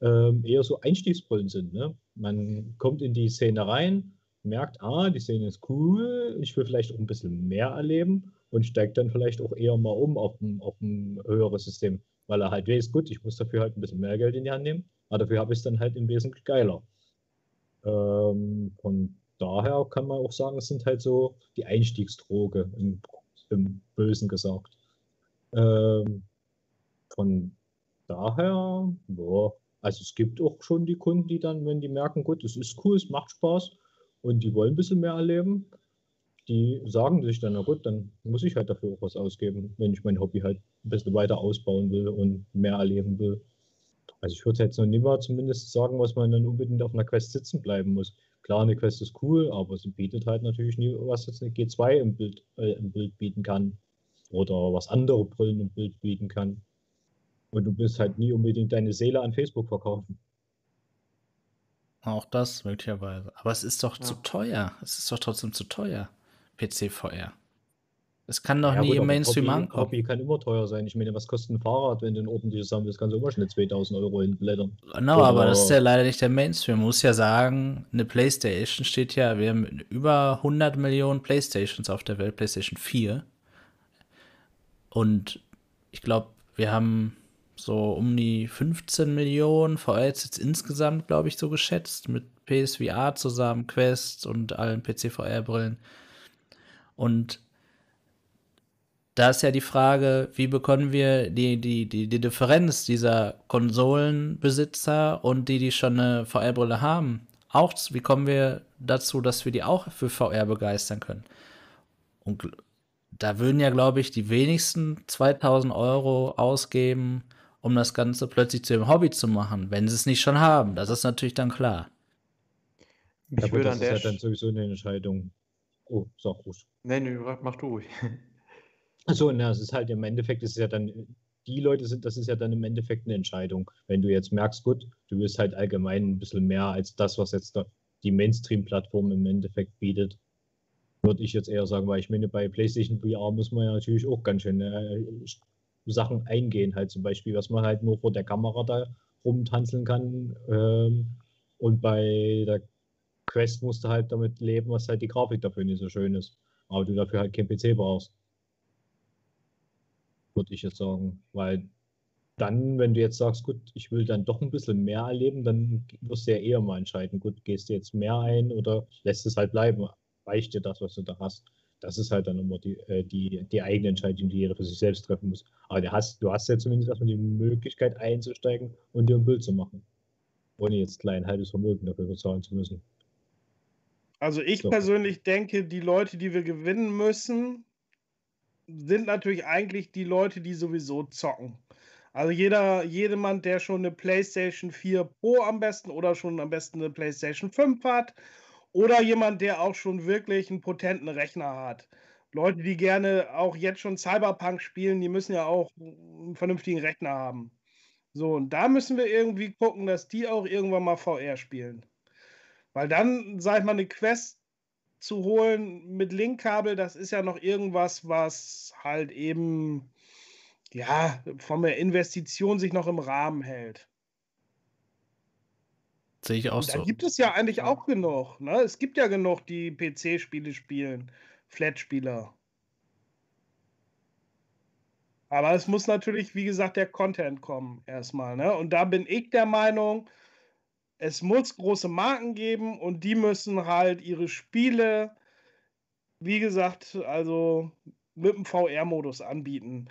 ähm, eher so Einstiegsbrillen sind. Ne? Man kommt in die Szene rein, merkt, ah, die Szene ist cool, ich will vielleicht auch ein bisschen mehr erleben und steigt dann vielleicht auch eher mal um auf ein, auf ein höheres System, weil er halt weiß, gut, ich muss dafür halt ein bisschen mehr Geld in die Hand nehmen aber dafür habe ich es dann halt im Wesentlichen geiler. Ähm, von daher kann man auch sagen, es sind halt so die Einstiegsdroge, im, im Bösen gesagt. Ähm, von daher, boah, also es gibt auch schon die Kunden, die dann, wenn die merken, gut, es ist cool, es macht Spaß und die wollen ein bisschen mehr erleben, die sagen sich dann, na gut, dann muss ich halt dafür auch was ausgeben, wenn ich mein Hobby halt ein bisschen weiter ausbauen will und mehr erleben will. Also ich würde jetzt noch nimmer zumindest sagen, was man dann unbedingt auf einer Quest sitzen bleiben muss. Klar, eine Quest ist cool, aber sie bietet halt natürlich nie, was jetzt eine G2 im Bild, äh, im Bild bieten kann. Oder was andere Brillen im Bild bieten kann. Und du bist halt nie unbedingt deine Seele an Facebook verkaufen. Auch das möglicherweise. Aber es ist doch ja. zu teuer. Es ist doch trotzdem zu teuer. PC VR. Es kann doch ja, nie gut, im Mainstream ankommen. Hobby kann immer teuer sein. Ich meine, was kostet ein Fahrrad, wenn du ein ordentliches willst? Kannst du immer schnell 2000 Euro hinblättern. Genau, aber das ist ja leider nicht der Mainstream. Man muss ja sagen, eine Playstation steht ja, wir haben über 100 Millionen Playstations auf der Welt, Playstation 4. Und ich glaube, wir haben so um die 15 Millionen VRs jetzt insgesamt, glaube ich, so geschätzt, mit PSVR zusammen, Quest und allen PC-VR-Brillen. Und da ist ja die Frage, wie bekommen wir die, die, die, die Differenz dieser Konsolenbesitzer und die, die schon eine VR-Brille haben, auch, wie kommen wir dazu, dass wir die auch für VR begeistern können? Und da würden ja, glaube ich, die wenigsten 2000 Euro ausgeben, um das Ganze plötzlich zu ihrem Hobby zu machen, wenn sie es nicht schon haben. Das ist natürlich dann klar. Ich ja, würde das ist ja dann sowieso eine Entscheidung. Oh, sag ruhig. Nee, nee, mach du ruhig. Also, na, es ist halt im Endeffekt, ist ja dann, die Leute sind, das ist ja dann im Endeffekt eine Entscheidung. Wenn du jetzt merkst, gut, du willst halt allgemein ein bisschen mehr als das, was jetzt die Mainstream-Plattform im Endeffekt bietet, würde ich jetzt eher sagen, weil ich meine, bei PlayStation VR muss man ja natürlich auch ganz schön äh, Sachen eingehen, halt zum Beispiel, was man halt nur vor der Kamera da rumtanzeln kann. Ähm, und bei der Quest musst du halt damit leben, was halt die Grafik dafür nicht so schön ist. Aber du dafür halt kein PC brauchst würde ich jetzt sagen. Weil dann, wenn du jetzt sagst, gut, ich will dann doch ein bisschen mehr erleben, dann wirst du ja eher mal entscheiden, gut, gehst du jetzt mehr ein oder lässt es halt bleiben? Reicht dir das, was du da hast? Das ist halt dann immer die, äh, die, die eigene Entscheidung, die jeder für sich selbst treffen muss. Aber du hast, du hast ja zumindest erstmal die Möglichkeit einzusteigen und dir ein Bild zu machen. Ohne jetzt klein halbes Vermögen dafür bezahlen zu müssen. Also ich so. persönlich denke, die Leute, die wir gewinnen müssen, sind natürlich eigentlich die Leute, die sowieso zocken. Also jeder, jedermann, der schon eine PlayStation 4 Pro am besten oder schon am besten eine PlayStation 5 hat oder jemand, der auch schon wirklich einen potenten Rechner hat. Leute, die gerne auch jetzt schon Cyberpunk spielen, die müssen ja auch einen vernünftigen Rechner haben. So, und da müssen wir irgendwie gucken, dass die auch irgendwann mal VR spielen. Weil dann, sag ich mal, eine Quest zu holen mit Linkkabel, das ist ja noch irgendwas, was halt eben, ja, von der Investition sich noch im Rahmen hält. Sehe ich auch da so. Da gibt es ja eigentlich auch genug. Ne? Es gibt ja genug, die PC-Spiele spielen, Flat-Spieler. Aber es muss natürlich, wie gesagt, der Content kommen erstmal. Ne? Und da bin ich der Meinung, es muss große Marken geben und die müssen halt ihre Spiele, wie gesagt, also mit dem VR-Modus anbieten.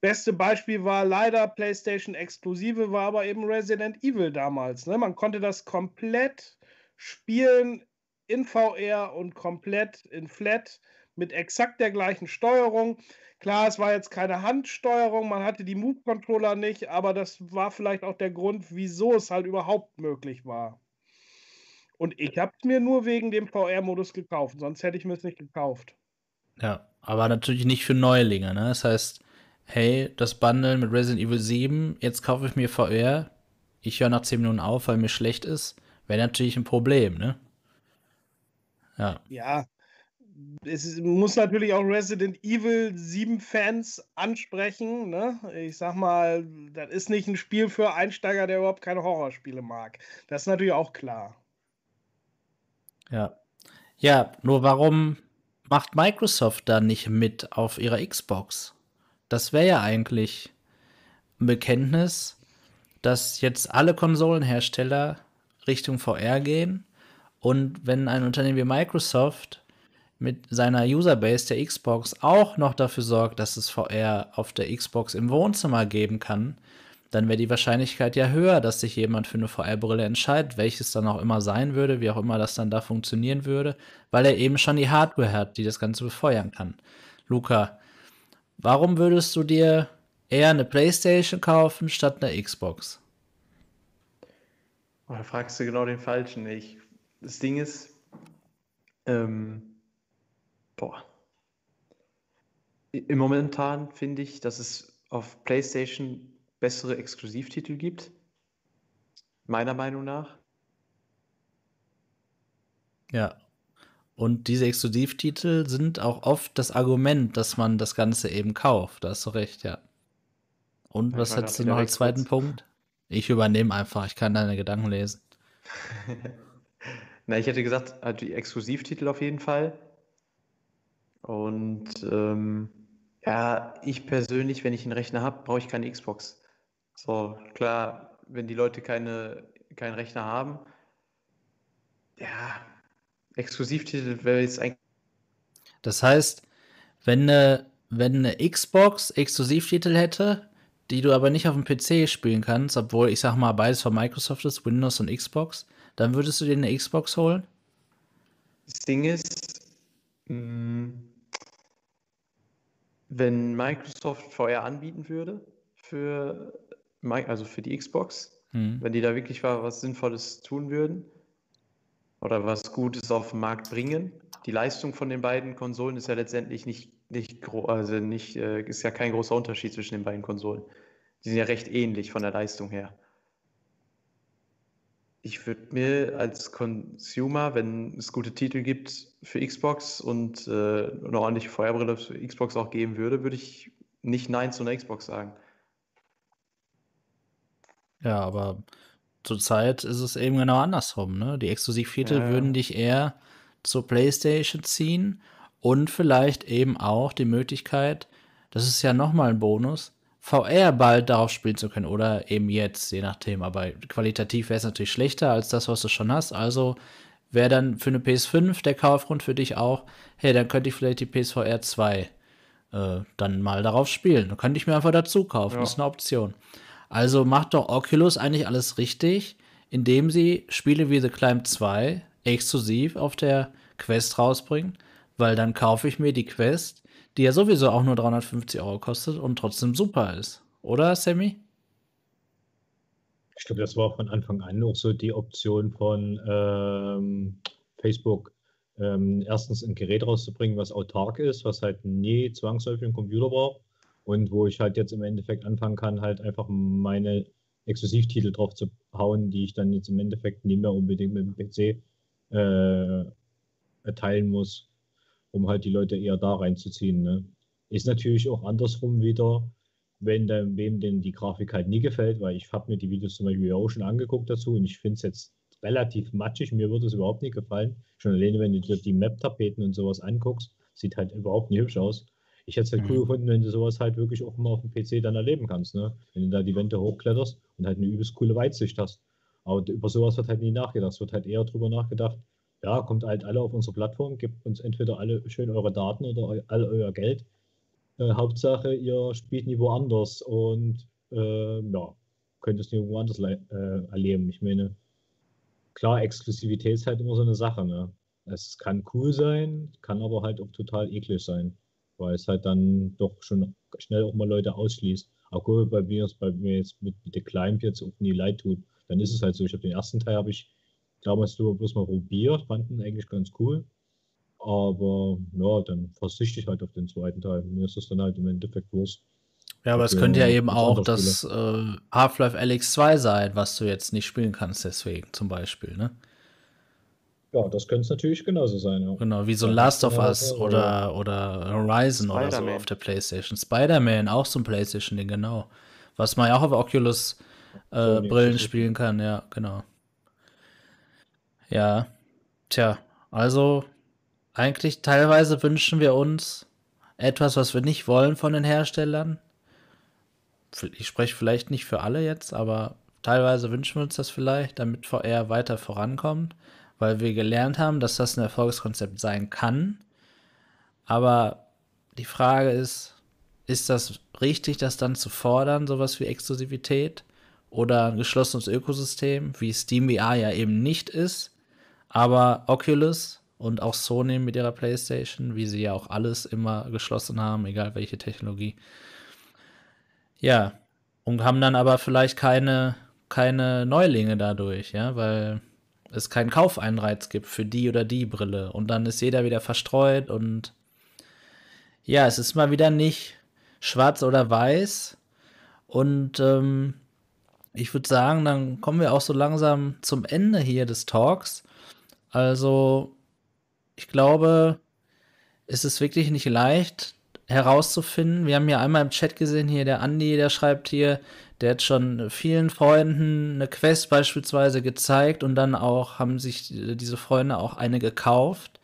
Beste Beispiel war leider PlayStation Exklusive, war aber eben Resident Evil damals. Ne? Man konnte das komplett spielen in VR und komplett in Flat mit exakt der gleichen Steuerung. Klar, es war jetzt keine Handsteuerung, man hatte die Move-Controller nicht, aber das war vielleicht auch der Grund, wieso es halt überhaupt möglich war. Und ich habe es mir nur wegen dem VR-Modus gekauft, sonst hätte ich mir es nicht gekauft. Ja, aber natürlich nicht für Neulinge, ne? Das heißt, hey, das Bundle mit Resident Evil 7, jetzt kaufe ich mir VR, ich höre nach 10 Minuten auf, weil mir schlecht ist, wäre natürlich ein Problem, ne? Ja. Ja, es muss natürlich auch Resident Evil 7 Fans ansprechen. Ne? Ich sag mal, das ist nicht ein Spiel für Einsteiger, der überhaupt keine Horrorspiele mag. Das ist natürlich auch klar. Ja. Ja, nur warum macht Microsoft da nicht mit auf ihrer Xbox? Das wäre ja eigentlich ein Bekenntnis, dass jetzt alle Konsolenhersteller Richtung VR gehen und wenn ein Unternehmen wie Microsoft mit seiner Userbase der Xbox auch noch dafür sorgt, dass es VR auf der Xbox im Wohnzimmer geben kann, dann wäre die Wahrscheinlichkeit ja höher, dass sich jemand für eine VR-Brille entscheidet, welches dann auch immer sein würde, wie auch immer das dann da funktionieren würde, weil er eben schon die Hardware hat, die das Ganze befeuern kann. Luca, warum würdest du dir eher eine PlayStation kaufen statt einer Xbox? Oh, da fragst du genau den Falschen. Ich, das Ding ist, ähm, Boah. Im Momentan finde ich, dass es auf PlayStation bessere Exklusivtitel gibt. Meiner Meinung nach. Ja. Und diese Exklusivtitel sind auch oft das Argument, dass man das Ganze eben kauft. Da hast du recht, ja. Und ich was hättest du noch als zweiten kurz. Punkt? Ich übernehme einfach, ich kann deine Gedanken lesen. Na, ich hätte gesagt, also die Exklusivtitel auf jeden Fall. Und ähm, ja, ich persönlich, wenn ich einen Rechner habe, brauche ich keine Xbox. So, klar, wenn die Leute keine, keinen Rechner haben, ja, Exklusivtitel wäre jetzt eigentlich. Das heißt, wenn eine, wenn eine Xbox Exklusivtitel hätte, die du aber nicht auf dem PC spielen kannst, obwohl ich sag mal beides von Microsoft ist, Windows und Xbox, dann würdest du dir eine Xbox holen? Das Ding ist, mh, mm, wenn Microsoft VR anbieten würde für, also für die Xbox, hm. wenn die da wirklich was Sinnvolles tun würden oder was Gutes auf den Markt bringen. Die Leistung von den beiden Konsolen ist ja letztendlich nicht, nicht also nicht, äh, ist ja kein großer Unterschied zwischen den beiden Konsolen. Die sind ja recht ähnlich von der Leistung her ich würde mir als Consumer, wenn es gute Titel gibt für Xbox und äh, eine ordentliche Feuerbrille für Xbox auch geben würde, würde ich nicht Nein zu einer Xbox sagen. Ja, aber zurzeit ist es eben genau andersrum. Ne? Die Exklusivtitel ja. würden dich eher zur PlayStation ziehen und vielleicht eben auch die Möglichkeit, das ist ja nochmal ein Bonus, VR bald darauf spielen zu können oder eben jetzt, je nachdem. Aber qualitativ wäre es natürlich schlechter als das, was du schon hast. Also wäre dann für eine PS5 der Kaufgrund für dich auch, hey, dann könnte ich vielleicht die PSVR 2 äh, dann mal darauf spielen. Dann könnte ich mir einfach dazu kaufen. Ja. Das ist eine Option. Also macht doch Oculus eigentlich alles richtig, indem sie Spiele wie The Climb 2 exklusiv auf der Quest rausbringen, weil dann kaufe ich mir die Quest, die ja sowieso auch nur 350 Euro kostet und trotzdem super ist. Oder, Sammy? Ich glaube, das war von Anfang an auch so die Option von ähm, Facebook, ähm, erstens ein Gerät rauszubringen, was autark ist, was halt nie zwangsläufig ein Computer braucht und wo ich halt jetzt im Endeffekt anfangen kann, halt einfach meine Exklusivtitel drauf zu hauen, die ich dann jetzt im Endeffekt nicht mehr unbedingt mit dem PC äh, erteilen muss, um halt die Leute eher da reinzuziehen. Ne? Ist natürlich auch andersrum wieder, wenn dann, wem denn die Grafik halt nie gefällt, weil ich habe mir die Videos zum Beispiel auch schon angeguckt dazu und ich finde es jetzt relativ matschig. Mir würde es überhaupt nicht gefallen. Schon alleine, wenn du dir die Map-Tapeten und sowas anguckst, sieht halt überhaupt nicht hübsch aus. Ich hätte es halt mhm. cool gefunden, wenn du sowas halt wirklich auch mal auf dem PC dann erleben kannst. Ne? Wenn du da die Wände hochkletterst und halt eine übelst coole Weitsicht hast. Aber über sowas wird halt nie nachgedacht. Es wird halt eher drüber nachgedacht, ja, kommt halt alle auf unsere Plattform, gebt uns entweder alle schön eure Daten oder all euer Geld. Äh, Hauptsache, ihr spielt nie woanders und äh, ja, könnt es nirgendwo anders äh, erleben. Ich meine, klar, Exklusivität ist halt immer so eine Sache. Ne? Es kann cool sein, kann aber halt auch total eklig sein, weil es halt dann doch schon schnell auch mal Leute ausschließt. Auch cool, bei mir, bei mir jetzt mit, mit der Climb jetzt auch nie leid tut, dann ist es halt so. Ich habe den ersten Teil habe ich damals nur bloß mal probiert, fanden eigentlich ganz cool. Aber ja, dann verzichte ich halt auf den zweiten Teil. Mir ist das dann halt im Endeffekt Wurst. Ja, aber es könnte ja eben auch das äh, Half-Life Alyx 2 sein, was du jetzt nicht spielen kannst, deswegen zum Beispiel, ne? Ja, das könnte es natürlich genauso sein, ja. Genau, wie so Last of Us oder, oder Horizon oder so auf der Playstation. Spider-Man, auch so ein Playstation-Ding, genau. Was man ja auch auf Oculus äh, Brillen spielen kann, ja, genau. Ja, tja, also eigentlich teilweise wünschen wir uns etwas, was wir nicht wollen von den Herstellern. Ich spreche vielleicht nicht für alle jetzt, aber teilweise wünschen wir uns das vielleicht, damit VR weiter vorankommt, weil wir gelernt haben, dass das ein Erfolgskonzept sein kann. Aber die Frage ist, ist das richtig, das dann zu fordern, sowas wie Exklusivität oder ein geschlossenes Ökosystem, wie Steam VR ja eben nicht ist? Aber Oculus und auch Sony mit ihrer PlayStation, wie sie ja auch alles immer geschlossen haben, egal welche Technologie. Ja, und haben dann aber vielleicht keine, keine Neulinge dadurch, ja, weil es keinen Kaufeinreiz gibt für die oder die Brille. Und dann ist jeder wieder verstreut und ja, es ist mal wieder nicht schwarz oder weiß. Und ähm, ich würde sagen, dann kommen wir auch so langsam zum Ende hier des Talks. Also, ich glaube, es ist wirklich nicht leicht herauszufinden. Wir haben ja einmal im Chat gesehen, hier der Andi, der schreibt hier, der hat schon vielen Freunden eine Quest beispielsweise gezeigt und dann auch haben sich diese Freunde auch eine gekauft.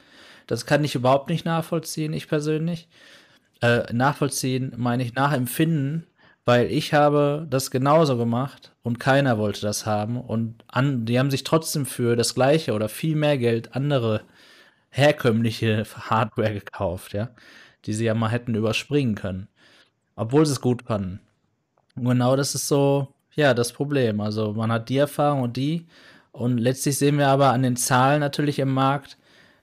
Das kann ich überhaupt nicht nachvollziehen, ich persönlich. Äh, nachvollziehen meine ich nachempfinden, weil ich habe das genauso gemacht und keiner wollte das haben und an, die haben sich trotzdem für das gleiche oder viel mehr Geld andere herkömmliche Hardware gekauft, ja, die sie ja mal hätten überspringen können, obwohl sie es gut fanden. Und genau das ist so, ja, das Problem. Also man hat die Erfahrung und die und letztlich sehen wir aber an den Zahlen natürlich im Markt,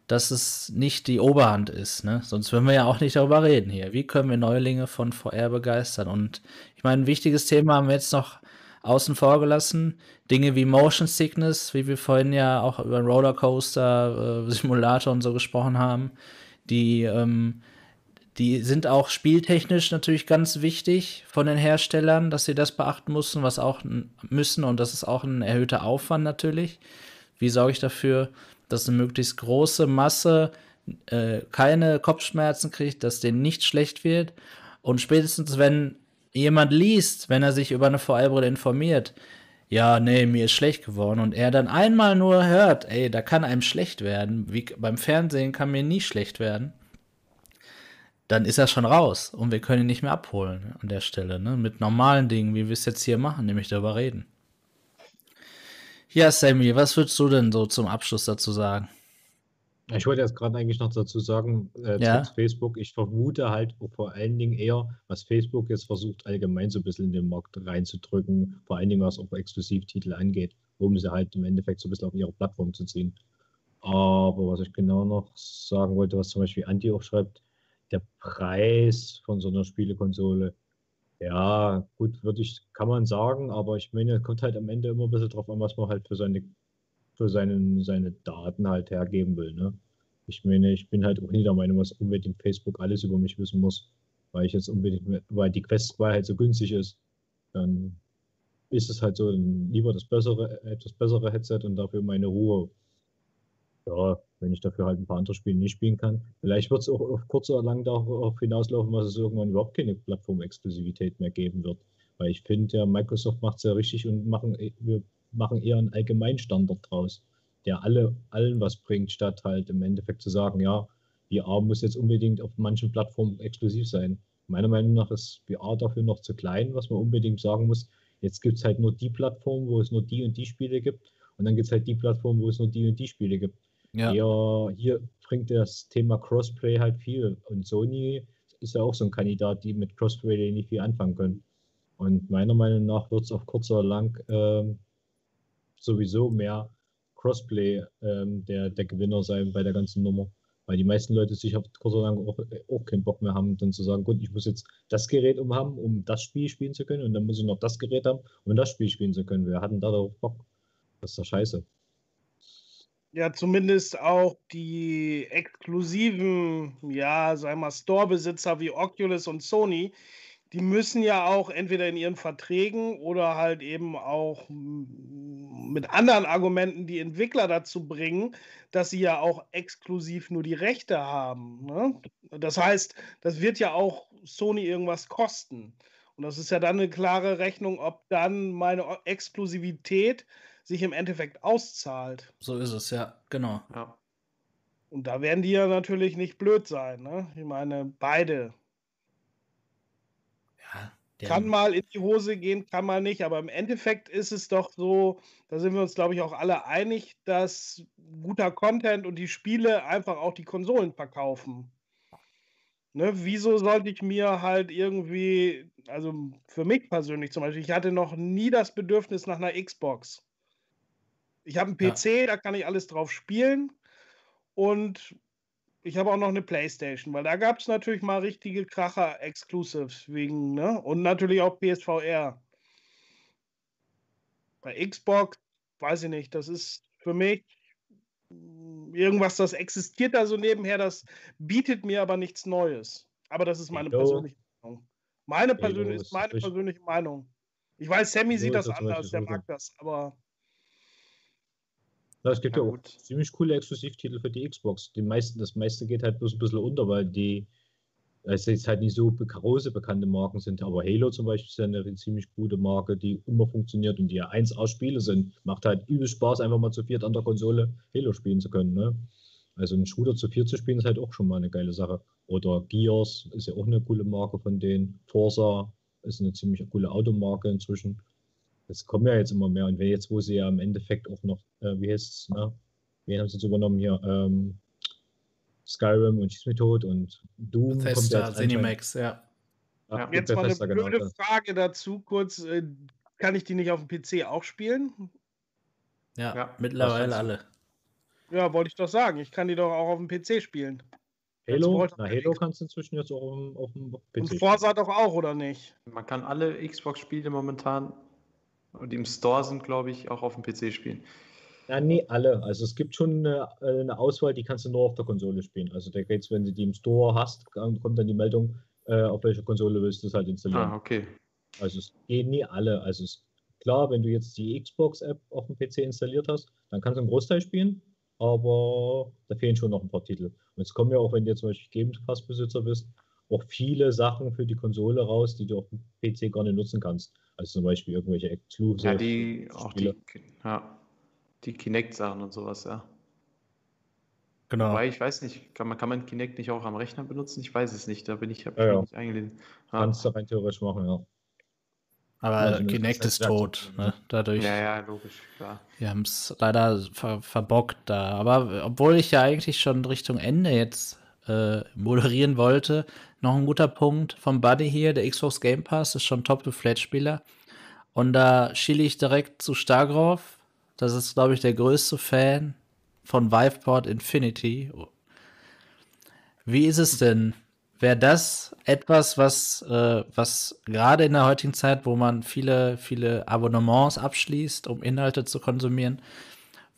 dass es nicht die Oberhand ist. Ne? Sonst würden wir ja auch nicht darüber reden hier. Wie können wir Neulinge von VR begeistern? Und ich meine, ein wichtiges Thema haben wir jetzt noch außen vor gelassen. Dinge wie Motion Sickness, wie wir vorhin ja auch über Rollercoaster, äh, Simulator und so gesprochen haben, die, ähm, die sind auch spieltechnisch natürlich ganz wichtig von den Herstellern, dass sie das beachten müssen, was auch müssen und das ist auch ein erhöhter Aufwand natürlich. Wie sorge ich dafür, dass eine möglichst große Masse äh, keine Kopfschmerzen kriegt, dass denen nicht schlecht wird. Und spätestens, wenn jemand liest, wenn er sich über eine VR-Brille informiert, ja, nee, mir ist schlecht geworden und er dann einmal nur hört, ey, da kann einem schlecht werden, wie beim Fernsehen kann mir nie schlecht werden, dann ist er schon raus und wir können ihn nicht mehr abholen an der Stelle, ne? Mit normalen Dingen, wie wir es jetzt hier machen, nämlich darüber reden. Ja, Sammy, was würdest du denn so zum Abschluss dazu sagen? Ich wollte jetzt gerade eigentlich noch dazu sagen, äh, ja. Facebook, ich vermute halt vor allen Dingen eher, was Facebook jetzt versucht, allgemein so ein bisschen in den Markt reinzudrücken, vor allen Dingen was auch Exklusivtitel angeht, um sie halt im Endeffekt so ein bisschen auf ihre Plattform zu ziehen. Aber was ich genau noch sagen wollte, was zum Beispiel Anti auch schreibt, der Preis von so einer Spielekonsole, ja, gut, würde ich, kann man sagen, aber ich meine, kommt halt am Ende immer ein bisschen drauf an, was man halt für seine, für seinen, seine Daten halt hergeben will, ne? Ich meine, ich bin halt auch nie der Meinung, dass unbedingt Facebook alles über mich wissen muss, weil ich jetzt unbedingt, weil die Quest 2 halt so günstig ist. Dann ist es halt so lieber das bessere, etwas bessere Headset und dafür meine Ruhe. Ja, wenn ich dafür halt ein paar andere Spiele nicht spielen kann. Vielleicht wird es auch auf kurz oder lang darauf hinauslaufen, dass es irgendwann überhaupt keine Plattformexklusivität mehr geben wird. Weil ich finde ja, Microsoft macht es ja richtig und machen, wir machen eher einen Allgemeinstandard draus, der alle, allen was bringt, statt halt im Endeffekt zu sagen, ja, VR muss jetzt unbedingt auf manchen Plattformen exklusiv sein. Meiner Meinung nach ist VR dafür noch zu klein, was man unbedingt sagen muss. Jetzt gibt es halt nur die Plattform, wo es nur die und die Spiele gibt. Und dann gibt es halt die Plattform, wo es nur die und die Spiele gibt. Ja. Eher, hier bringt das Thema Crossplay halt viel. Und Sony ist ja auch so ein Kandidat, die mit Crossplay nicht viel anfangen können. Und meiner Meinung nach wird es auf kurz oder lang ähm, sowieso mehr Crossplay ähm, der, der Gewinner sein bei der ganzen Nummer. Weil die meisten Leute sich auf kurz oder lang auch, auch keinen Bock mehr haben, dann zu sagen, gut, ich muss jetzt das Gerät um haben, um das Spiel spielen zu können und dann muss ich noch das Gerät haben, um das Spiel spielen zu können. Wir hatten da doch Bock. Das ist doch scheiße. Ja, zumindest auch die exklusiven, ja, sagen wir Store-Besitzer wie Oculus und Sony, die müssen ja auch entweder in ihren Verträgen oder halt eben auch mit anderen Argumenten die Entwickler dazu bringen, dass sie ja auch exklusiv nur die Rechte haben. Ne? Das heißt, das wird ja auch Sony irgendwas kosten. Und das ist ja dann eine klare Rechnung, ob dann meine Exklusivität sich im Endeffekt auszahlt. So ist es, ja, genau. Ja. Und da werden die ja natürlich nicht blöd sein. Ne? Ich meine, beide. Kann mal in die Hose gehen, kann mal nicht, aber im Endeffekt ist es doch so, da sind wir uns, glaube ich, auch alle einig, dass guter Content und die Spiele einfach auch die Konsolen verkaufen. Ne, wieso sollte ich mir halt irgendwie, also für mich persönlich zum Beispiel, ich hatte noch nie das Bedürfnis nach einer Xbox. Ich habe einen PC, ja. da kann ich alles drauf spielen. Und ich habe auch noch eine Playstation, weil da gab es natürlich mal richtige Kracher-Exclusives wegen, ne? Und natürlich auch PSVR. Bei Xbox, weiß ich nicht, das ist für mich irgendwas, das existiert da so nebenher, das bietet mir aber nichts Neues. Aber das ist meine Hello. persönliche Meinung. Meine persönliche, ist meine persönliche Meinung. Ich weiß, Sammy sieht das anders, der mag das, aber. Ja, es gibt ja, ja auch ziemlich coole Exklusivtitel für die Xbox. Die meisten, das meiste geht halt bloß ein bisschen unter, weil die also jetzt halt nicht so große bekannte Marken sind. Aber Halo zum Beispiel ist ja eine ziemlich gute Marke, die immer funktioniert und die ja 1A-Spiele sind. Macht halt übel Spaß, einfach mal zu viert an der Konsole Halo spielen zu können. Ne? Also einen Shooter zu viert zu spielen ist halt auch schon mal eine geile Sache. Oder Gears ist ja auch eine coole Marke von denen. Forza ist eine ziemlich coole Automarke inzwischen das kommen ja jetzt immer mehr. Und wenn jetzt, wo sie ja im Endeffekt auch noch, äh, wie heißt es, ne? Wen haben sie jetzt übernommen hier? Ähm, Skyrim und Schieß mich tot und Doom. Bethesda, kommt ja Zenimax, ja. Ach, Jetzt mal eine blöde genau. Frage dazu, kurz. Äh, kann ich die nicht auf dem PC auch spielen? Ja, ja mittlerweile alle. Ja, wollte ich doch sagen. Ich kann die doch auch auf dem PC spielen. Halo? Na, Halo kannst du inzwischen jetzt auch auf dem, auf dem PC. Und Forza doch auch, oder nicht? Man kann alle Xbox-Spiele momentan und die im Store sind, glaube ich, auch auf dem PC spielen. Ja, nee, alle. Also es gibt schon eine, eine, Auswahl, die kannst du nur auf der Konsole spielen. Also da geht's, wenn du die im Store hast, kommt dann die Meldung, äh, auf welcher Konsole willst du es halt installieren. Ah, okay. Also es gehen nie alle. Also es, klar, wenn du jetzt die Xbox-App auf dem PC installiert hast, dann kannst du einen Großteil spielen, aber da fehlen schon noch ein paar Titel. Und es kommen ja auch, wenn du jetzt zum Beispiel Game Pass-Besitzer bist, auch viele Sachen für die Konsole raus, die du auf dem PC gar nicht nutzen kannst. Also zum Beispiel irgendwelche Exclusive. Ja, die, auch die, ja, die Kinect-Sachen und sowas, ja. Genau. Wobei, ich weiß nicht, kann man, kann man Kinect nicht auch am Rechner benutzen? Ich weiß es nicht, da bin ich, ja, ja. nicht eingelesen. Ja. Kannst du rein theoretisch machen, ja. Aber also, Kinect ist tot, ne? Dadurch. Ja, ja, logisch, klar. Wir haben es leider ver verbockt da. Aber obwohl ich ja eigentlich schon Richtung Ende jetzt äh, moderieren wollte, noch ein guter Punkt vom Buddy hier, der Xbox Game Pass ist schon top Flat-Spieler. Und da schiele ich direkt zu Stargrove. Das ist, glaube ich, der größte Fan von Viveport Infinity. Wie ist es denn? Wäre das etwas, was, äh, was gerade in der heutigen Zeit, wo man viele, viele Abonnements abschließt, um Inhalte zu konsumieren,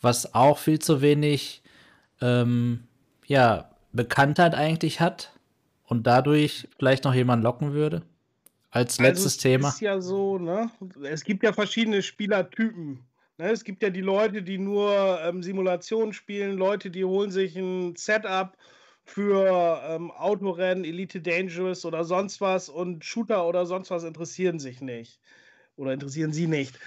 was auch viel zu wenig ähm, ja, Bekanntheit eigentlich hat und dadurch vielleicht noch jemand locken würde? Als Also letztes es Thema. ist ja so, ne? Es gibt ja verschiedene Spielertypen. Ne? Es gibt ja die Leute, die nur ähm, Simulationen spielen, Leute, die holen sich ein Setup für ähm, Autorennen, Elite Dangerous oder sonst was und Shooter oder sonst was interessieren sich nicht. Oder interessieren sie nicht.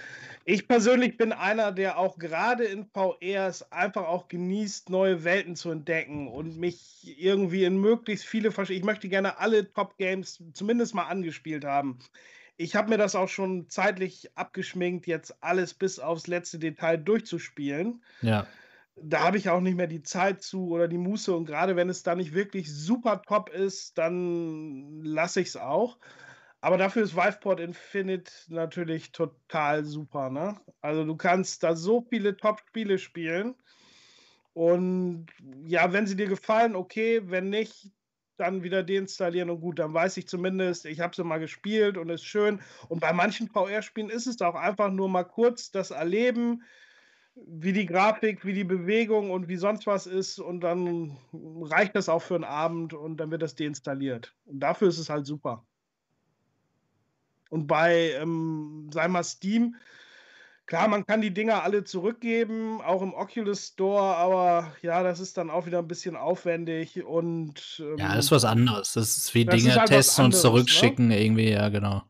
Ich persönlich bin einer, der auch gerade in VR es einfach auch genießt, neue Welten zu entdecken und mich irgendwie in möglichst viele verschiedene. Ich möchte gerne alle Top-Games zumindest mal angespielt haben. Ich habe mir das auch schon zeitlich abgeschminkt, jetzt alles bis aufs letzte Detail durchzuspielen. Ja. Da habe ich auch nicht mehr die Zeit zu oder die Muße. Und gerade wenn es da nicht wirklich super top ist, dann lasse ich es auch. Aber dafür ist Viveport Infinite natürlich total super. Ne? Also du kannst da so viele Top-Spiele spielen. Und ja, wenn sie dir gefallen, okay, wenn nicht, dann wieder deinstallieren und gut, dann weiß ich zumindest, ich habe sie mal gespielt und ist schön. Und bei manchen VR-Spielen ist es auch einfach nur mal kurz das Erleben, wie die Grafik, wie die Bewegung und wie sonst was ist. Und dann reicht das auch für einen Abend und dann wird das deinstalliert. Und dafür ist es halt super. Und bei, ähm, sei mal Steam, klar, man kann die Dinger alle zurückgeben, auch im Oculus Store, aber ja, das ist dann auch wieder ein bisschen aufwendig und. Ähm, Ja, das ist was anderes. Das ist wie Das Dinge ist halt testen und anderes, ne? zurückschicken, irgendwie, ja, genau.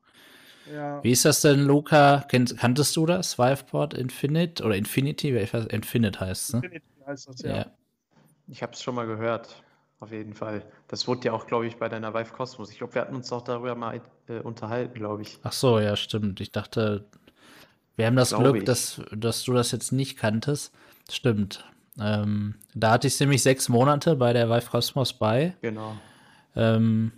ja. Wie ist das denn, Luca? Kennt, kanntest du das? Viveport Infinite oder Infinity? Ich weiß, Infinite heißt es, ne? Infinity heißt das, ja. Ja. Ich habe es schon mal gehört, auf jeden Fall. Das wurde ja auch, glaube ich, bei deiner Vive Cosmos. Ich glaube, wir hatten uns auch darüber mal äh, unterhalten, glaube ich. Ach so, ja, stimmt. Ich dachte, wir haben das Glaube Glück, ich. dass, dass du das jetzt nicht kanntest. Stimmt. Ähm, da hatte ich nämlich sechs Monate bei der Vive Cosmos bei. Genau. Ähm,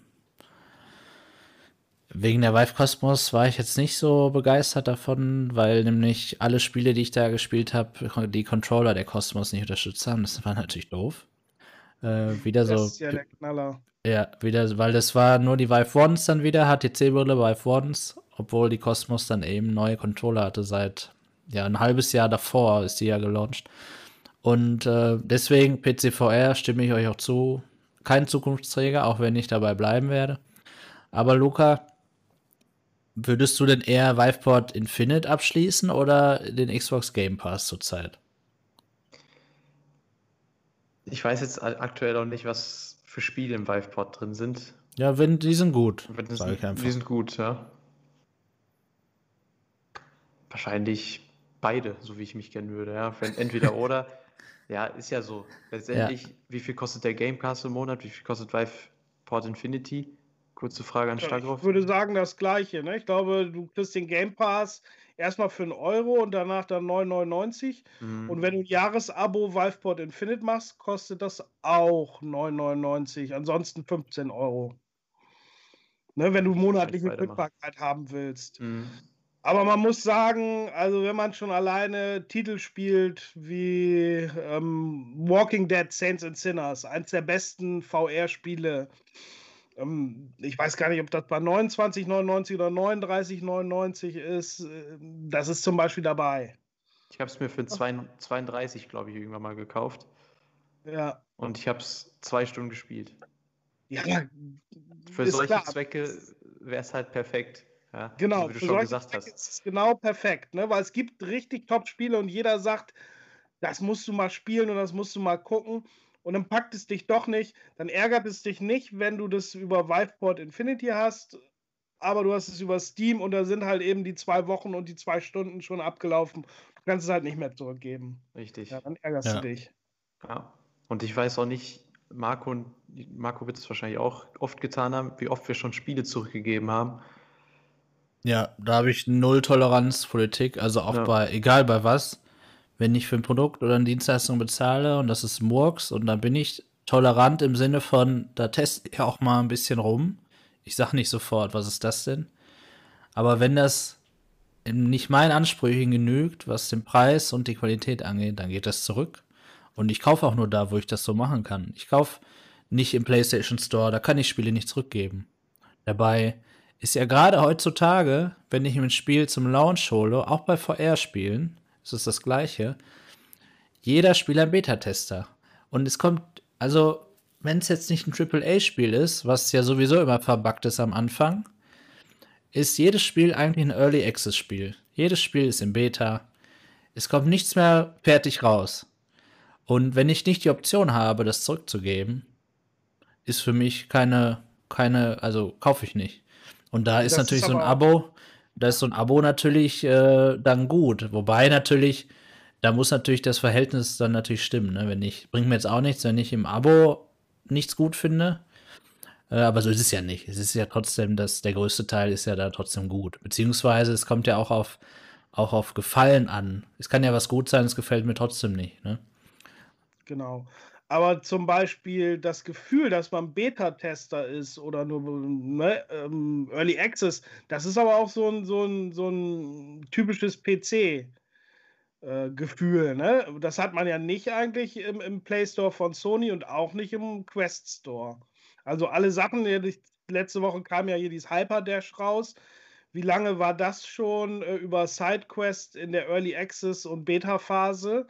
wegen der Vive Cosmos war ich jetzt nicht so begeistert davon, weil nämlich alle Spiele, die ich da gespielt habe, die Controller der Cosmos nicht unterstützt haben. Das war natürlich doof. Äh, wieder Das so, ist ja der Knaller. ja, wieder, weil das war nur die Vive Ones dann wieder, HTC-Brille Vive Ones, obwohl die Cosmos dann eben neue Controller hatte seit, ja, ein halbes Jahr davor ist die ja gelauncht. Und äh, deswegen PCVR stimme ich euch auch zu. Kein Zukunftsträger, auch wenn ich dabei bleiben werde. Aber Luca, würdest du denn eher Viveport Infinite abschließen oder den Xbox Game Pass zurzeit? Ich weiß jetzt aktuell auch nicht, was für Spiele im Viveport drin sind. Ja, wenn die sind gut, Wenn das die sind gut, ja. Wahrscheinlich beide, so wie ich mich kennen würde, ja. Wenn entweder oder. Ja, ist ja so. Letztendlich, wie viel kostet der Game Pass im Monat? Wie viel kostet Viveport Infinity? Kurze Frage an Ja, Stagroff. ich würde sagen, das Gleiche. Ne? Ich glaube, du kriegst den Game Pass erstmal für einen Euro und danach dann 9,99. Mhm. Und wenn du ein Jahresabo Viveport Infinite machst, kostet das auch 9,99. Ansonsten 15 Euro. Ne, wenn du monatliche. Verfügbarkeit haben willst. Mhm. Aber man muss sagen, also wenn man schon alleine Titel spielt wie ähm, Walking Dead Saints and Sinners, eins der besten VR-Spiele, ich weiß gar nicht, ob das bei 29,99 oder 39,99 ist, äh, das ist zum Beispiel dabei. Ich habe es mir für 32, glaube ich, irgendwann mal gekauft. Ja, Und ich habe es zwei Stunden gespielt. ja Für solche klar. Zwecke wäre es halt perfekt. Ja, Genau, Wie du schon gesagt Zwecke hast. ist es genau perfekt, ne? weil es gibt richtig Top-Spiele und jeder sagt, das musst du mal spielen und das musst du mal gucken und dann packt es dich doch nicht, dann ärgert es dich nicht, wenn du das über Viveport Infinity hast, aber du hast es über Steam und da sind halt eben die zwei Wochen und die zwei Stunden schon abgelaufen. Du kannst es halt nicht mehr zurückgeben. Richtig. Ja, dann ärgerst Ja. du dich. Ja. Und ich weiß auch nicht, Marco, und- Marco wird es wahrscheinlich auch oft getan haben, wie oft wir schon Spiele zurückgegeben haben. Ja, da habe ich null Toleranzpolitik, also auch Ja. bei, egal bei was, wenn ich für ein Produkt oder eine Dienstleistung bezahle und das ist Murks und dann bin ich tolerant im Sinne von, da teste ich auch mal ein bisschen rum. Ich sage nicht sofort, was ist das denn? Aber wenn das nicht meinen Ansprüchen genügt, was den Preis und die Qualität angeht, dann geht das zurück. Und ich kaufe auch nur da, wo ich das so machen kann. Ich kaufe nicht im PlayStation Store, da kann ich Spiele nicht zurückgeben. Dabei ist ja gerade heutzutage, wenn ich mir ein Spiel zum Launch hole, auch bei VR-Spielen, ist es das gleiche, jeder Spieler ein Beta-Tester. Und es kommt, also, wenn es jetzt nicht ein AAA-Spiel ist, was ja sowieso immer verbuggt ist am Anfang, ist jedes Spiel eigentlich ein Early Access-Spiel. Jedes Spiel ist im Beta. Es kommt nichts mehr fertig raus. Und wenn ich nicht die Option habe, das zurückzugeben, ist für mich keine, keine, also kaufe ich nicht. Und da ist das natürlich ist so ein Abo, da ist so ein Abo natürlich äh, dann gut. Wobei natürlich, da muss natürlich das Verhältnis dann natürlich stimmen. Ne? Wenn ich, bringt mir jetzt auch nichts, wenn ich im Abo nichts gut finde. Äh, aber so ist es ja nicht. Es ist ja trotzdem, dass der größte Teil ist ja da trotzdem gut. Beziehungsweise es kommt ja auch auf, auch auf Gefallen an. Es kann ja was gut sein, es gefällt mir trotzdem nicht. Ne? Genau. Aber zum Beispiel das Gefühl, dass man Beta-Tester ist oder nur ne, ähm, Early Access, das ist aber auch so ein, so ein, so ein typisches PC. Äh, Gefühl, ne? Das hat man ja nicht eigentlich im, im Play Store von Sony und auch nicht im Quest Store. Also alle Sachen, letzte Woche kam ja hier dieses Hyperdash raus. Wie lange war das schon äh, über SideQuest in der Early Access und Beta-Phase?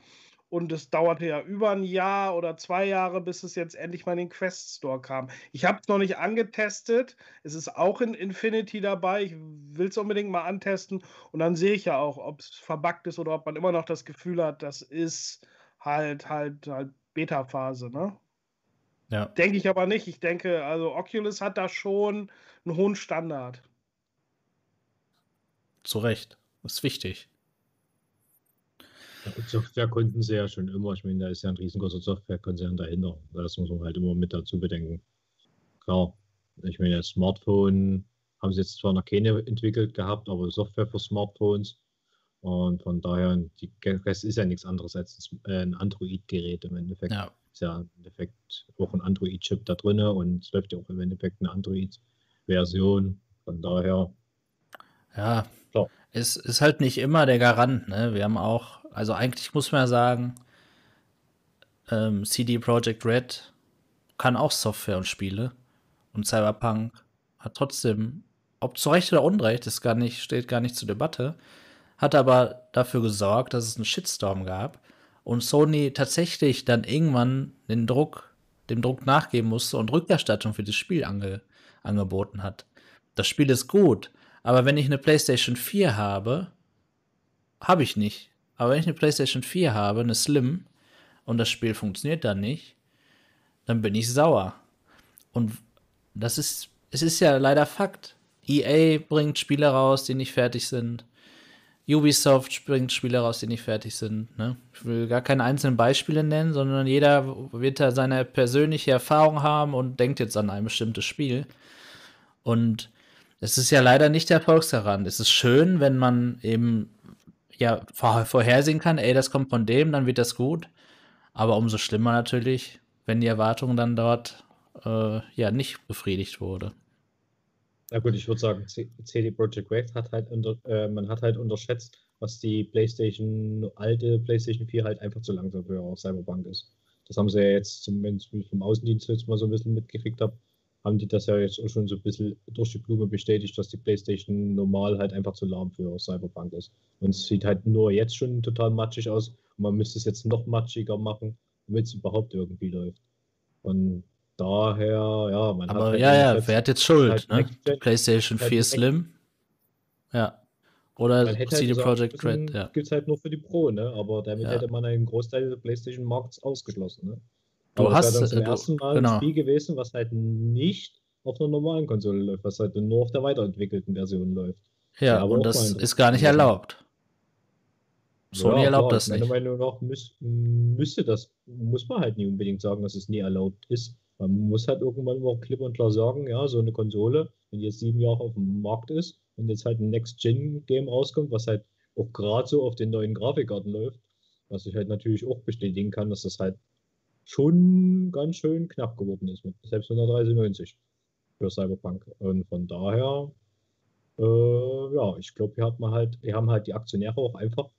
Und es dauerte ja über ein Jahr oder zwei Jahre, bis es jetzt endlich mal in den Quest Store kam. Ich habe es noch nicht angetestet. Es ist auch in Infinity dabei. Ich will es unbedingt mal antesten. Und dann sehe ich ja auch, ob es verbuggt ist oder ob man immer noch das Gefühl hat, das ist halt, halt, halt Beta-Phase, ne? Ja. Denke ich aber nicht. Ich denke, also Oculus hat da schon einen hohen Standard. Zu Recht. Das ist wichtig. Software konnten sie ja schon immer. Ich meine, da ist ja ein riesengroßer Softwarekonzern dahinter. Das muss man halt immer mit dazu bedenken. Klar, ich meine, das Smartphone haben sie jetzt zwar noch keine entwickelt gehabt, aber Software für Smartphones. Und von daher, die Rest ist ja nichts anderes als ein Android-Gerät im Endeffekt. Ja. Ist ja im Endeffekt auch ein Android-Chip da drin und es läuft ja auch im Endeffekt eine Android-Version. Von daher. Ja, klar. es ist halt nicht immer der Garant. Ne? Wir haben auch also eigentlich muss man ja sagen, ähm, CD Projekt Red kann auch Software und Spiele. Und Cyberpunk hat trotzdem, ob zu Recht oder Unrecht, ist gar nicht, steht gar nicht zur Debatte, hat aber dafür gesorgt, dass es einen Shitstorm gab und Sony tatsächlich dann irgendwann den Druck, dem Druck nachgeben musste und Rückerstattung für das Spiel ange, angeboten hat. Das Spiel ist gut, aber wenn ich eine PlayStation 4 habe, habe ich nicht. Aber wenn ich eine PlayStation 4 habe, eine Slim, und das Spiel funktioniert dann nicht, dann bin ich sauer. Und das ist, es ist ja leider Fakt. EA bringt Spiele raus, die nicht fertig sind. Ubisoft bringt Spiele raus, die nicht fertig sind. Ne? Ich will gar keine einzelnen Beispiele nennen, sondern jeder wird da seine persönliche Erfahrung haben und denkt jetzt an ein bestimmtes Spiel. Und es ist ja leider nicht der Erfolgsgarant. Es ist schön, wenn man eben ja vorhersehen kann, ey, das kommt von dem, dann wird das gut. Aber umso schlimmer natürlich, wenn die Erwartung dann dort äh, ja nicht befriedigt wurde. Na gut, ich würde sagen, CD Projekt Red hat halt unter, äh, man hat halt unterschätzt, was die PlayStation, alte PlayStation 4 halt einfach zu langsam für Cyberpunk ist. Das haben sie ja jetzt, zumindest vom Außendienst jetzt mal so ein bisschen mitgekriegt habe, haben die das ja jetzt auch schon so ein bisschen durch die Blume bestätigt, dass die PlayStation normal halt einfach zu lahm für Cyberpunk ist. Und es sieht halt nur jetzt schon total matschig aus und man müsste es jetzt noch matschiger machen, damit es überhaupt irgendwie läuft. Von daher, ja, man Aber hat halt ja, ja, wer hat jetzt Schuld? Halt ne? PlayStation 4 halt Slim? Ja. Oder CD halt Projekt Red, ja. Gibt es halt nur für die Pro, ne? Aber damit ja. hätte man einen Großteil des PlayStation-Markts ausgeschlossen, ne? Du Aber hast das zum äh, ersten Mal genau. ein Spiel gewesen, was halt nicht auf einer normalen Konsole läuft, was halt nur auf der weiterentwickelten Version läuft. Ja, und das ist gar nicht erlaubt. Sony ja, erlaubt klar, das nicht. Meiner Meinung nach müß, müsste das, muss man halt nie unbedingt sagen, dass es nie erlaubt ist. Man muss halt irgendwann mal klipp und klar sagen, ja, so eine Konsole, wenn die jetzt sieben Jahre auf dem Markt ist und jetzt halt ein Next-Gen-Game rauskommt, was halt auch gerade so auf den neuen Grafikkarten läuft, was ich halt natürlich auch bestätigen kann, dass das halt schon ganz schön knapp geworden ist, mit selbst 193 für Cyberpunk. Und von daher, äh, ja, ich glaube, hier hat man halt, wir haben halt die Aktionäre auch einfach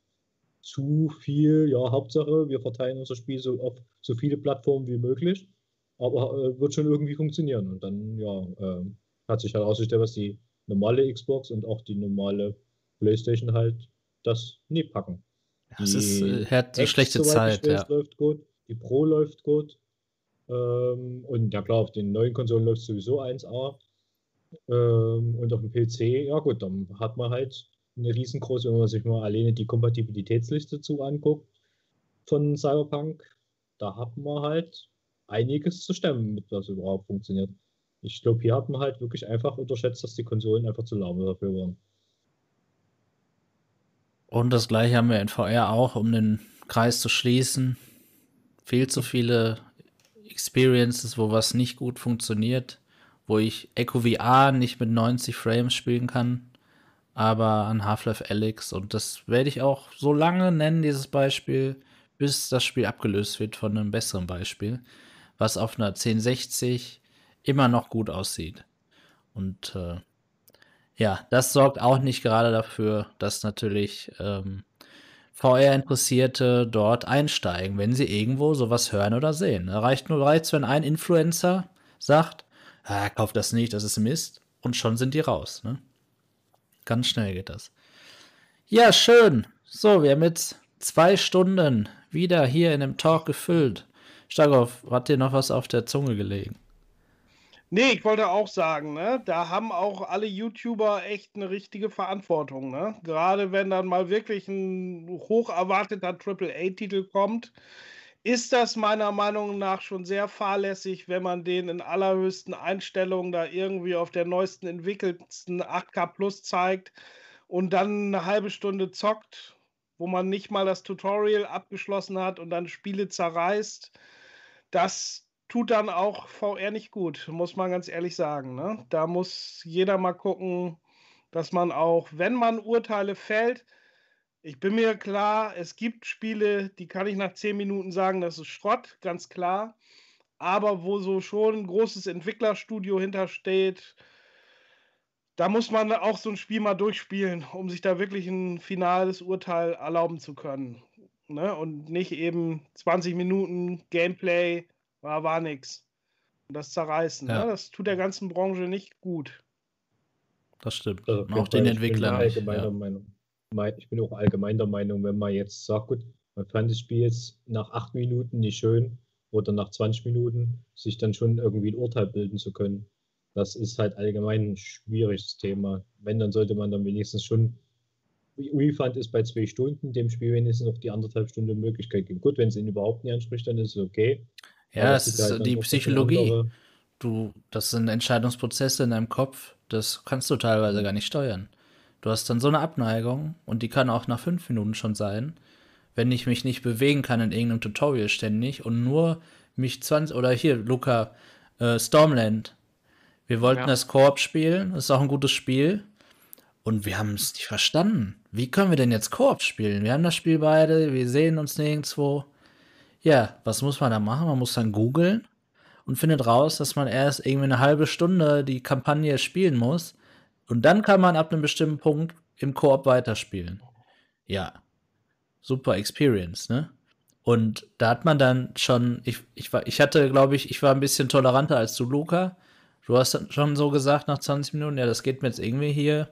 zu viel, ja, Hauptsache, wir verteilen unser Spiel so auf so viele Plattformen wie möglich, aber äh, wird schon irgendwie funktionieren. Und dann, ja, äh, hat sich herausgestellt, was die normale Xbox und auch die normale PlayStation halt das nie packen. Das ist, äh, hat eine schlechte Zeit, ja. läuft gut, die Pro läuft gut. Ähm, und ja klar, auf den neuen Konsolen läuft sowieso 1A. Ähm, und auf dem PC, ja gut, dann hat man halt eine riesengroße, wenn man sich mal alleine die Kompatibilitätsliste zu anguckt von Cyberpunk, da hat man halt einiges zu stemmen, mit was überhaupt funktioniert. Ich glaube, hier hat man halt wirklich einfach unterschätzt, dass die Konsolen einfach zu lahm dafür waren. Und das gleiche haben wir in VR auch, um den Kreis zu schließen. Viel zu viele Experiences, wo was nicht gut funktioniert, wo ich Echo VR nicht mit 90 Frames spielen kann, aber an Half-Life Alyx. Und das werde ich auch so lange nennen, dieses Beispiel, bis das Spiel abgelöst wird von einem besseren Beispiel, was auf einer 1060 immer noch gut aussieht. Und äh, ja, das sorgt auch nicht gerade dafür, dass natürlich ähm, VR-Interessierte dort einsteigen, wenn sie irgendwo sowas hören oder sehen. Da reicht nur reicht, wenn ein Influencer sagt, ah, kauf das nicht, das ist Mist, und schon sind die raus. Ne? Ganz schnell geht das. Ja, schön. So, wir haben jetzt zwei Stunden wieder hier in dem Talk gefüllt. Stagow, hat dir noch was auf der Zunge gelegen? Nee, ich wollte auch sagen, ne, da haben auch alle YouTuber echt eine richtige Verantwortung, ne? Gerade wenn dann mal wirklich ein hoch erwarteter AAA-Titel kommt, ist das meiner Meinung nach schon sehr fahrlässig, wenn man den in allerhöchsten Einstellungen da irgendwie auf der neuesten entwickelsten 8K Plus zeigt und dann eine halbe Stunde zockt, wo man nicht mal das Tutorial abgeschlossen hat und dann Spiele zerreißt. Das tut dann auch VR nicht gut, muss man ganz ehrlich sagen. Ne? Da muss jeder mal gucken, dass man auch, wenn man Urteile fällt, ich bin mir klar, es gibt Spiele, die kann ich nach zehn Minuten sagen, das ist Schrott, ganz klar. Aber wo so schon ein großes Entwicklerstudio hintersteht, da muss man auch so ein Spiel mal durchspielen, um sich da wirklich ein finales Urteil erlauben zu können. Ne? Und nicht eben 20 Minuten Gameplay, war, war nix. Und das Zerreißen, ja. ne? das tut der ganzen Branche nicht gut. Das stimmt. Also auch den Entwicklern. Ich bin, ja. Meinung. ich bin auch allgemein der Meinung, wenn man jetzt sagt, gut, man fand das Spiel jetzt nach acht Minuten nicht schön oder nach 20 Minuten, sich dann schon irgendwie ein Urteil bilden zu können. Das ist halt allgemein ein schwieriges Thema. Wenn, dann sollte man dann wenigstens schon Refund ist bei zwei Stunden, dem Spiel wenigstens noch die anderthalb Stunden Möglichkeit geben. Gut, wenn es ihn überhaupt nicht anspricht, dann ist es okay. Ja, es ist halt die Psychologie. Du, das sind Entscheidungsprozesse in deinem Kopf, das kannst du teilweise gar nicht steuern. Du hast dann so eine Abneigung und die kann auch nach fünf Minuten schon sein, wenn ich mich nicht bewegen kann in irgendeinem Tutorial ständig und nur mich 20 oder hier, Luca, äh, Stormland. Wir wollten ja. das Koop spielen, das ist auch ein gutes Spiel. Und wir haben es nicht verstanden. Wie können wir denn jetzt Koop spielen? Wir haben das Spiel beide, wir sehen uns nirgendwo. Ja, was muss man da machen? Man muss dann googeln und findet raus, dass man erst irgendwie eine halbe Stunde die Kampagne spielen muss. Und dann kann man ab einem bestimmten Punkt im Koop weiterspielen. Ja, super Experience, ne? Und da hat man dann schon, ich, ich, war, ich hatte, glaube ich, ich war ein bisschen toleranter als du, Luca. Du hast dann schon so gesagt nach 20 Minuten, ja, das geht mir jetzt irgendwie hier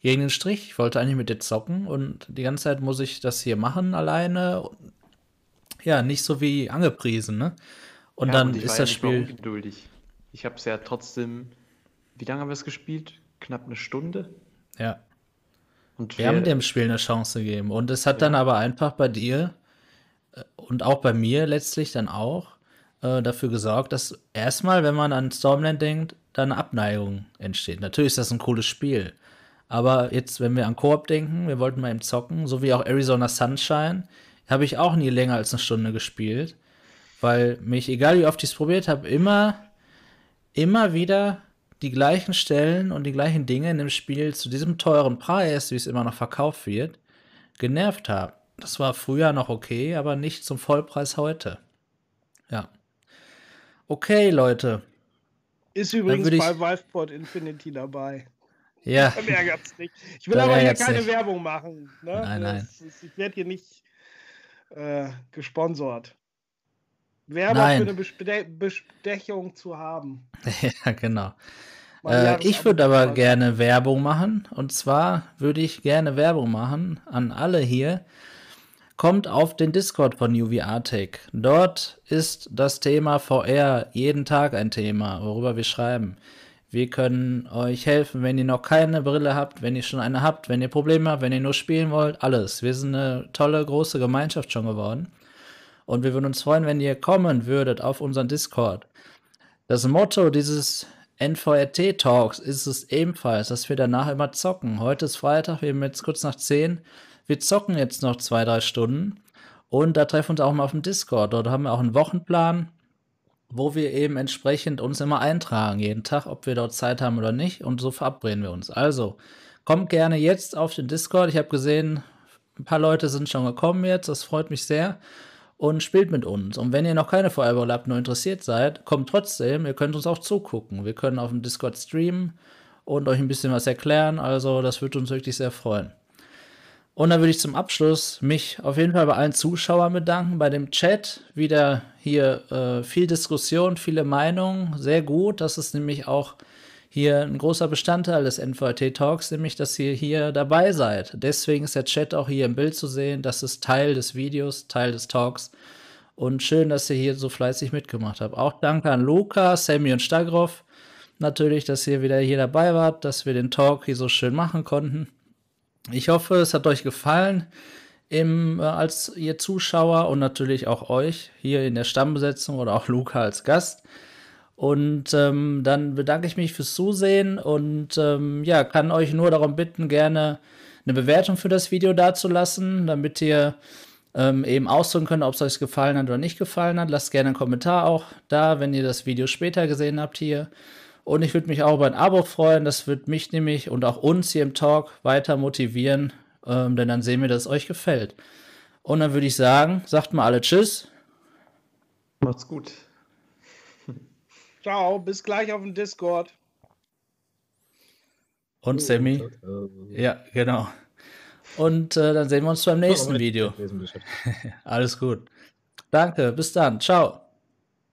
gegen den Strich. Ich wollte eigentlich mit dir zocken und die ganze Zeit muss ich das hier machen alleine ja, nicht so wie angepriesen, ne? Und ja, dann und ist das ja Spiel. Ungeduldig. Ich habe es ja trotzdem. Wie lange haben wir es gespielt? Knapp eine Stunde? Ja. Und wir, wir haben dem Spiel eine Chance gegeben. Und es hat ja. dann aber einfach bei dir äh, und auch bei mir letztlich dann auch äh, dafür gesorgt, dass erstmal, wenn man an Stormland denkt, dann eine Abneigung entsteht. Natürlich ist das ein cooles Spiel. Aber jetzt, wenn wir an Koop denken, wir wollten mal eben zocken, so wie auch Arizona Sunshine, habe ich auch nie länger als eine Stunde gespielt, weil mich, egal wie oft ich es probiert habe, immer, immer wieder die gleichen Stellen und die gleichen Dinge in dem Spiel zu diesem teuren Preis, wie es immer noch verkauft wird, genervt haben. Das war früher noch okay, aber nicht zum Vollpreis heute. Ja. Okay, Leute. Ist übrigens bei Viveport Infinity dabei. Ja. Dann ärgert's nicht. Ich will aber hier keine nicht. Werbung machen. Ne? Nein, nein. Ist, ich werde hier nicht äh, gesponsert. Werbung für eine Beste Bestechung zu haben. ja, genau. Äh, ich würde aber gerne Werbung machen. Und zwar würde ich gerne Werbung machen an alle hier. Kommt auf den Discord von UVR-Tech. Dort ist das Thema VR jeden Tag ein Thema, worüber wir schreiben. Wir können euch helfen, wenn ihr noch keine Brille habt, wenn ihr schon eine habt, wenn ihr Probleme habt, wenn ihr nur spielen wollt, alles. Wir sind eine tolle, große Gemeinschaft schon geworden. Und wir würden uns freuen, wenn ihr kommen würdet auf unseren Discord. Das Motto dieses NVRT Talks ist es ebenfalls, dass wir danach immer zocken. Heute ist Freitag, wir haben jetzt kurz nach 10. Wir zocken jetzt noch zwei, drei Stunden. Und da treffen wir uns auch mal auf dem Discord. Dort haben wir auch einen Wochenplan, wo wir eben entsprechend uns immer eintragen, jeden Tag, ob wir dort Zeit haben oder nicht. Und so verabreden wir uns. Also, kommt gerne jetzt auf den Discord. Ich habe gesehen, ein paar Leute sind schon gekommen jetzt. Das freut mich sehr und spielt mit uns. Und wenn ihr noch keine Fireball habt, nur interessiert seid, kommt trotzdem. Ihr könnt uns auch zugucken. Wir können auf dem Discord streamen und euch ein bisschen was erklären. Also, das würde uns wirklich sehr freuen. Und dann würde ich zum Abschluss mich auf jeden Fall bei allen Zuschauern bedanken, bei dem Chat. Wieder hier äh, viel Diskussion, viele Meinungen. Sehr gut. Das ist nämlich auch hier ein großer Bestandteil des NVT Talks, nämlich, dass ihr hier dabei seid. Deswegen ist der Chat auch hier im Bild zu sehen. Das ist Teil des Videos, Teil des Talks. Und schön, dass ihr hier so fleißig mitgemacht habt. Auch danke an Luca, Sammy und Stagroff. Natürlich, dass ihr wieder hier dabei wart, dass wir den Talk hier so schön machen konnten. Ich hoffe, es hat euch gefallen im, äh, als ihr Zuschauer und natürlich auch euch hier in der Stammbesetzung oder auch Luca als Gast. Und ähm, dann bedanke ich mich fürs Zusehen und ähm, ja, kann euch nur darum bitten, gerne eine Bewertung für das Video dazulassen, damit ihr ähm, eben ausdrücken könnt, ob es euch gefallen hat oder nicht gefallen hat. Lasst gerne einen Kommentar auch da, wenn ihr das Video später gesehen habt hier. Und ich würde mich auch über ein Abo freuen. Das wird mich nämlich und auch uns hier im Talk weiter motivieren, ähm, denn dann sehen wir, dass es euch gefällt. Und dann würde ich sagen, sagt mal alle Tschüss. Macht's gut. Ciao, bis gleich auf dem Discord. Und Sammy? Ja, genau. Und äh, dann sehen wir uns beim nächsten Video. Alles gut. Danke, bis dann. Ciao.